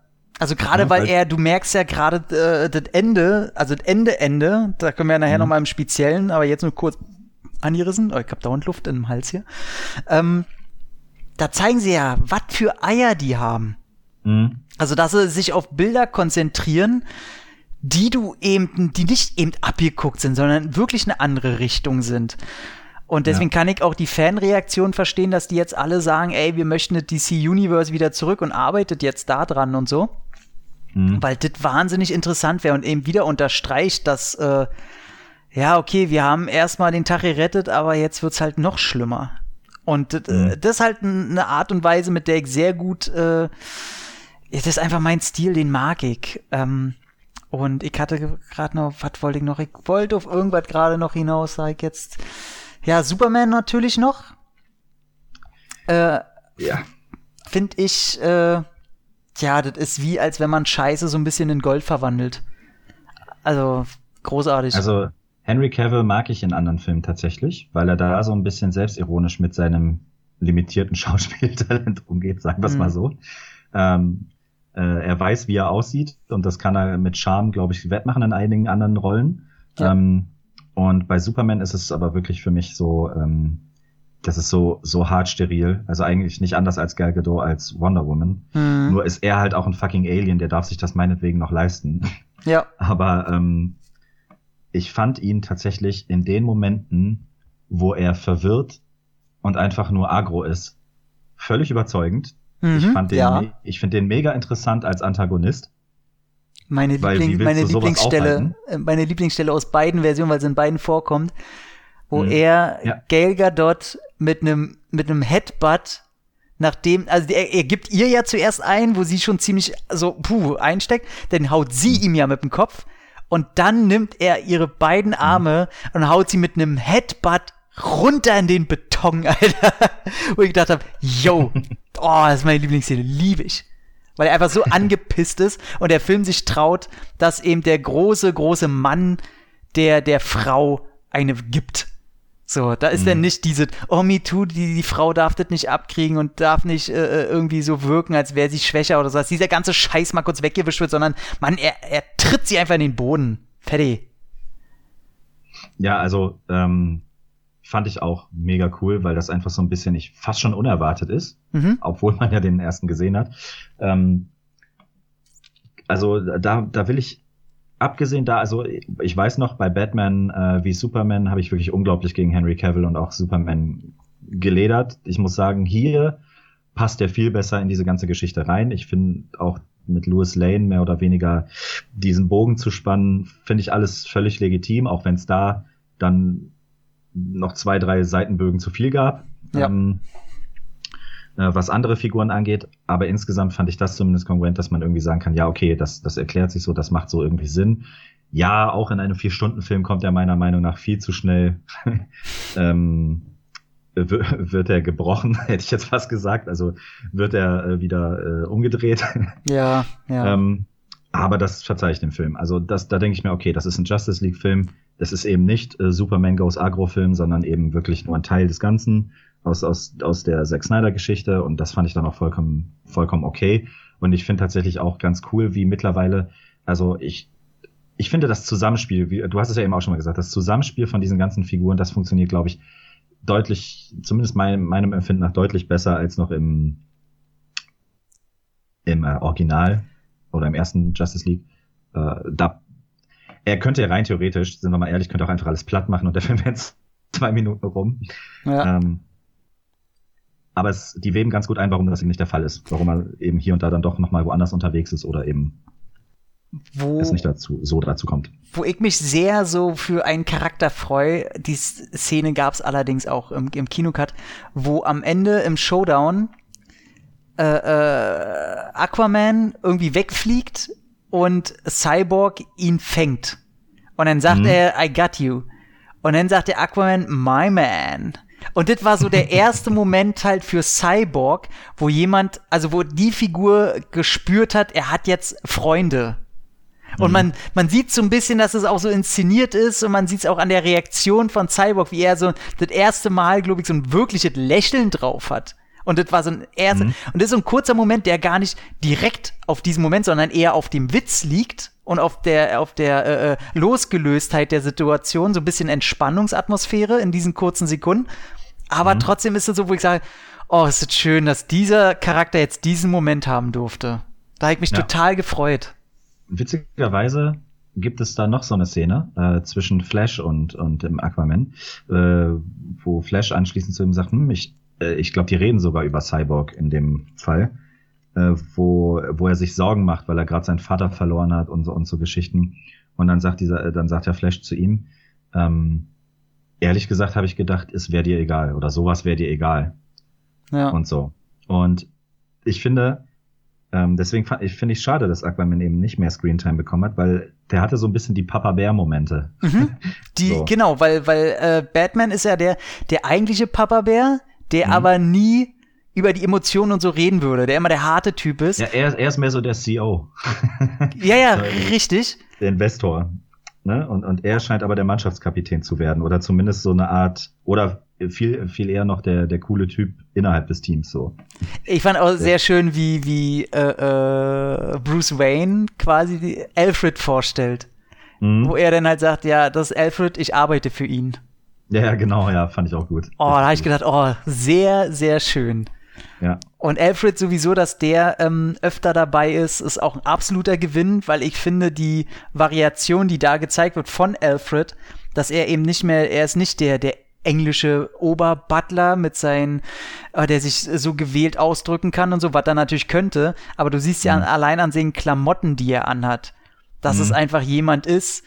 Also gerade ja, weil er, du merkst ja gerade äh, das Ende, also das Ende, Ende, da können wir ja nachher mhm. noch mal im Speziellen, aber jetzt nur kurz angerissen. Oh, ich hab dauernd Luft im Hals hier. Ähm, da zeigen sie ja, was für Eier die haben. Mhm. Also, dass sie sich auf Bilder konzentrieren, die du eben, die nicht eben abgeguckt sind, sondern wirklich eine andere Richtung sind. Und deswegen ja. kann ich auch die Fanreaktion verstehen, dass die jetzt alle sagen, ey, wir möchten das DC Universe wieder zurück und arbeitet jetzt da dran und so. Mhm. Weil das wahnsinnig interessant wäre und eben wieder unterstreicht, dass, äh, ja, okay, wir haben erstmal den Tag gerettet, aber jetzt wird's halt noch schlimmer. Und äh, das ist halt eine Art und Weise, mit der ich sehr gut, äh, das ist einfach mein Stil, den mag ich. Ähm, und ich hatte gerade noch, was wollte ich noch? Ich wollte auf irgendwas gerade noch hinaus, sag ich jetzt. Ja, Superman natürlich noch. Äh, ja. Finde ich, äh, ja, das ist wie, als wenn man Scheiße so ein bisschen in Gold verwandelt. Also, großartig. Also, Henry Cavill mag ich in anderen Filmen tatsächlich, weil er da so ein bisschen selbstironisch mit seinem limitierten Schauspieltalent umgeht, sagen wir es mhm. mal so. Ähm, äh, er weiß, wie er aussieht und das kann er mit Charme, glaube ich, wettmachen in einigen anderen Rollen. Ja. Ähm, und bei Superman ist es aber wirklich für mich so, ähm, das ist so so hart steril. Also eigentlich nicht anders als Gal Gadot als Wonder Woman. Mhm. Nur ist er halt auch ein fucking Alien, der darf sich das meinetwegen noch leisten. Ja. Aber ähm, ich fand ihn tatsächlich in den Momenten, wo er verwirrt und einfach nur agro ist, völlig überzeugend. Mhm, ich fand den, ja. ich finde den mega interessant als Antagonist. Meine, Liebling, meine Lieblingsstelle, äh, meine Lieblingsstelle aus beiden Versionen, weil es in beiden vorkommt, wo mhm. er ja. Gail Gadot mit einem mit einem Headbutt nachdem, also er, er gibt ihr ja zuerst ein, wo sie schon ziemlich so puh einsteckt, dann haut sie mhm. ihm ja mit dem Kopf und dann nimmt er ihre beiden Arme mhm. und haut sie mit einem Headbutt runter in den Beton, Alter. Wo ich gedacht habe, yo, oh, das ist meine Lieblingsszene, liebe ich. Weil er einfach so angepisst ist und der Film sich traut, dass eben der große, große Mann der, der Frau eine gibt. So, da ist mhm. dann nicht diese, oh, me too, die, die Frau darf das nicht abkriegen und darf nicht äh, äh irgendwie so wirken, als wäre sie schwächer oder so, dass dieser ganze Scheiß mal kurz weggewischt wird, sondern man, er, er tritt sie einfach in den Boden. Fertig. Ja, also, ähm, fand ich auch mega cool, weil das einfach so ein bisschen ich fast schon unerwartet ist, mhm. obwohl man ja den ersten gesehen hat. Ähm, also da, da will ich abgesehen da, also ich weiß noch, bei Batman äh, wie Superman habe ich wirklich unglaublich gegen Henry Cavill und auch Superman geledert. Ich muss sagen, hier passt er viel besser in diese ganze Geschichte rein. Ich finde auch mit Louis Lane mehr oder weniger diesen Bogen zu spannen, finde ich alles völlig legitim, auch wenn es da dann noch zwei, drei Seitenbögen zu viel gab. Ja. Ähm, äh, was andere Figuren angeht. Aber insgesamt fand ich das zumindest kongruent, dass man irgendwie sagen kann, ja, okay, das, das erklärt sich so, das macht so irgendwie Sinn. Ja, auch in einem Vier-Stunden-Film kommt er meiner Meinung nach viel zu schnell. ähm, wird er gebrochen, hätte ich jetzt fast gesagt. Also wird er äh, wieder äh, umgedreht. Ja, ja. ähm, aber das verzeihe ich dem Film. Also das, da denke ich mir, okay, das ist ein Justice League-Film. Das ist eben nicht äh, Superman Goes Agro-Film, sondern eben wirklich nur ein Teil des Ganzen aus, aus, aus der Zack Snyder-Geschichte. Und das fand ich dann auch vollkommen, vollkommen okay. Und ich finde tatsächlich auch ganz cool, wie mittlerweile, also ich, ich finde das Zusammenspiel, wie, du hast es ja eben auch schon mal gesagt, das Zusammenspiel von diesen ganzen Figuren, das funktioniert, glaube ich, deutlich, zumindest mein, meinem Empfinden nach deutlich besser als noch im, im äh, Original oder im ersten Justice League. Äh, da, er könnte ja rein theoretisch, sind wir mal ehrlich, könnte auch einfach alles platt machen und der Film wäre jetzt zwei Minuten rum. Ja. Ähm, aber es, die weben ganz gut ein, warum das eben nicht der Fall ist. Warum er eben hier und da dann doch nochmal woanders unterwegs ist oder eben wo, es nicht dazu, so dazu kommt. Wo ich mich sehr so für einen Charakter freue, die Szene gab es allerdings auch im, im Kinocut, wo am Ende im Showdown äh, äh, Aquaman irgendwie wegfliegt und Cyborg ihn fängt. Und dann sagt mhm. er, I got you. Und dann sagt der Aquaman, my man. Und das war so der erste Moment halt für Cyborg, wo jemand, also wo die Figur gespürt hat, er hat jetzt Freunde. Und mhm. man, man sieht so ein bisschen, dass es auch so inszeniert ist und man sieht es auch an der Reaktion von Cyborg, wie er so das erste Mal, glaube ich, so ein wirkliches Lächeln drauf hat. Und das war so ein erster, mhm. und das ist so ein kurzer Moment, der gar nicht direkt auf diesen Moment, sondern eher auf dem Witz liegt und auf der, auf der äh, äh Losgelöstheit der Situation, so ein bisschen Entspannungsatmosphäre in diesen kurzen Sekunden. Aber mhm. trotzdem ist es so, wo ich sage, oh, es ist schön, dass dieser Charakter jetzt diesen Moment haben durfte. Da habe ich mich ja. total gefreut. Witzigerweise gibt es da noch so eine Szene äh, zwischen Flash und, und dem Aquaman, äh, wo Flash anschließend zu ihm sagt, hm, ich, äh, ich glaube, die reden sogar über Cyborg in dem Fall, äh, wo, wo er sich Sorgen macht, weil er gerade seinen Vater verloren hat und so, und so Geschichten. Und dann sagt dieser, äh, dann sagt der Flash zu ihm, ähm, ehrlich gesagt habe ich gedacht, es wäre dir egal oder sowas wäre dir egal. Ja. Und so. Und ich finde, ähm, deswegen fand ich, finde ich schade, dass Aquaman eben nicht mehr Screentime bekommen hat, weil der hatte so ein bisschen die Papa-Bär-Momente. Mhm. Die, so. genau, weil, weil äh, Batman ist ja der, der eigentliche Papa-Bär, der mhm. aber nie über die Emotionen und so reden würde, der immer der harte Typ ist. Ja, er, er ist mehr so der CEO. ja, ja, richtig. Der Investor. Ne? Und, und er scheint aber der Mannschaftskapitän zu werden oder zumindest so eine Art oder viel viel eher noch der der coole Typ innerhalb des Teams so. Ich fand auch ja. sehr schön, wie wie äh, äh, Bruce Wayne quasi Alfred vorstellt, mhm. wo er dann halt sagt, ja, das ist Alfred, ich arbeite für ihn. Ja, genau, ja, fand ich auch gut. Oh, da habe ich gedacht, oh, sehr sehr schön. Ja. Und Alfred sowieso, dass der ähm, öfter dabei ist, ist auch ein absoluter Gewinn, weil ich finde, die Variation, die da gezeigt wird von Alfred, dass er eben nicht mehr, er ist nicht der, der englische Oberbutler mit seinen, äh, der sich so gewählt ausdrücken kann und so, was er natürlich könnte. Aber du siehst ja mhm. allein an den Klamotten, die er anhat, dass mhm. es einfach jemand ist,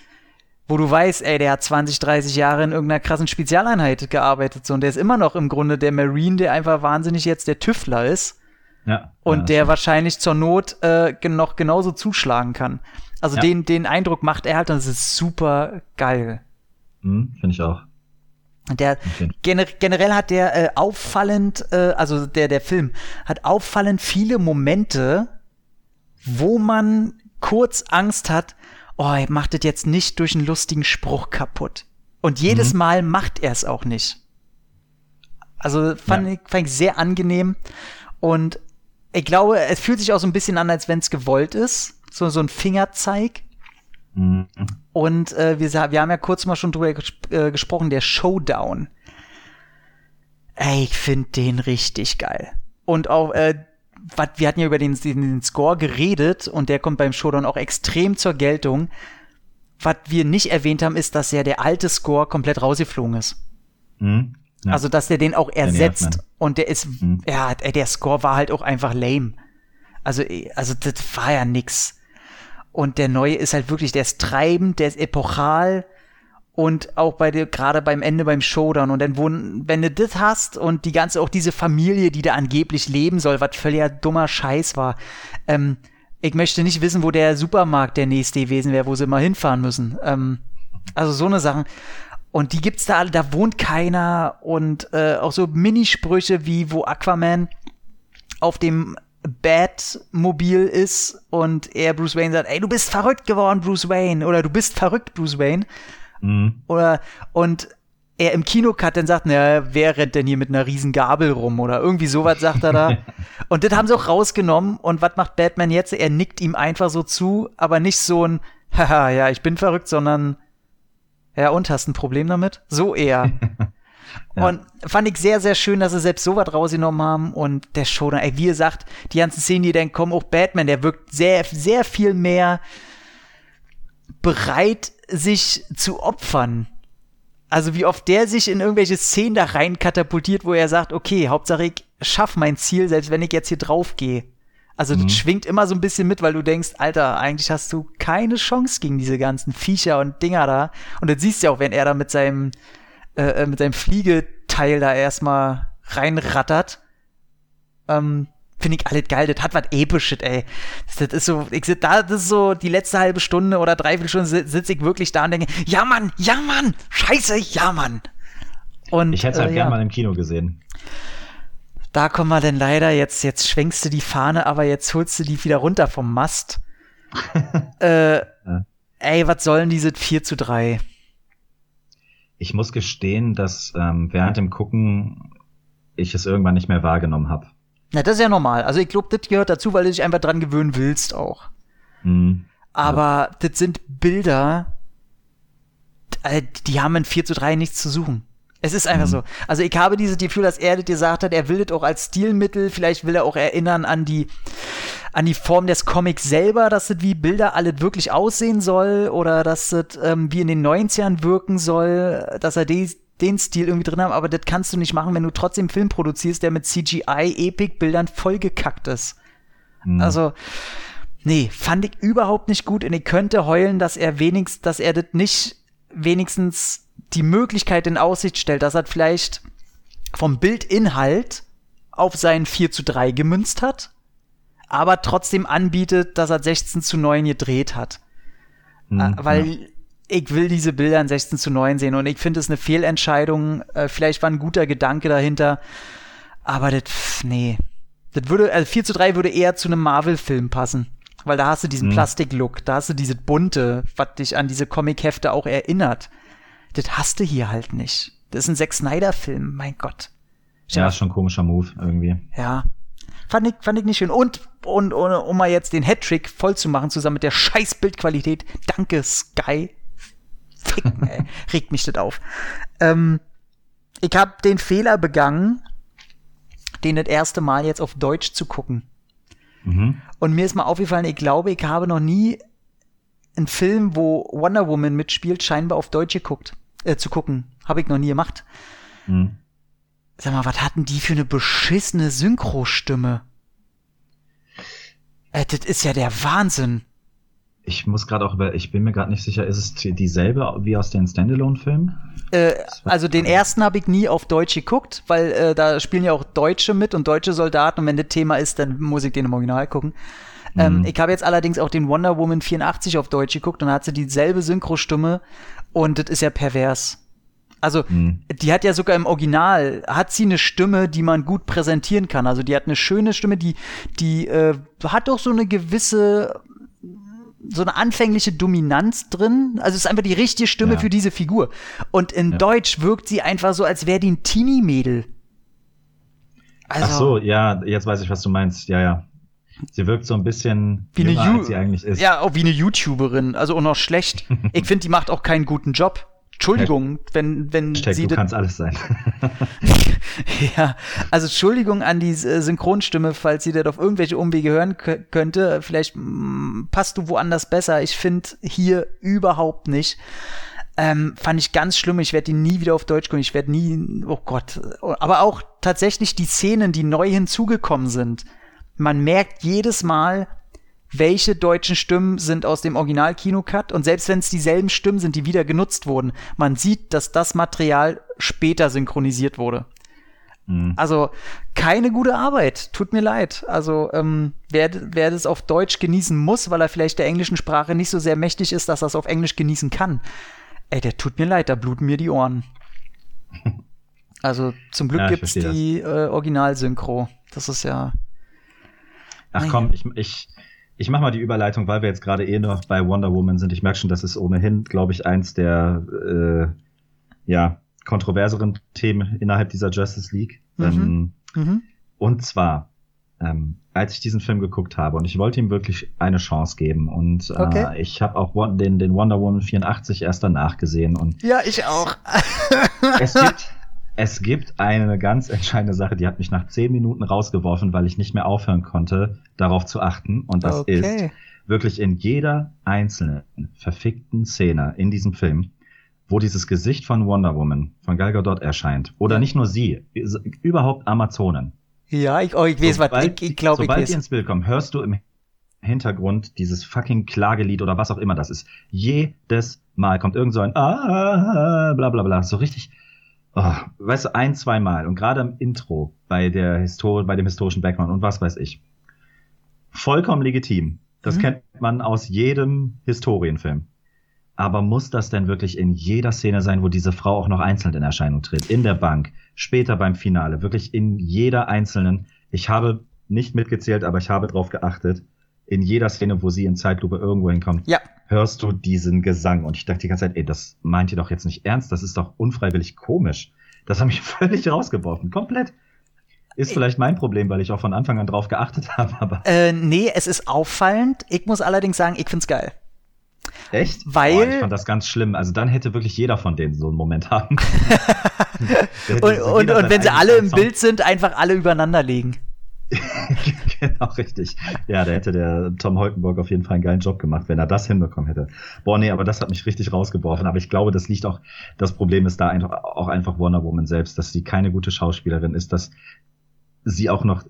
wo du weißt, ey, der hat 20, 30 Jahre in irgendeiner krassen Spezialeinheit gearbeitet so und der ist immer noch im Grunde der Marine, der einfach wahnsinnig jetzt der Tüftler ist. Ja. Und ja, der stimmt. wahrscheinlich zur Not äh, noch genauso zuschlagen kann. Also ja. den, den Eindruck macht er halt und es ist super geil. Mhm, Finde ich auch. Der okay. gener generell hat der äh, auffallend, äh, also der der Film hat auffallend viele Momente, wo man kurz Angst hat, oh, er macht das jetzt nicht durch einen lustigen Spruch kaputt. Und jedes mhm. Mal macht er es auch nicht. Also fand, ja. ich, fand ich sehr angenehm. Und ich glaube, es fühlt sich auch so ein bisschen an, als wenn es gewollt ist. So, so ein Fingerzeig. Mhm. Und äh, wir, wir haben ja kurz mal schon drüber ges äh, gesprochen, der Showdown. Ey, ich finde den richtig geil. Und auch äh, wat, wir hatten ja über den, den Score geredet und der kommt beim Showdown auch extrem zur Geltung. Was wir nicht erwähnt haben, ist, dass ja der alte Score komplett rausgeflogen ist. Mhm. Ja. Also, dass der den auch ersetzt. und der ist, mhm. ja, der Score war halt auch einfach lame. Also, also das war ja nix. Und der neue ist halt wirklich, der ist treibend, der ist epochal und auch bei dir, gerade beim Ende beim Showdown. Und dann, wo, wenn du das hast und die ganze, auch diese Familie, die da angeblich leben soll, was völliger dummer Scheiß war. Ähm, ich möchte nicht wissen, wo der Supermarkt der nächste gewesen wäre, wo sie mal hinfahren müssen. Ähm, also so eine Sachen. Und die gibt's da alle, da wohnt keiner und äh, auch so Minisprüche wie wo Aquaman auf dem Batmobil ist und er Bruce Wayne sagt, ey, du bist verrückt geworden, Bruce Wayne, oder du bist verrückt, Bruce Wayne. Mhm. Oder und er im Kinocut dann sagt, na, wer rennt denn hier mit einer riesen Gabel rum oder irgendwie sowas sagt er da. und das haben sie auch rausgenommen und was macht Batman jetzt? Er nickt ihm einfach so zu, aber nicht so ein haha, ja, ich bin verrückt, sondern ja, und hast ein Problem damit? So eher. ja. Und fand ich sehr, sehr schön, dass sie selbst so was rausgenommen haben und der Showdown, ey, wie gesagt, die ganzen Szenen, die dann kommen, auch Batman, der wirkt sehr, sehr viel mehr bereit, sich zu opfern. Also wie oft der sich in irgendwelche Szenen da rein katapultiert, wo er sagt, okay, Hauptsache ich schaff mein Ziel, selbst wenn ich jetzt hier drauf gehe. Also mhm. das schwingt immer so ein bisschen mit, weil du denkst, Alter, eigentlich hast du keine Chance gegen diese ganzen Viecher und Dinger da. Und das siehst du ja auch, wenn er da mit seinem, äh, äh mit seinem Fliegeteil da erstmal reinrattert. Ähm, Finde ich alles geil, das hat was episches, ey. Das, das ist so, ich sit da, das ist so die letzte halbe Stunde oder dreiviertel Stunde sitze ich wirklich da und denke, ja Mann, ja Mann, scheiße, ja Mann. Und, ich hätte es halt äh, gern ja. mal im Kino gesehen da kommen wir denn leider, jetzt, jetzt schwenkst du die Fahne, aber jetzt holst du die wieder runter vom Mast. äh, ja. Ey, was sollen diese 4 zu 3? Ich muss gestehen, dass ähm, während dem Gucken ich es irgendwann nicht mehr wahrgenommen habe. Na, das ist ja normal. Also ich glaube, das gehört dazu, weil du dich einfach dran gewöhnen willst auch. Mhm. Aber ja. das sind Bilder, äh, die haben in 4 zu 3 nichts zu suchen. Es ist einfach mhm. so. Also ich habe dieses Gefühl, dass er das gesagt hat, er will das auch als Stilmittel, vielleicht will er auch erinnern an die, an die Form des Comics selber, dass das wie Bilder alle wirklich aussehen soll oder dass das ähm, wie in den 90ern wirken soll, dass er die, den Stil irgendwie drin hat, aber das kannst du nicht machen, wenn du trotzdem Film produzierst, der mit CGI-Epic-Bildern vollgekackt ist. Mhm. Also, nee, fand ich überhaupt nicht gut und ich könnte heulen, dass er wenigstens, dass er das nicht wenigstens die Möglichkeit in Aussicht stellt, dass er vielleicht vom Bildinhalt auf seinen 4 zu 3 gemünzt hat, aber trotzdem anbietet, dass er 16 zu 9 gedreht hat. Mhm, Weil. Ich will diese Bilder in 16 zu 9 sehen und ich finde es eine Fehlentscheidung. Äh, vielleicht war ein guter Gedanke dahinter, aber das, nee. Das würde, also 4 zu 3 würde eher zu einem Marvel-Film passen. Weil da hast du diesen mhm. Plastiklook, da hast du diese bunte, was dich an diese Comic-Hefte auch erinnert. Das hast du hier halt nicht. Das ist ein Zack Snyder-Film, mein Gott. Ja, ist schon ein komischer Move irgendwie. Ja. Fand ich, fand ich nicht schön. Und, und, und um mal jetzt den Hattrick voll zu machen, zusammen mit der scheiß Bildqualität. Danke, Sky. Ficken, ey. Regt mich das auf. Ähm, ich habe den Fehler begangen, den das erste Mal jetzt auf Deutsch zu gucken. Mhm. Und mir ist mal aufgefallen, ich glaube, ich habe noch nie einen Film, wo Wonder Woman mitspielt, scheinbar auf Deutsch geguckt äh, zu gucken. Habe ich noch nie gemacht. Hm. Sag mal, was hatten die für eine beschissene Synchrostimme? Äh, das ist ja der Wahnsinn. Ich muss gerade auch über, ich bin mir gerade nicht sicher, ist es dieselbe wie aus den Standalone-Filmen? Äh, also den ersten habe ich nie auf Deutsch geguckt, weil äh, da spielen ja auch Deutsche mit und deutsche Soldaten und wenn das Thema ist, dann muss ich den im Original gucken. Ähm, mhm. ich habe jetzt allerdings auch den Wonder Woman 84 auf Deutsch geguckt und da hat sie dieselbe Synchrostimme und das ist ja pervers. Also, mhm. die hat ja sogar im Original, hat sie eine Stimme, die man gut präsentieren kann. Also, die hat eine schöne Stimme, die, die äh, hat doch so eine gewisse, so eine anfängliche Dominanz drin. Also, es ist einfach die richtige Stimme ja. für diese Figur. Und in ja. Deutsch wirkt sie einfach so, als wäre die ein Teenie-Mädel. Also, Ach so, ja, jetzt weiß ich, was du meinst. Ja, ja. Sie wirkt so ein bisschen wie jünger, eine als sie eigentlich ist. Ja, auch wie eine YouTuberin, also auch noch schlecht. ich finde, die macht auch keinen guten Job. Entschuldigung, wenn, wenn Hashtag, sie. Du kannst alles sein. ja, also Entschuldigung an die äh, Synchronstimme, falls sie das auf irgendwelche Umwege hören könnte. Vielleicht mm, passt du woanders besser. Ich finde hier überhaupt nicht. Ähm, fand ich ganz schlimm. Ich werde die nie wieder auf Deutsch gucken. Ich werde nie, oh Gott. Aber auch tatsächlich die Szenen, die neu hinzugekommen sind man merkt jedes Mal, welche deutschen Stimmen sind aus dem Original-Kinocut und selbst wenn es dieselben Stimmen sind, die wieder genutzt wurden, man sieht, dass das Material später synchronisiert wurde. Mhm. Also keine gute Arbeit, tut mir leid. Also ähm, wer, wer das auf Deutsch genießen muss, weil er vielleicht der englischen Sprache nicht so sehr mächtig ist, dass er es auf Englisch genießen kann, ey, der tut mir leid, da bluten mir die Ohren. Also zum Glück ja, gibt's die äh, Originalsynchro. Das ist ja. Ach komm, ich, ich, ich mache mal die Überleitung, weil wir jetzt gerade eh noch bei Wonder Woman sind. Ich merke schon, das ist ohnehin, glaube ich, eins der äh, ja, kontroverseren Themen innerhalb dieser Justice League. Mhm. Ähm, mhm. Und zwar, ähm, als ich diesen Film geguckt habe und ich wollte ihm wirklich eine Chance geben und äh, okay. ich habe auch den, den Wonder Woman 84 erst danach gesehen und ja ich auch es gibt es gibt eine ganz entscheidende Sache, die hat mich nach zehn Minuten rausgeworfen, weil ich nicht mehr aufhören konnte, darauf zu achten. Und das okay. ist wirklich in jeder einzelnen verfickten Szene in diesem Film, wo dieses Gesicht von Wonder Woman, von Gal Gadot erscheint. Oder nicht nur sie, überhaupt Amazonen. Ja, ich, oh, ich weiß, sobald, was ich, ich glaube, ich Sobald die ins Bild kommen, hörst du im Hintergrund dieses fucking Klagelied oder was auch immer das ist. Jedes Mal kommt irgend so ein ah, bla bla bla. So richtig, oh, weißt du, ein, zwei Mal. Und gerade im Intro bei der Histor bei dem historischen Background und was weiß ich. Vollkommen legitim. Das mhm. kennt man aus jedem Historienfilm. Aber muss das denn wirklich in jeder Szene sein, wo diese Frau auch noch einzeln in Erscheinung tritt? In der Bank, später beim Finale, wirklich in jeder einzelnen. Ich habe nicht mitgezählt, aber ich habe darauf geachtet. In jeder Szene, wo sie in Zeitlupe irgendwo hinkommt, ja. Hörst du diesen Gesang. Und ich dachte die ganze Zeit, ey, das meint ihr doch jetzt nicht ernst. Das ist doch unfreiwillig komisch. Das hat mich völlig rausgeworfen. Komplett. Ist vielleicht mein Problem, weil ich auch von Anfang an drauf geachtet habe. Aber äh, nee, es ist auffallend. Ich muss allerdings sagen, ich find's geil. Echt? Weil. Boah, ich fand das ganz schlimm. Also dann hätte wirklich jeder von denen so einen Moment haben. und, und, und wenn sie alle im Bild sind, einfach alle übereinander legen. genau, richtig. Ja, da hätte der Tom Holkenburg auf jeden Fall einen geilen Job gemacht, wenn er das hinbekommen hätte. Boah, nee, aber das hat mich richtig rausgeworfen. Aber ich glaube, das liegt auch, das Problem ist da einfach, auch einfach Wonder Woman selbst, dass sie keine gute Schauspielerin ist, dass sie auch noch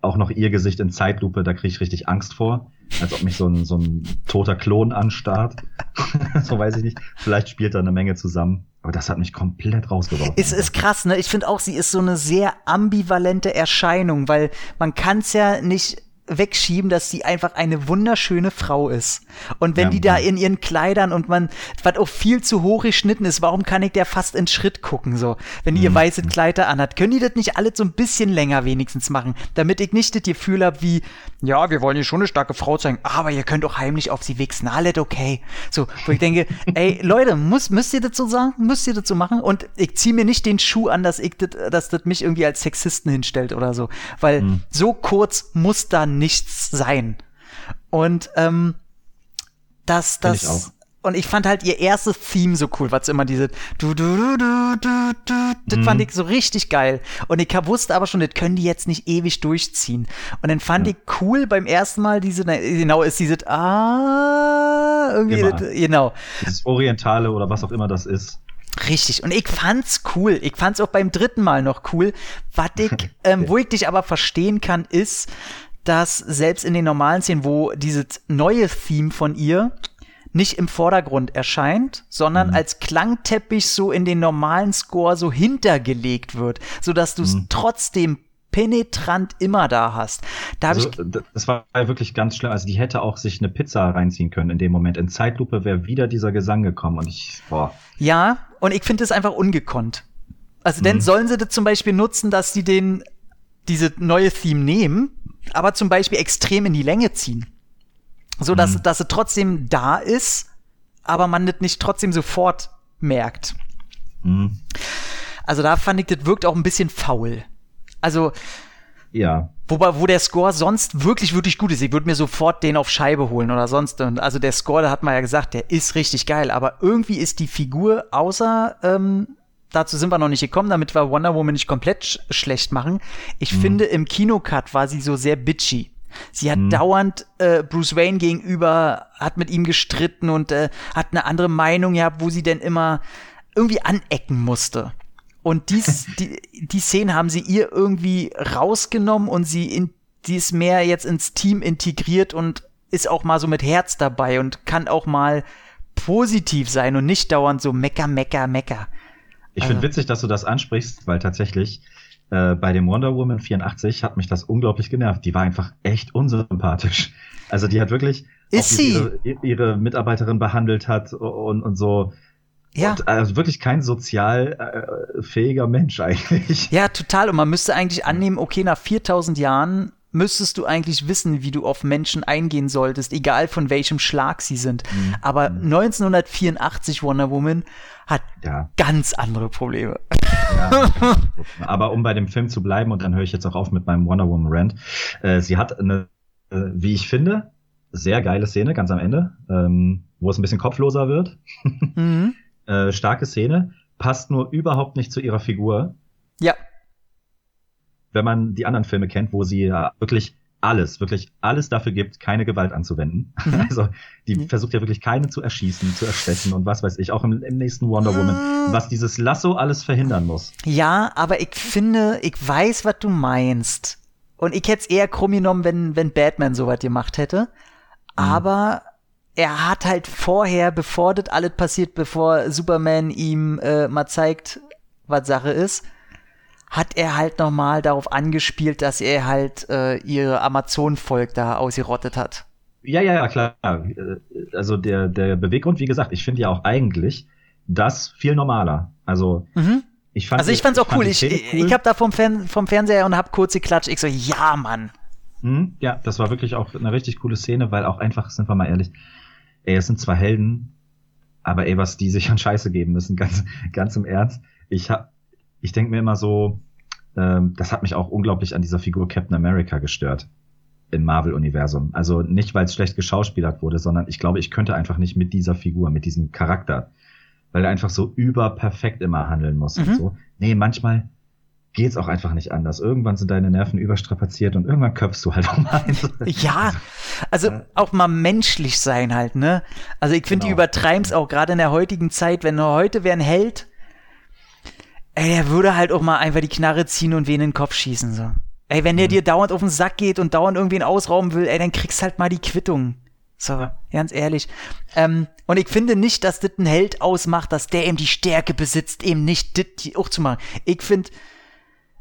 auch noch ihr Gesicht in Zeitlupe, da kriege ich richtig Angst vor. Als ob mich so ein, so ein toter Klon anstarrt. so weiß ich nicht. Vielleicht spielt da eine Menge zusammen. Aber das hat mich komplett rausgeworfen. Es ist krass, ne? Ich finde auch, sie ist so eine sehr ambivalente Erscheinung, weil man kann es ja nicht wegschieben, dass sie einfach eine wunderschöne Frau ist. Und wenn ja, die da in ihren Kleidern und man, was auch viel zu hoch geschnitten ist, warum kann ich der fast in Schritt gucken, so? Wenn die ihr mhm. weißes Kleider anhat, können die das nicht alle so ein bisschen länger wenigstens machen, damit ich nicht das Gefühl habe wie, ja, wir wollen hier schon eine starke Frau zeigen, aber ihr könnt auch heimlich auf sie wichsen, alles okay. So, wo ich denke, ey, Leute, muss, müsst ihr das so sagen? Müsst ihr das so machen? Und ich ziehe mir nicht den Schuh an, dass ich das, dass das mich irgendwie als Sexisten hinstellt oder so. Weil mhm. so kurz muss da nichts sein. Und ähm, das, das. Und ich fand halt ihr erstes Theme so cool, was immer diese du du du du du du das mhm. fand ich so richtig geil. Und ich wusste aber schon, das können die jetzt nicht ewig durchziehen. Und dann fand ja. ich cool beim ersten Mal diese, genau, ist diese ah irgendwie, das, genau. Dieses Orientale oder was auch immer das ist. Richtig. Und ich fand's cool. Ich fand's auch beim dritten Mal noch cool. Was ich, ähm, wo ich dich aber verstehen kann, ist, dass selbst in den normalen Szenen, wo dieses neue Theme von ihr nicht im Vordergrund erscheint, sondern mhm. als Klangteppich so in den normalen Score so hintergelegt wird, so dass du es mhm. trotzdem penetrant immer da hast. Da also, das war ja wirklich ganz schlimm. Also die hätte auch sich eine Pizza reinziehen können in dem Moment. In Zeitlupe wäre wieder dieser Gesang gekommen und ich, boah. Ja, und ich finde es einfach ungekonnt. Also mhm. denn sollen sie das zum Beispiel nutzen, dass sie den, diese neue Theme nehmen aber zum Beispiel extrem in die Länge ziehen. So dass, mhm. dass es trotzdem da ist, aber man das nicht trotzdem sofort merkt. Mhm. Also da fand ich, das wirkt auch ein bisschen faul. Also, ja. Wobei, wo der Score sonst wirklich, wirklich gut ist. Ich würde mir sofort den auf Scheibe holen oder sonst. Also der Score, da hat man ja gesagt, der ist richtig geil. Aber irgendwie ist die Figur, außer ähm, dazu sind wir noch nicht gekommen, damit wir Wonder Woman nicht komplett sch schlecht machen. Ich mhm. finde, im Kinocut war sie so sehr bitchy. Sie hat mhm. dauernd äh, Bruce Wayne gegenüber, hat mit ihm gestritten und äh, hat eine andere Meinung gehabt, wo sie denn immer irgendwie anecken musste. Und dies, die, die Szenen haben sie ihr irgendwie rausgenommen und sie in die ist mehr jetzt ins Team integriert und ist auch mal so mit Herz dabei und kann auch mal positiv sein und nicht dauernd so mecker, mecker, mecker. Ich finde witzig, dass du das ansprichst, weil tatsächlich äh, bei dem Wonder Woman 84 hat mich das unglaublich genervt. Die war einfach echt unsympathisch. Also die hat wirklich ist sie ihre, ihre, Mitarbeiterin behandelt hat und, und so. Ja. Und, also wirklich kein sozial äh, fähiger Mensch eigentlich. Ja, total. Und man müsste eigentlich annehmen, okay, nach 4000 Jahren müsstest du eigentlich wissen, wie du auf Menschen eingehen solltest, egal von welchem Schlag sie sind. Mhm. Aber 1984 mhm. Wonder Woman hat ja. ganz andere Probleme. Ja, aber um bei dem Film zu bleiben, und dann höre ich jetzt auch auf mit meinem Wonder Woman Rant, äh, sie hat eine, äh, wie ich finde, sehr geile Szene ganz am Ende, ähm, wo es ein bisschen kopfloser wird. Mhm. äh, starke Szene, passt nur überhaupt nicht zu ihrer Figur. Ja wenn man die anderen Filme kennt, wo sie ja wirklich alles, wirklich alles dafür gibt, keine Gewalt anzuwenden. Mhm. Also die mhm. versucht ja wirklich keinen zu erschießen, zu erstechen und was weiß ich, auch im, im nächsten Wonder Woman, mhm. was dieses Lasso alles verhindern muss. Ja, aber ich finde, ich weiß, was du meinst. Und ich hätte es eher krumm genommen, wenn, wenn Batman sowas gemacht hätte. Mhm. Aber er hat halt vorher, bevor das alles passiert, bevor Superman ihm äh, mal zeigt, was Sache ist, hat er halt nochmal darauf angespielt, dass er halt äh, ihre Amazon-Volk da ausgerottet hat. Ja, ja, ja, klar. Also der, der Beweggrund, wie gesagt, ich finde ja auch eigentlich das viel normaler. Also mhm. ich fand Also ich fand's auch cool. Ich, ich, cool. ich habe da vom, Fern vom Fernseher und hab kurz geklatscht. Ich so, ja, Mann. Mhm, ja, das war wirklich auch eine richtig coole Szene, weil auch einfach, sind wir mal ehrlich, ey, es sind zwar Helden, aber ey, was die sich an Scheiße geben müssen, ganz, ganz im Ernst. Ich hab, ich denke mir immer so, ähm, das hat mich auch unglaublich an dieser Figur Captain America gestört im Marvel-Universum. Also nicht, weil es schlecht geschauspielert wurde, sondern ich glaube, ich könnte einfach nicht mit dieser Figur, mit diesem Charakter, weil er einfach so überperfekt immer handeln muss mhm. und so. Nee, manchmal geht's auch einfach nicht anders. Irgendwann sind deine Nerven überstrapaziert und irgendwann köpfst du halt auch mal. Ja, also auch mal menschlich sein halt, ne? Also ich finde, genau. die übertreiben's auch gerade in der heutigen Zeit, wenn heute wer ein Held Ey, der würde halt auch mal einfach die Knarre ziehen und wen in den Kopf schießen, so. Ey, wenn der mhm. dir dauernd auf den Sack geht und dauernd irgendwen ausrauben will, ey, dann kriegst halt mal die Quittung. So, ganz ehrlich. Ähm, und ich finde nicht, dass das ein Held ausmacht, dass der eben die Stärke besitzt, eben nicht das auch zu machen. Ich finde,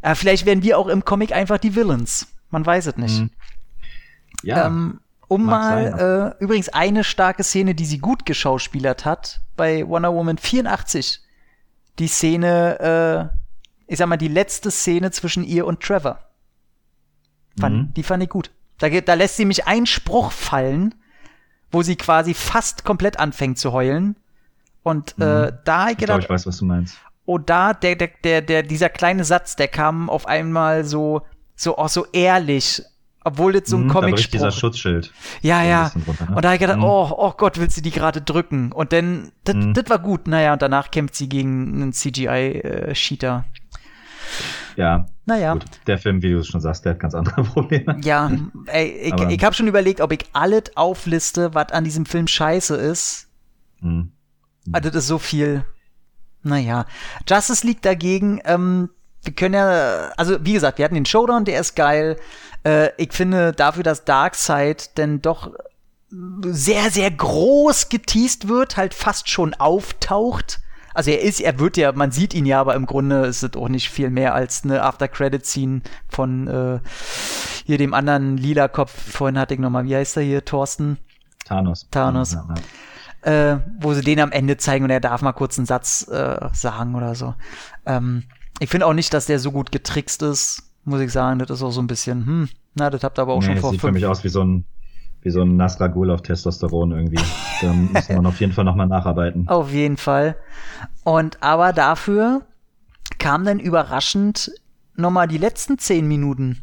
äh, vielleicht werden wir auch im Comic einfach die Villains. Man weiß es nicht. Mhm. Ja. Ähm, um mal, äh, übrigens eine starke Szene, die sie gut geschauspielert hat, bei Wonder Woman 84 die Szene, äh, ich sag mal, die letzte Szene zwischen ihr und Trevor. Fand, mhm. Die fand ich gut. Da, da lässt sie mich einen Spruch fallen, wo sie quasi fast komplett anfängt zu heulen. Und äh, mhm. äh, da ich gedacht, ich, glaub, ich weiß, was du meinst. Oh, da, der, der, der, der, dieser kleine Satz, der kam auf einmal so, so, auch so ehrlich obwohl jetzt so ein mhm, comic -Spruch. dieser Schutzschild. Ja, ja. Runter, ne? Und da habe ich gedacht, mhm. oh, oh Gott, will sie die gerade drücken? Und dann, das mhm. war gut. Naja, und danach kämpft sie gegen einen CGI-Cheater. Äh, ja. Naja. Gut. Der Film, wie du es schon sagst, der hat ganz andere Probleme. Ja, ey, ich, ich habe schon überlegt, ob ich alles aufliste, was an diesem Film scheiße ist. Mhm. Also das ist so viel. Naja. Justice League dagegen, ähm, wir können ja, also wie gesagt, wir hatten den Showdown, der ist geil. Äh, ich finde dafür, dass Darkseid denn doch sehr, sehr groß geteased wird, halt fast schon auftaucht. Also er ist, er wird ja, man sieht ihn ja, aber im Grunde ist es auch nicht viel mehr als eine After-Credit-Scene von äh, hier dem anderen lila Kopf. Vorhin hatte ich nochmal, wie heißt er hier, Thorsten? Thanos. Thanos. Ja, ja. Äh, wo sie den am Ende zeigen und er darf mal kurz einen Satz äh, sagen oder so. Ähm, ich finde auch nicht, dass der so gut getrickst ist muss ich sagen. Das ist auch so ein bisschen, hm, na, das habt ihr aber auch nee, schon vor. Das sieht für mich aus wie so ein, wie so ein Nasragul auf Testosteron irgendwie. da muss man auf jeden Fall nochmal nacharbeiten. Auf jeden Fall. Und aber dafür kam dann überraschend nochmal die letzten zehn Minuten,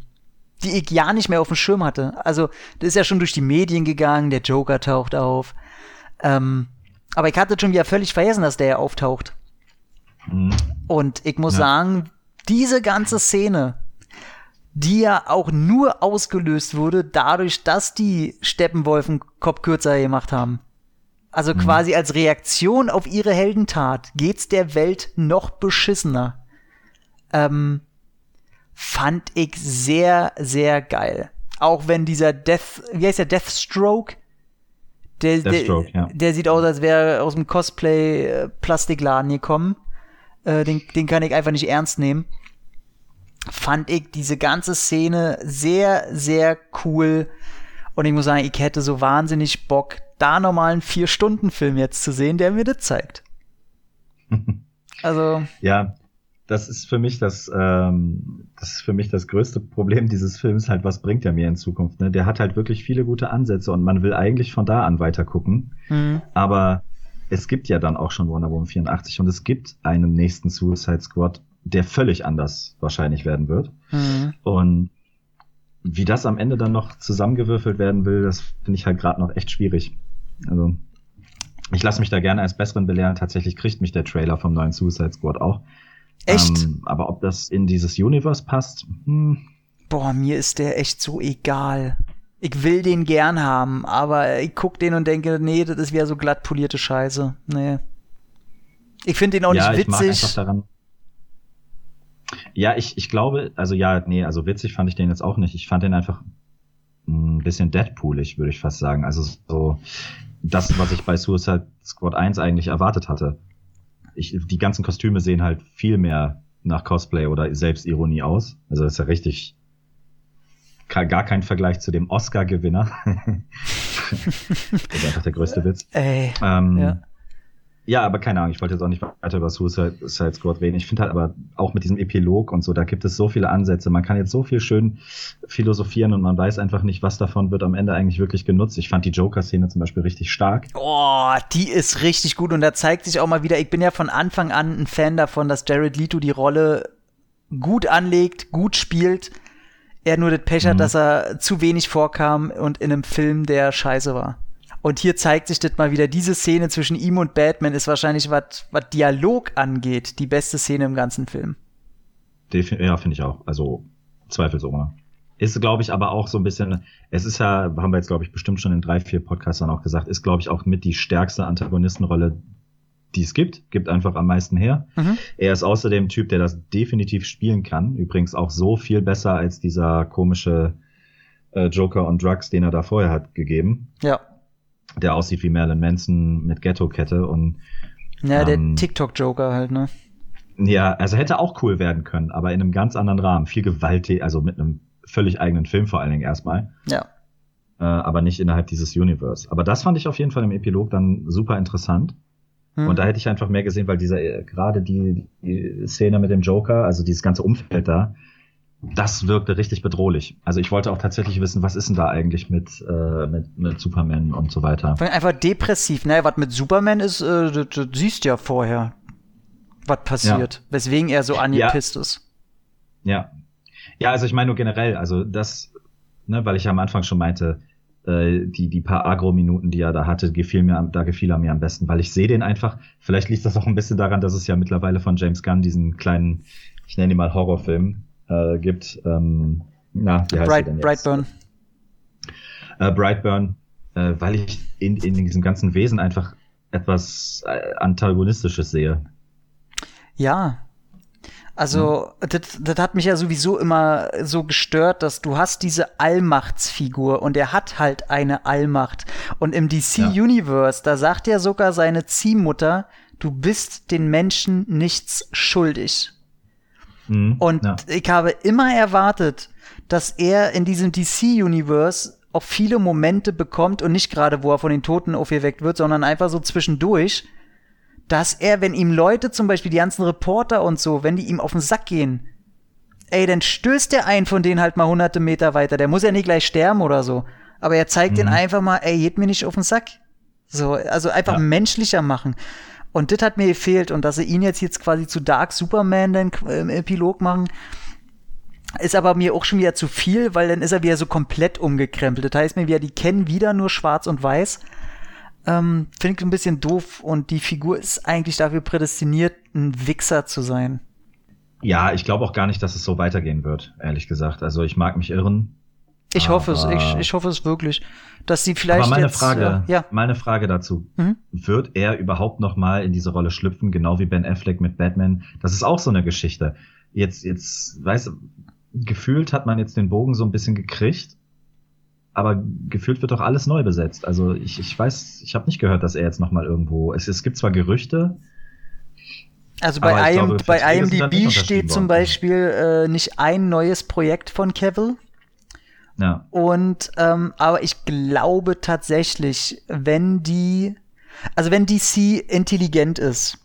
die ich ja nicht mehr auf dem Schirm hatte. Also, das ist ja schon durch die Medien gegangen, der Joker taucht auf. Ähm, aber ich hatte schon wieder völlig vergessen, dass der ja auftaucht. Mhm. Und ich muss ja. sagen, diese ganze Szene die ja auch nur ausgelöst wurde dadurch, dass die Steppenwolfen Kopf kürzer gemacht haben. Also mhm. quasi als Reaktion auf ihre Heldentat geht's der Welt noch beschissener. Ähm, fand ich sehr, sehr geil. Auch wenn dieser Death, wie heißt der, Deathstroke? Der, Deathstroke, der, ja. der sieht aus, als wäre er aus dem Cosplay-Plastikladen gekommen. Äh, den, den kann ich einfach nicht ernst nehmen. Fand ich diese ganze Szene sehr, sehr cool. Und ich muss sagen, ich hätte so wahnsinnig Bock, da nochmal einen Vier-Stunden-Film jetzt zu sehen, der mir das zeigt. Also. Ja, das ist für mich das, ähm, das ist für mich das größte Problem dieses Films halt, was bringt er mir in Zukunft? Ne? Der hat halt wirklich viele gute Ansätze und man will eigentlich von da an weiter gucken. Mhm. Aber es gibt ja dann auch schon Wonder Woman 84 und es gibt einen nächsten Suicide Squad, der völlig anders wahrscheinlich werden wird. Mhm. Und wie das am Ende dann noch zusammengewürfelt werden will, das finde ich halt gerade noch echt schwierig. Also ich lasse mich da gerne als Besseren belehren. Tatsächlich kriegt mich der Trailer vom neuen Suicide Squad auch. Echt? Ähm, aber ob das in dieses Universe passt, hm, Boah, mir ist der echt so egal. Ich will den gern haben, aber ich guck den und denke, nee, das ist wieder so glatt polierte Scheiße. Nee. Ich finde den auch ja, nicht ich mag einfach witzig. daran. Ja, ich, ich glaube, also ja, nee, also witzig fand ich den jetzt auch nicht. Ich fand den einfach ein bisschen Deadpoolig, würde ich fast sagen. Also so das, was ich bei Suicide Squad 1 eigentlich erwartet hatte. Ich, die ganzen Kostüme sehen halt viel mehr nach Cosplay oder Selbstironie aus. Also das ist ja richtig gar kein Vergleich zu dem Oscar-Gewinner. das ist einfach der größte Witz. Ey. Ähm, Ja. Ja. aber keine Ahnung, ich wollte jetzt auch nicht weiter über Suicide Suicide Squad reden. Ich finde halt aber auch mit diesem Epilog und so, da gibt es so viele Ansätze. Man kann jetzt so viel schön philosophieren und man weiß einfach nicht, was davon wird am Ende eigentlich wirklich genutzt. Ich fand die Joker-Szene zum Beispiel richtig stark. Oh, die ist richtig gut und da zeigt sich auch mal wieder, ich bin ja von Anfang an ein Fan davon, dass Jared Leto die Rolle gut anlegt, gut spielt. Er nur das Pech hat, Mhm. dass er zu wenig vorkam und in einem Film, der scheiße war. Und hier zeigt sich das mal wieder, diese Szene zwischen ihm und Batman ist wahrscheinlich, was was Dialog angeht, die beste Szene im ganzen Film. Defi- Ja, finde ich auch. Also zweifelsohne. Ist, glaube ich, aber auch so ein bisschen, es ist ja, haben wir jetzt, glaube ich, bestimmt schon in drei, vier Podcastern auch gesagt, ist, glaube ich, auch mit die stärkste Antagonistenrolle, die es gibt. Gibt einfach am meisten her. Mhm. Er ist außerdem ein Typ, der das definitiv spielen kann. Übrigens auch so viel besser als dieser komische äh, Joker on Drugs, den er da vorher hat gegeben. Ja. Der aussieht wie Marilyn Manson mit Ghetto-Kette und Ja, der Ähm, TikTok-Joker halt, ne? ja, also hätte auch cool werden können, aber in einem ganz anderen Rahmen. Viel gewaltig, also mit einem völlig eigenen Film vor allen Dingen erstmal. Ja. Äh, aber nicht innerhalb dieses Universe. Aber das fand ich auf jeden Fall im Epilog dann super interessant. Hm. Und da hätte ich einfach mehr gesehen, weil dieser, äh, gerade die, die Szene mit dem Joker, also dieses ganze Umfeld da, das wirkte richtig bedrohlich. Also ich wollte auch tatsächlich wissen, was ist denn da eigentlich mit, äh, mit, mit Superman und so weiter. Vor allem Einfach depressiv. Naja, was mit Superman ist, äh, das, das siehst du ja vorher, was passiert. Weswegen er so angepisst ist. Ja. Ja, also ich meine nur generell, also das, ne, weil ich ja am Anfang schon meinte, äh, die, die paar Agro-Minuten, die er da hatte, gefiel mir, am- da gefiel er mir am besten, weil ich sehe den einfach, vielleicht liegt das auch ein bisschen daran, dass es ja mittlerweile von James Gunn diesen kleinen, ich nenne ihn mal Horrorfilm, äh, gibt, ähm, na, wie heißt er denn Bright, jetzt? Brightburn. Äh, Brightburn, äh, weil ich in, in diesem ganzen Wesen einfach etwas äh, Antagonistisches sehe. Ja. Also, das, das hat mich ja sowieso immer so gestört, dass du hast diese Allmachtsfigur und er hat halt eine Allmacht. Und im DC-Universe, da sagt ja sogar seine Ziehmutter, du bist den Menschen nichts schuldig. Mhm, Und ja. ich habe immer erwartet, dass er in diesem DC-Universe auch viele Momente bekommt und nicht gerade, wo er von den Toten aufgeweckt wird, sondern einfach so zwischendurch, dass er, wenn ihm Leute, zum Beispiel die ganzen Reporter und so, wenn die ihm auf den Sack gehen, ey, dann stößt der einen von denen halt mal hunderte Meter weiter. Der muss ja nicht gleich sterben oder so. Aber er zeigt den einfach mal, ey, geht mir nicht auf den Sack. So, also einfach Ja. menschlicher machen. Und das hat mir gefehlt. Und dass sie ihn jetzt, jetzt quasi zu Dark Superman dann im Epilog machen, ist aber mir auch schon wieder zu viel, weil dann ist er wieder so komplett umgekrempelt. Das heißt mir wieder, die kennen wieder nur schwarz und weiß. Ähm, Finde ich ein bisschen doof und die Figur ist eigentlich dafür prädestiniert, ein Wichser zu sein. Ja, ich glaube auch gar nicht, dass es so weitergehen wird, ehrlich gesagt. Also ich mag mich irren. Ich hoffe es, Aber- ich, ich hoffe es wirklich, dass sie vielleicht Aber meine jetzt, Frage, äh, ja, meine Frage dazu. Mhm. Wird er überhaupt noch mal in diese Rolle schlüpfen, genau wie Ben Affleck mit Batman? Das ist auch so eine Geschichte. Jetzt, jetzt, weißt du, gefühlt hat man jetzt den Bogen so ein bisschen gekriegt. aber gefühlt wird doch alles neu besetzt. Also ich, ich weiß, ich habe nicht gehört, dass er jetzt noch mal irgendwo. Es, es gibt zwar Gerüchte. Also bei, IM, glaube, bei IMDb steht zum Beispiel äh, nicht ein neues Projekt von Cavill. Ja. Und ähm, aber ich glaube tatsächlich, wenn die, also wenn DC intelligent ist,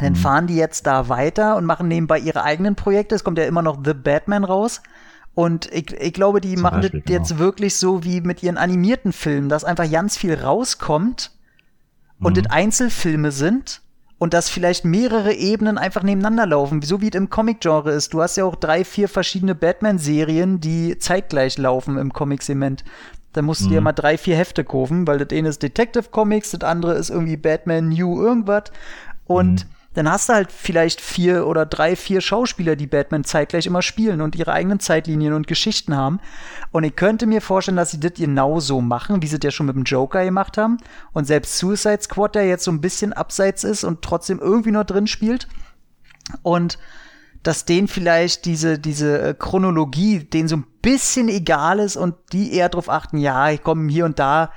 dann mhm. fahren die jetzt da weiter und machen nebenbei ihre eigenen Projekte. Es kommt ja immer noch The Batman raus. Und ich, ich glaube, die Zum machen Beispiel, das jetzt genau. wirklich so wie mit ihren animierten Filmen, dass einfach ganz viel rauskommt und mhm. das Einzelfilme sind und dass vielleicht mehrere Ebenen einfach nebeneinander laufen, so wie es im Comic-Genre ist. Du hast ja auch drei, vier verschiedene Batman-Serien, die zeitgleich laufen im Comic-Segment. Da musst du mhm. dir mal drei, vier Hefte kaufen, weil das eine ist Detective Comics, das andere ist irgendwie Batman New irgendwas. Und mhm dann hast du halt vielleicht vier oder drei, vier Schauspieler, die Batman zeitgleich immer spielen und ihre eigenen Zeitlinien und Geschichten haben. Und ich könnte mir vorstellen, dass sie das genauso machen, wie sie das ja schon mit dem Joker gemacht haben. Und selbst Suicide Squad, der jetzt so ein bisschen abseits ist und trotzdem irgendwie noch drin spielt. Und dass denen vielleicht diese, diese äh, Chronologie, denen so ein bisschen egal ist und die eher darauf achten, ja, ich komme hier und da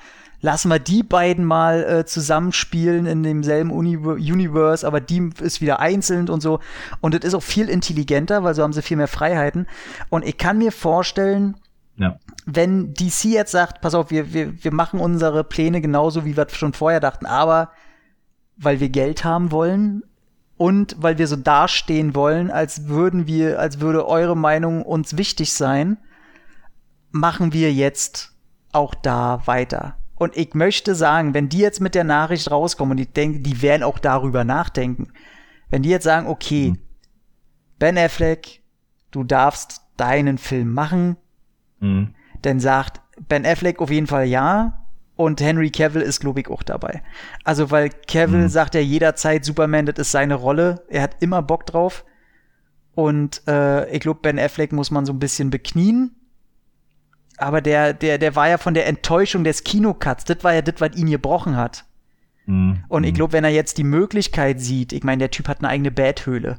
lassen wir die beiden mal äh, zusammenspielen in demselben Uni Universe, aber die ist wieder einzeln und so. Und das ist auch viel intelligenter, weil so haben sie viel mehr Freiheiten. Und ich kann mir vorstellen, ja. wenn DC jetzt sagt, pass auf, wir, wir, wir machen unsere Pläne genauso, wie wir schon vorher dachten, aber weil wir Geld haben wollen, und weil wir so dastehen wollen, als würden wir, als würde eure Meinung uns wichtig sein, machen wir jetzt auch da weiter. Und ich möchte sagen, wenn die jetzt mit der Nachricht rauskommen und ich denke, die werden auch darüber nachdenken. Wenn die jetzt sagen, okay, mhm. Ben Affleck, du darfst deinen Film machen, mhm. dann sagt Ben Affleck auf jeden Fall ja. Und Henry Cavill ist, glaube ich, auch dabei. Also, weil Cavill mhm. sagt ja jederzeit, Superman, das ist seine Rolle. Er hat immer Bock drauf. Und äh, ich glaube, Ben Affleck muss man so ein bisschen beknien aber der, der, der war ja von der Enttäuschung des Kinocuts, das war ja das, was ihn gebrochen hat. Mhm. Und ich glaube, wenn er jetzt die Möglichkeit sieht, ich meine, der Typ hat eine eigene Betthöhle,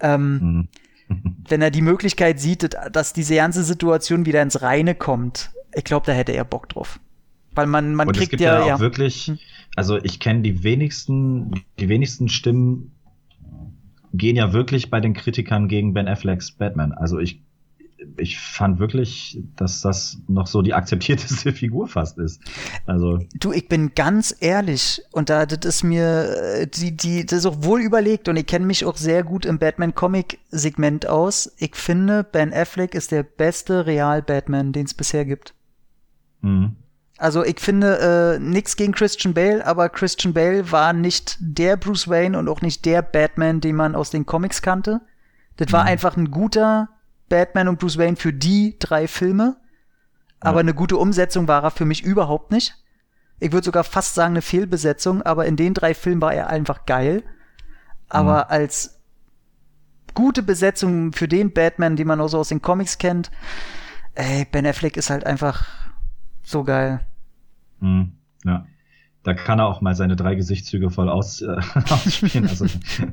ähm, mhm. wenn er die Möglichkeit sieht, dass diese ganze Situation wieder ins Reine kommt, ich glaube, da hätte er Bock drauf. Weil man, man Und kriegt es gibt ja, ja auch ja. wirklich, hm. also ich kenne die wenigsten, die wenigsten Stimmen gehen ja wirklich bei den Kritikern gegen Ben Afflecks Batman. Also ich ich fand wirklich, dass das noch so die akzeptierteste Figur fast ist. Also du, ich bin ganz ehrlich und da das ist mir äh, die die das ist auch wohl überlegt und ich kenne mich auch sehr gut im Batman Comic Segment aus. Ich finde Ben Affleck ist der beste Real Batman, den es bisher gibt. Mhm. Also ich finde äh, nichts gegen Christian Bale, aber Christian Bale war nicht der Bruce Wayne und auch nicht der Batman, den man aus den Comics kannte. Das war mhm. einfach ein guter Batman und Bruce Wayne für die drei Filme. Aber ja. eine gute Umsetzung war er für mich überhaupt nicht. Ich würde sogar fast sagen eine Fehlbesetzung, aber in den drei Filmen war er einfach geil. Aber mhm. als gute Besetzung für den Batman, den man auch so aus den Comics kennt, ey, Ben Affleck ist halt einfach so geil. Mhm. Ja da kann er auch mal seine drei Gesichtszüge voll aus, äh, ausspielen. Also,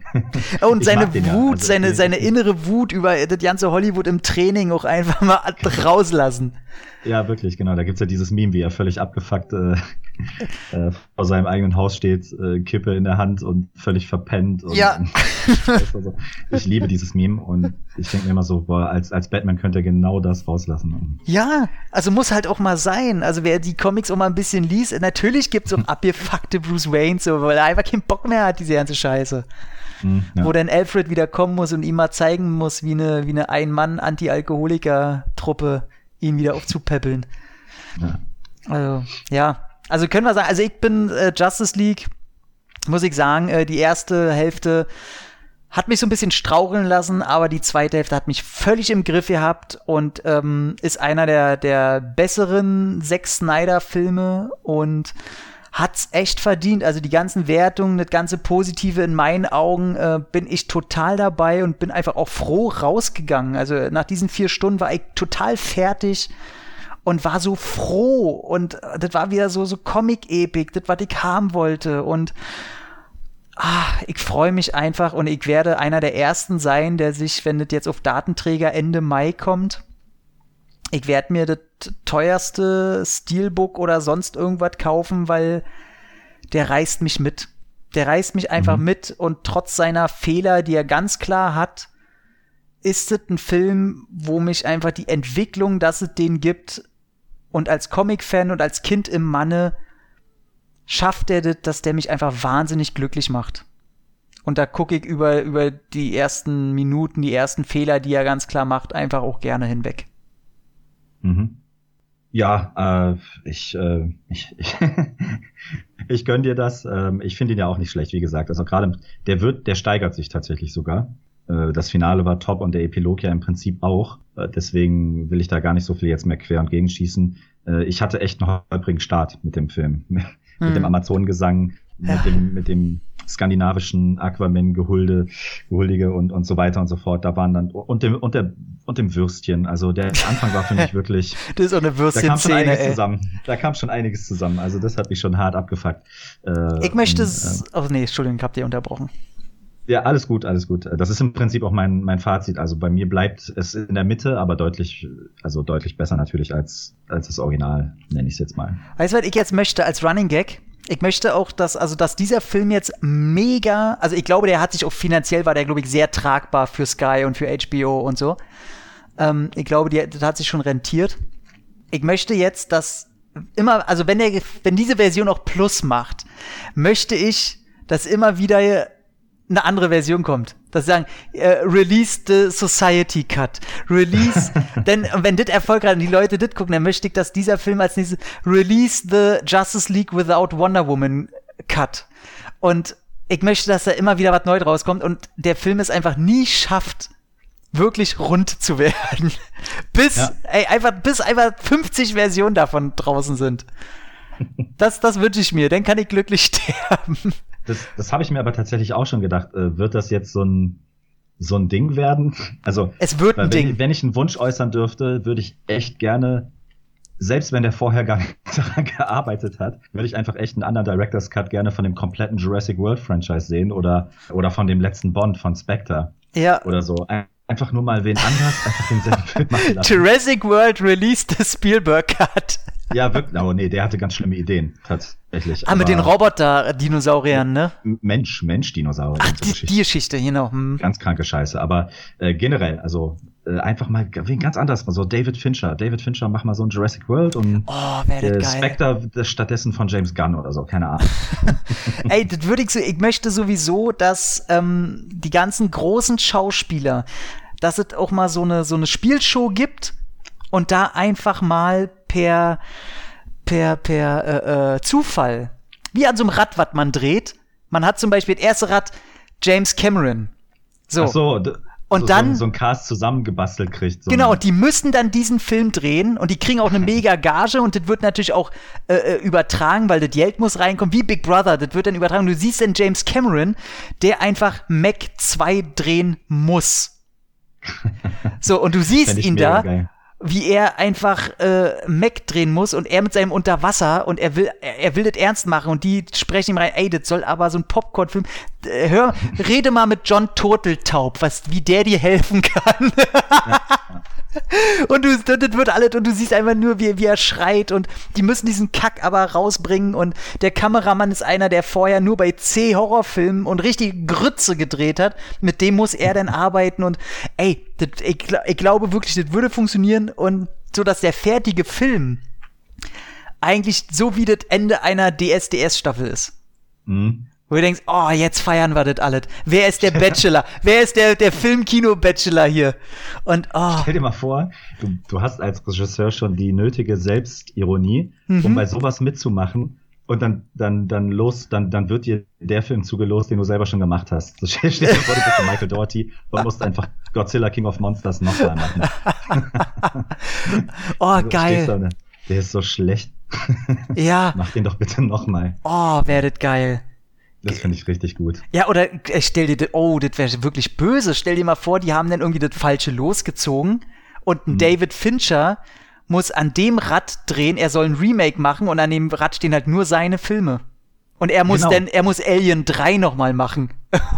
und seine Wut, ja. also, seine, seine innere Wut über das ganze Hollywood im Training auch einfach mal rauslassen. Ja, wirklich, genau. Da gibt's ja dieses Meme, wie er völlig abgefuckt äh, äh, vor seinem eigenen Haus steht, äh, Kippe in der Hand und völlig verpennt. Und, ja. Und, ich liebe dieses Meme und ich denke mir immer so, boah, als, als Batman könnte er genau das rauslassen. Ja, also muss halt auch mal sein. Also wer die Comics auch mal ein bisschen liest, natürlich gibt's so abgefuckte Bruce Wayne, so, weil er einfach keinen Bock mehr hat, diese ganze Scheiße. Hm, ja. Wo dann Alfred wieder kommen muss und ihm mal zeigen muss, wie eine, wie eine Ein-Mann-Anti-Alkoholiker-Truppe ihn wieder aufzupäppeln. Ja. Also, ja. Also können wir sagen, also ich bin äh, Justice League, muss ich sagen, äh, die erste Hälfte hat mich so ein bisschen straucheln lassen, aber die zweite Hälfte hat mich völlig im Griff gehabt und ähm, ist einer der, der besseren Zack Snyder-Filme und hat's echt verdient. Also die ganzen Wertungen, das ganze Positive in meinen Augen äh, bin ich total dabei und bin einfach auch froh rausgegangen. Also nach diesen vier Stunden war ich total fertig und war so froh und das war wieder so so Comic-Epik, das was ich haben wollte und ah, ich freue mich einfach und ich werde einer der ersten sein, der sich, wenn das jetzt auf Datenträger Ende Mai kommt, ich werde mir das teuerste Steelbook oder sonst irgendwas kaufen, weil der reißt mich mit. Der reißt mich einfach mhm. mit und trotz seiner Fehler, die er ganz klar hat, ist es ein Film, wo mich einfach die Entwicklung, dass es den gibt und als Comic-Fan und als Kind im Manne schafft er das, dass der mich einfach wahnsinnig glücklich macht. Und da gucke ich über, über die ersten Minuten, die ersten Fehler, die er ganz klar macht, einfach auch gerne hinweg. Mhm. Ja, äh, ich, äh, ich, ich, ich gönn dir das. Ähm, ich finde ihn ja auch nicht schlecht, wie gesagt. Also gerade der wird, der steigert sich tatsächlich sogar. Äh, das Finale war top und der Epilog ja im Prinzip auch. Äh, deswegen will ich da gar nicht so viel jetzt mehr quer und gegenschießen. Äh, ich hatte echt einen holprigen Start mit dem Film. mit hm. dem Amazonengesang, ja. mit dem, mit dem skandinavischen Aquaman-Gehulde, Gehuldige und, und so weiter und so fort. Da waren dann, und dem, und der, und dem Würstchen. Also der Anfang war für mich wirklich. das ist auch eine Würstchen-Szene. Da kam schon einiges ey. zusammen. Da kam schon einiges zusammen. Also das hat mich schon hart abgefuckt. Äh, ich möchte es, äh, oh nee, Entschuldigung, ich hab dir unterbrochen. Ja, alles gut, alles gut. Das ist im Prinzip auch mein, mein Fazit. Also bei mir bleibt es in der Mitte, aber deutlich, also deutlich besser natürlich als, als das Original, nenne ich es jetzt mal. Weißt du, was ich jetzt möchte als Running Gag? Ich möchte auch, dass, also, dass dieser Film jetzt mega, also ich glaube, der hat sich auch finanziell, war der, glaube ich, sehr tragbar für Sky und für HBO und so. Ähm, ich glaube, die, das hat sich schon rentiert. Ich möchte jetzt, dass immer, also wenn der, wenn diese Version auch Plus macht, möchte ich, dass immer wieder eine andere Version kommt. Dass sie sagen, äh, release the Society Cut. Release, denn wenn das erfolgreich und die Leute das gucken, dann möchte ich, dass dieser Film als nächstes release the Justice League without Wonder Woman Cut. Und ich möchte, dass da immer wieder was Neues rauskommt und der Film es einfach nie schafft, wirklich rund zu werden. bis, ja. ey, einfach, bis einfach 50 Versionen davon draußen sind. Das, das wünsche ich mir, dann kann ich glücklich sterben. Das, das habe ich mir aber tatsächlich auch schon gedacht. Äh, wird das jetzt so ein, so ein Ding werden? Also, es wird ein wenn, Ding. Wenn ich einen Wunsch äußern dürfte, würde ich echt gerne, selbst wenn der vorher gar nicht daran gearbeitet hat, würde ich einfach echt einen anderen Director's Cut gerne von dem kompletten Jurassic World Franchise sehen oder, oder von dem letzten Bond von Spectre. Ja. Oder so. Einfach nur mal wen anders, einfach denselben Film machen lassen. Jurassic World released the Spielberg Cut. Ja, wirklich. Oh nee, der hatte ganz schlimme Ideen, tatsächlich. Ah, mit den Roboter-Dinosauriern, ne? Mensch, Mensch-Dinosaurier. Ach, die, die Geschichte, genau. Hm. Ganz kranke Scheiße. Aber äh, generell, also äh, einfach mal ganz anders. So David Fincher. David Fincher, mach mal so ein Jurassic World und oh, äh, Spectre stattdessen von James Gunn oder so, keine Ahnung. Ey, das würde ich so, ich möchte sowieso, dass ähm, die ganzen großen Schauspieler, dass es auch mal so eine, so eine Spielshow gibt und da einfach mal per, per, per äh, äh, Zufall, wie an so einem Rad, was man dreht. Man hat zum Beispiel das erste Rad James Cameron. So. Ach so, und so, dann so, so ein Cast zusammengebastelt kriegt. So genau, die müssen dann diesen Film drehen und die kriegen auch eine mega Gage und das wird natürlich auch äh, äh, übertragen, weil das Geld muss reinkommen, wie Big Brother, das wird dann übertragen. Du siehst dann James Cameron, der einfach Mac 2 drehen muss. so, und du siehst ihn da geil wie er einfach äh, Mac drehen muss und er mit seinem Unterwasser und er will, er, er will das ernst machen und die sprechen ihm rein, ey, das soll aber so ein Popcorn-Film. Äh, hör, rede mal mit John Turteltaub, was, wie der dir helfen kann. Ja. und du, das wird alles, und du siehst einfach nur, wie, wie er schreit und die müssen diesen Kack aber rausbringen und der Kameramann ist einer, der vorher nur bei C-Horrorfilmen und richtige Grütze gedreht hat. Mit dem muss er dann arbeiten und ey, das, ich, ich glaube wirklich, das würde funktionieren und so, dass der fertige Film eigentlich so wie das Ende einer DSDS-Staffel ist. Mhm. Wo du denkst, oh, jetzt feiern wir das alles. Wer ist der Bachelor? Wer ist der, der Filmkino-Bachelor hier? Und, oh. Stell dir mal vor, du, du hast als Regisseur schon die nötige Selbstironie, mhm. um bei sowas mitzumachen. Und dann, dann, dann los, dann, dann wird dir der Film zugelost, den du selber schon gemacht hast. So stell dir vor, du bist Michael Doherty und musst einfach Godzilla King of Monsters nochmal machen. oh, also, geil. Da, der ist so schlecht. Ja. Mach den doch bitte nochmal. Oh, werdet geil. Das finde ich richtig gut. Ja, oder äh, stell dir, oh, das wäre wirklich böse. Stell dir mal vor, die haben dann irgendwie das Falsche losgezogen und ein mhm. David Fincher muss an dem Rad drehen, er soll ein Remake machen und an dem Rad stehen halt nur seine Filme. Und er muss genau. denn, er muss Alien 3 nochmal machen.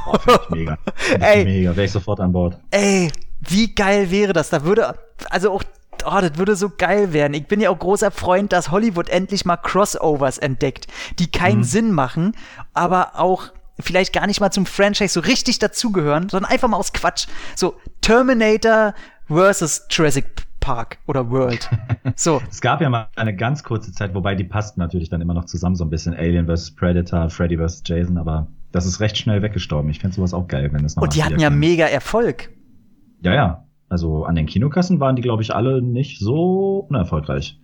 Oh, ich mega. Find ey, mega, wäre ich sofort an Bord. Ey, wie geil wäre das? Da würde, also auch oh, das würde so geil werden. Ich bin ja auch großer Freund, dass Hollywood endlich mal Crossovers entdeckt, die keinen mhm. Sinn machen, aber auch vielleicht gar nicht mal zum Franchise so richtig dazugehören, sondern einfach mal aus Quatsch. So Terminator versus Jurassic Park oder World. So. es gab ja mal eine ganz kurze Zeit, wobei die passten natürlich dann immer noch zusammen, so ein bisschen Alien vs. Predator, Freddy vs. Jason, aber das ist recht schnell weggestorben. Ich fände sowas auch geil, wenn es noch Und die hatten ja kann. mega Erfolg. Ja, ja. Also an den Kinokassen waren die, glaube ich, alle nicht so unerfolgreich.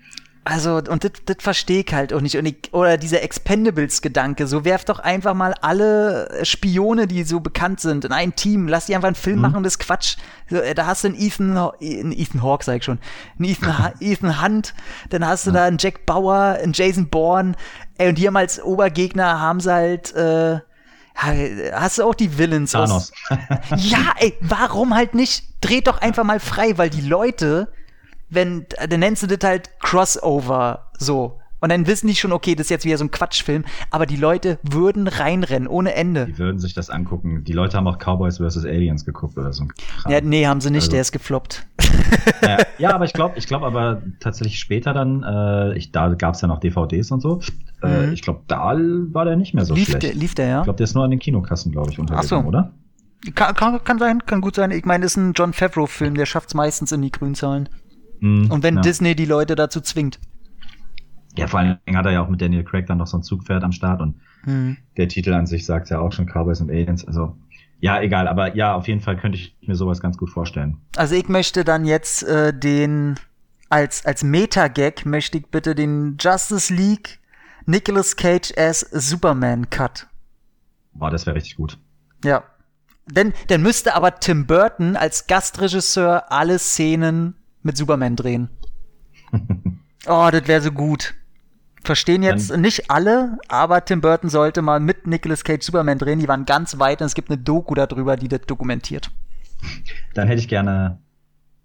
Also, und das verstehe ich halt auch nicht. Und ich, oder dieser Expendables-Gedanke, so werft doch einfach mal alle Spione, die so bekannt sind, in ein Team, lass die einfach einen Film mhm. machen, das Quatsch. So, äh, da hast du einen Ethan, einen Ethan Hawke, sag ich schon, einen Ethan, Ethan Hunt, dann hast du ja. da einen Jack Bauer, einen Jason Bourne, ey, und die haben als Obergegner, haben sie halt, äh, Hast du auch die Villains Thanos. aus? ja, ey, warum halt nicht? Dreht doch einfach mal frei, weil die Leute, wenn, dann nennst du das halt Crossover so. Und dann wissen die schon, okay, das ist jetzt wieder so ein Quatschfilm, aber die Leute würden reinrennen, ohne Ende. Die würden sich das angucken. Die Leute haben auch Cowboys vs. Aliens geguckt oder so. Ja, nee, haben sie nicht, also, der ist gefloppt. Ja, ja aber ich glaube, ich glaube aber tatsächlich später dann, äh, ich, da gab es ja noch DVDs und so. Äh, mhm. ich glaube, da war der nicht mehr so lief schlecht. Der, lief der, ja? Ich glaube, der ist nur an den Kinokassen, glaube ich, untergegangen, so. oder? Kann, kann, kann sein, kann gut sein. Ich meine, das ist ein John Favreau-Film, der schafft es meistens in die Grünzahlen. Mhm, und wenn ja. Disney die Leute dazu zwingt. Ja, vor allem hat er ja auch mit Daniel Craig dann noch so ein Zugpferd am Start und mhm. der Titel an sich sagt ja auch schon Cowboys und Aliens. Also ja, egal, aber ja, auf jeden Fall könnte ich mir sowas ganz gut vorstellen. Also ich möchte dann jetzt äh, den als als Meta-Gag möchte ich bitte den Justice League Nicolas Cage as Superman Cut. Boah, das wäre richtig gut. Ja. Denn dann müsste aber Tim Burton als Gastregisseur alle Szenen mit Superman drehen. oh, das wäre so gut. Verstehen jetzt Dann, nicht alle, aber Tim Burton sollte mal mit Nicolas Cage Superman drehen. Die waren ganz weit und es gibt eine Doku darüber, die das dokumentiert. Dann hätte ich gerne,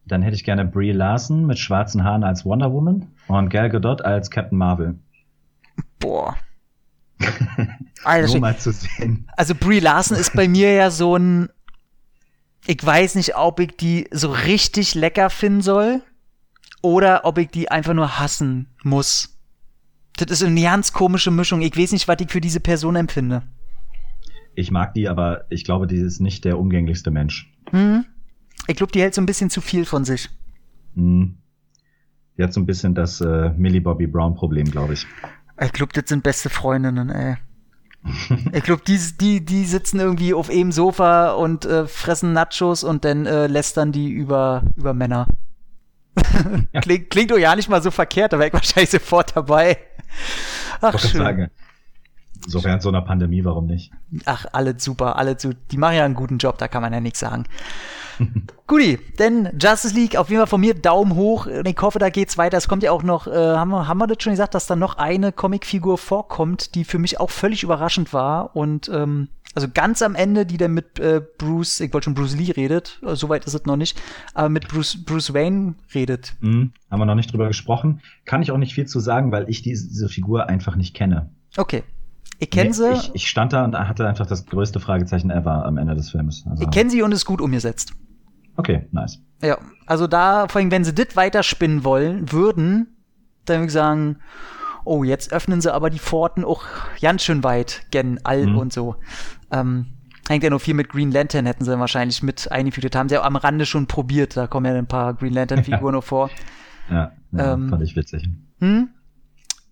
dann hätte ich gerne Brie Larson mit schwarzen Haaren als Wonder Woman und Gal Gadot als Captain Marvel. Boah. Alter, Nur mal zu sehen. Also Brie Larson ist bei mir ja so ein ich weiß nicht, ob ich die so richtig lecker finden soll oder ob ich die einfach nur hassen muss. Das ist eine ganz komische Mischung. Ich weiß nicht, was ich für diese Person empfinde. Ich mag die, aber ich glaube, die ist nicht der umgänglichste Mensch. Hm. Ich glaube, die hält so ein bisschen zu viel von sich. Hm. Die hat so ein bisschen das äh, Millie Bobby Brown Problem, glaube ich. Ich glaube, das sind beste Freundinnen, ey. ich glaube, die, die, die sitzen irgendwie auf einem Sofa und äh, fressen Nachos und dann äh, lästern die über, über Männer. ja. klingt, klingt doch ja nicht mal so verkehrt, da wäre ich wahrscheinlich sofort dabei. Ach, schön. Sagen. So während so einer Pandemie, warum nicht? Ach, alle super, alle zu. Die machen ja einen guten Job, da kann man ja nichts sagen. Guti, denn Justice League auf jeden Fall von mir Daumen hoch. Ich hoffe, da geht's weiter. Es kommt ja auch noch, äh, haben, wir, haben wir das schon gesagt, dass da noch eine Comicfigur vorkommt, die für mich auch völlig überraschend war und ähm, also ganz am Ende, die dann mit äh, Bruce, ich wollte schon Bruce Lee redet, äh, soweit ist es noch nicht, aber mit Bruce, Bruce Wayne redet. Mhm, haben wir noch nicht drüber gesprochen. Kann ich auch nicht viel zu sagen, weil ich diese, diese Figur einfach nicht kenne. Okay. Ich kenne sie. Ich, ich, stand da und hatte einfach das größte Fragezeichen ever am Ende des Films. Also ich kenne sie und ist gut umgesetzt. Okay, nice. Ja, also da, vor allem, wenn sie das weiterspinnen wollen, würden, dann würde ich sagen, oh, jetzt öffnen sie aber die Pforten auch ganz schön weit, gen All mhm. und so. Ähm, hängt ja noch viel mit Green Lantern, hätten sie wahrscheinlich mit eingefügt. Haben sie ja am Rande schon probiert, da kommen ja ein paar Green Lantern-Figuren noch vor. Ja, ja ähm, fand ich witzig. Hm?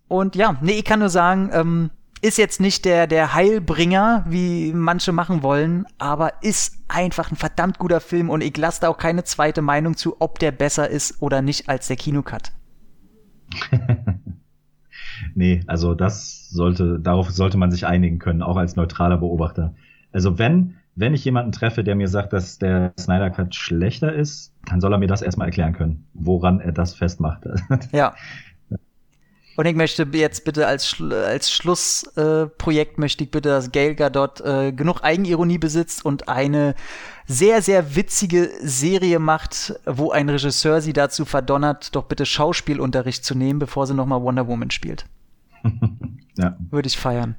Und ja, nee, ich kann nur sagen, ähm, ist jetzt nicht der, der Heilbringer, wie manche machen wollen, aber ist einfach ein verdammt guter Film und ich lasse da auch keine zweite Meinung zu, ob der besser ist oder nicht als der Kinocut. nee, also das sollte, darauf sollte man sich einigen können, auch als neutraler Beobachter. Also wenn, wenn ich jemanden treffe, der mir sagt, dass der Snyder Cut schlechter ist, dann soll er mir das erstmal erklären können, woran er das festmacht. Ja. Und ich möchte jetzt bitte als, Schlu als Schlussprojekt äh, möchte ich bitte, dass Gail Gadot äh, genug Eigenironie besitzt und eine sehr, sehr witzige Serie macht, wo ein Regisseur sie dazu verdonnert, doch bitte Schauspielunterricht zu nehmen, bevor sie nochmal Wonder Woman spielt. ja. Würde ich feiern.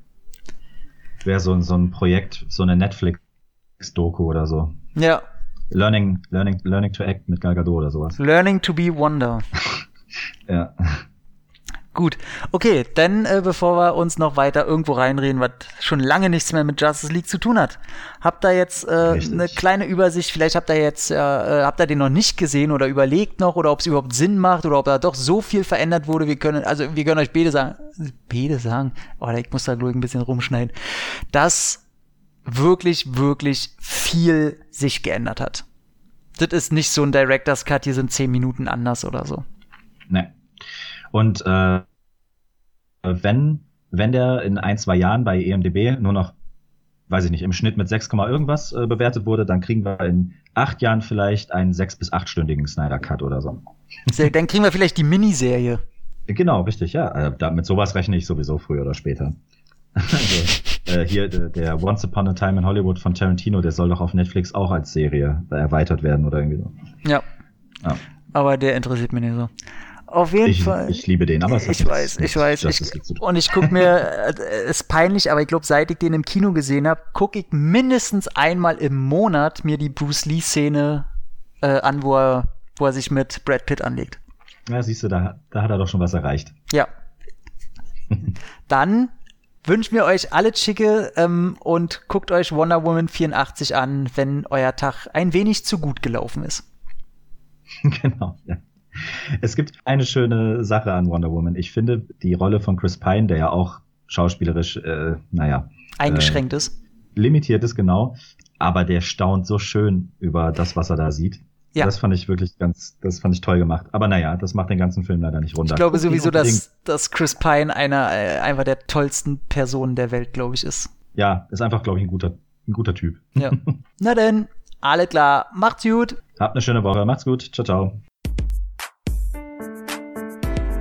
Wäre so, so ein Projekt, so eine Netflix-Doku oder so. Ja. Learning, Learning, Learning to Act mit Gal Gadot oder sowas. Learning to be Wonder. Ja. Gut, okay, dann äh, bevor wir uns noch weiter irgendwo reinreden, was schon lange nichts mehr mit Justice League zu tun hat, habt ihr jetzt äh, eine kleine Übersicht, vielleicht habt ihr jetzt, äh, habt ihr den noch nicht gesehen oder überlegt noch oder ob es überhaupt Sinn macht oder ob da doch so viel verändert wurde, wir können, also wir können euch beide sagen, beide sagen, oh, ich muss da glaube ich ein bisschen rumschneiden, dass wirklich, wirklich viel sich geändert hat. Das ist nicht so ein Director's Cut, die sind zehn Minuten anders oder so. Ne. Und äh, wenn, wenn der in ein, zwei Jahren bei EMDB nur noch, weiß ich nicht, im Schnitt mit 6, irgendwas äh, bewertet wurde, dann kriegen wir in acht Jahren vielleicht einen sechs- bis achtstündigen Snyder Cut oder so. Dann kriegen wir vielleicht die Miniserie. Genau, richtig, ja. Da, mit sowas rechne ich sowieso früher oder später. also, äh, hier der, der Once Upon a Time in Hollywood von Tarantino, der soll doch auf Netflix auch als Serie erweitert werden oder irgendwie so. Ja. Ja. Aber der interessiert mich nicht so. Auf jeden Ich, Fall. ich liebe den, aber es ich weiß, ich weiß. Ich, und ich guck mir, äh, ist peinlich, aber ich glaube, seit ich den im Kino gesehen habe, gucke ich mindestens einmal im Monat mir die Bruce Lee-Szene äh, an, wo er, wo er sich mit Brad Pitt anlegt. Ja, siehst du, da, da hat er doch schon was erreicht. Ja. Dann wünschen wir euch alle Schicke ähm, und guckt euch Wonder Woman 84 an, wenn euer Tag ein wenig zu gut gelaufen ist. genau, ja. Es gibt eine schöne Sache an Wonder Woman. Ich finde die Rolle von Chris Pine, der ja auch schauspielerisch, äh, naja, Eingeschränkt ist. limitiert ist, genau, aber der staunt so schön über das, was er da sieht. Ja. Das fand ich wirklich ganz, das fand ich toll gemacht. Aber naja, das macht den ganzen Film leider nicht runter. Ich glaube Guckt ihn sowieso, dass, dass Chris Pine einer äh, einfach der tollsten Personen der Welt, glaube ich, ist. Ja, ist einfach, glaube ich, ein guter, ein guter Typ. Ja. Na denn, alles klar, macht's gut. Habt eine schöne Woche. Macht's gut. Ciao, ciao.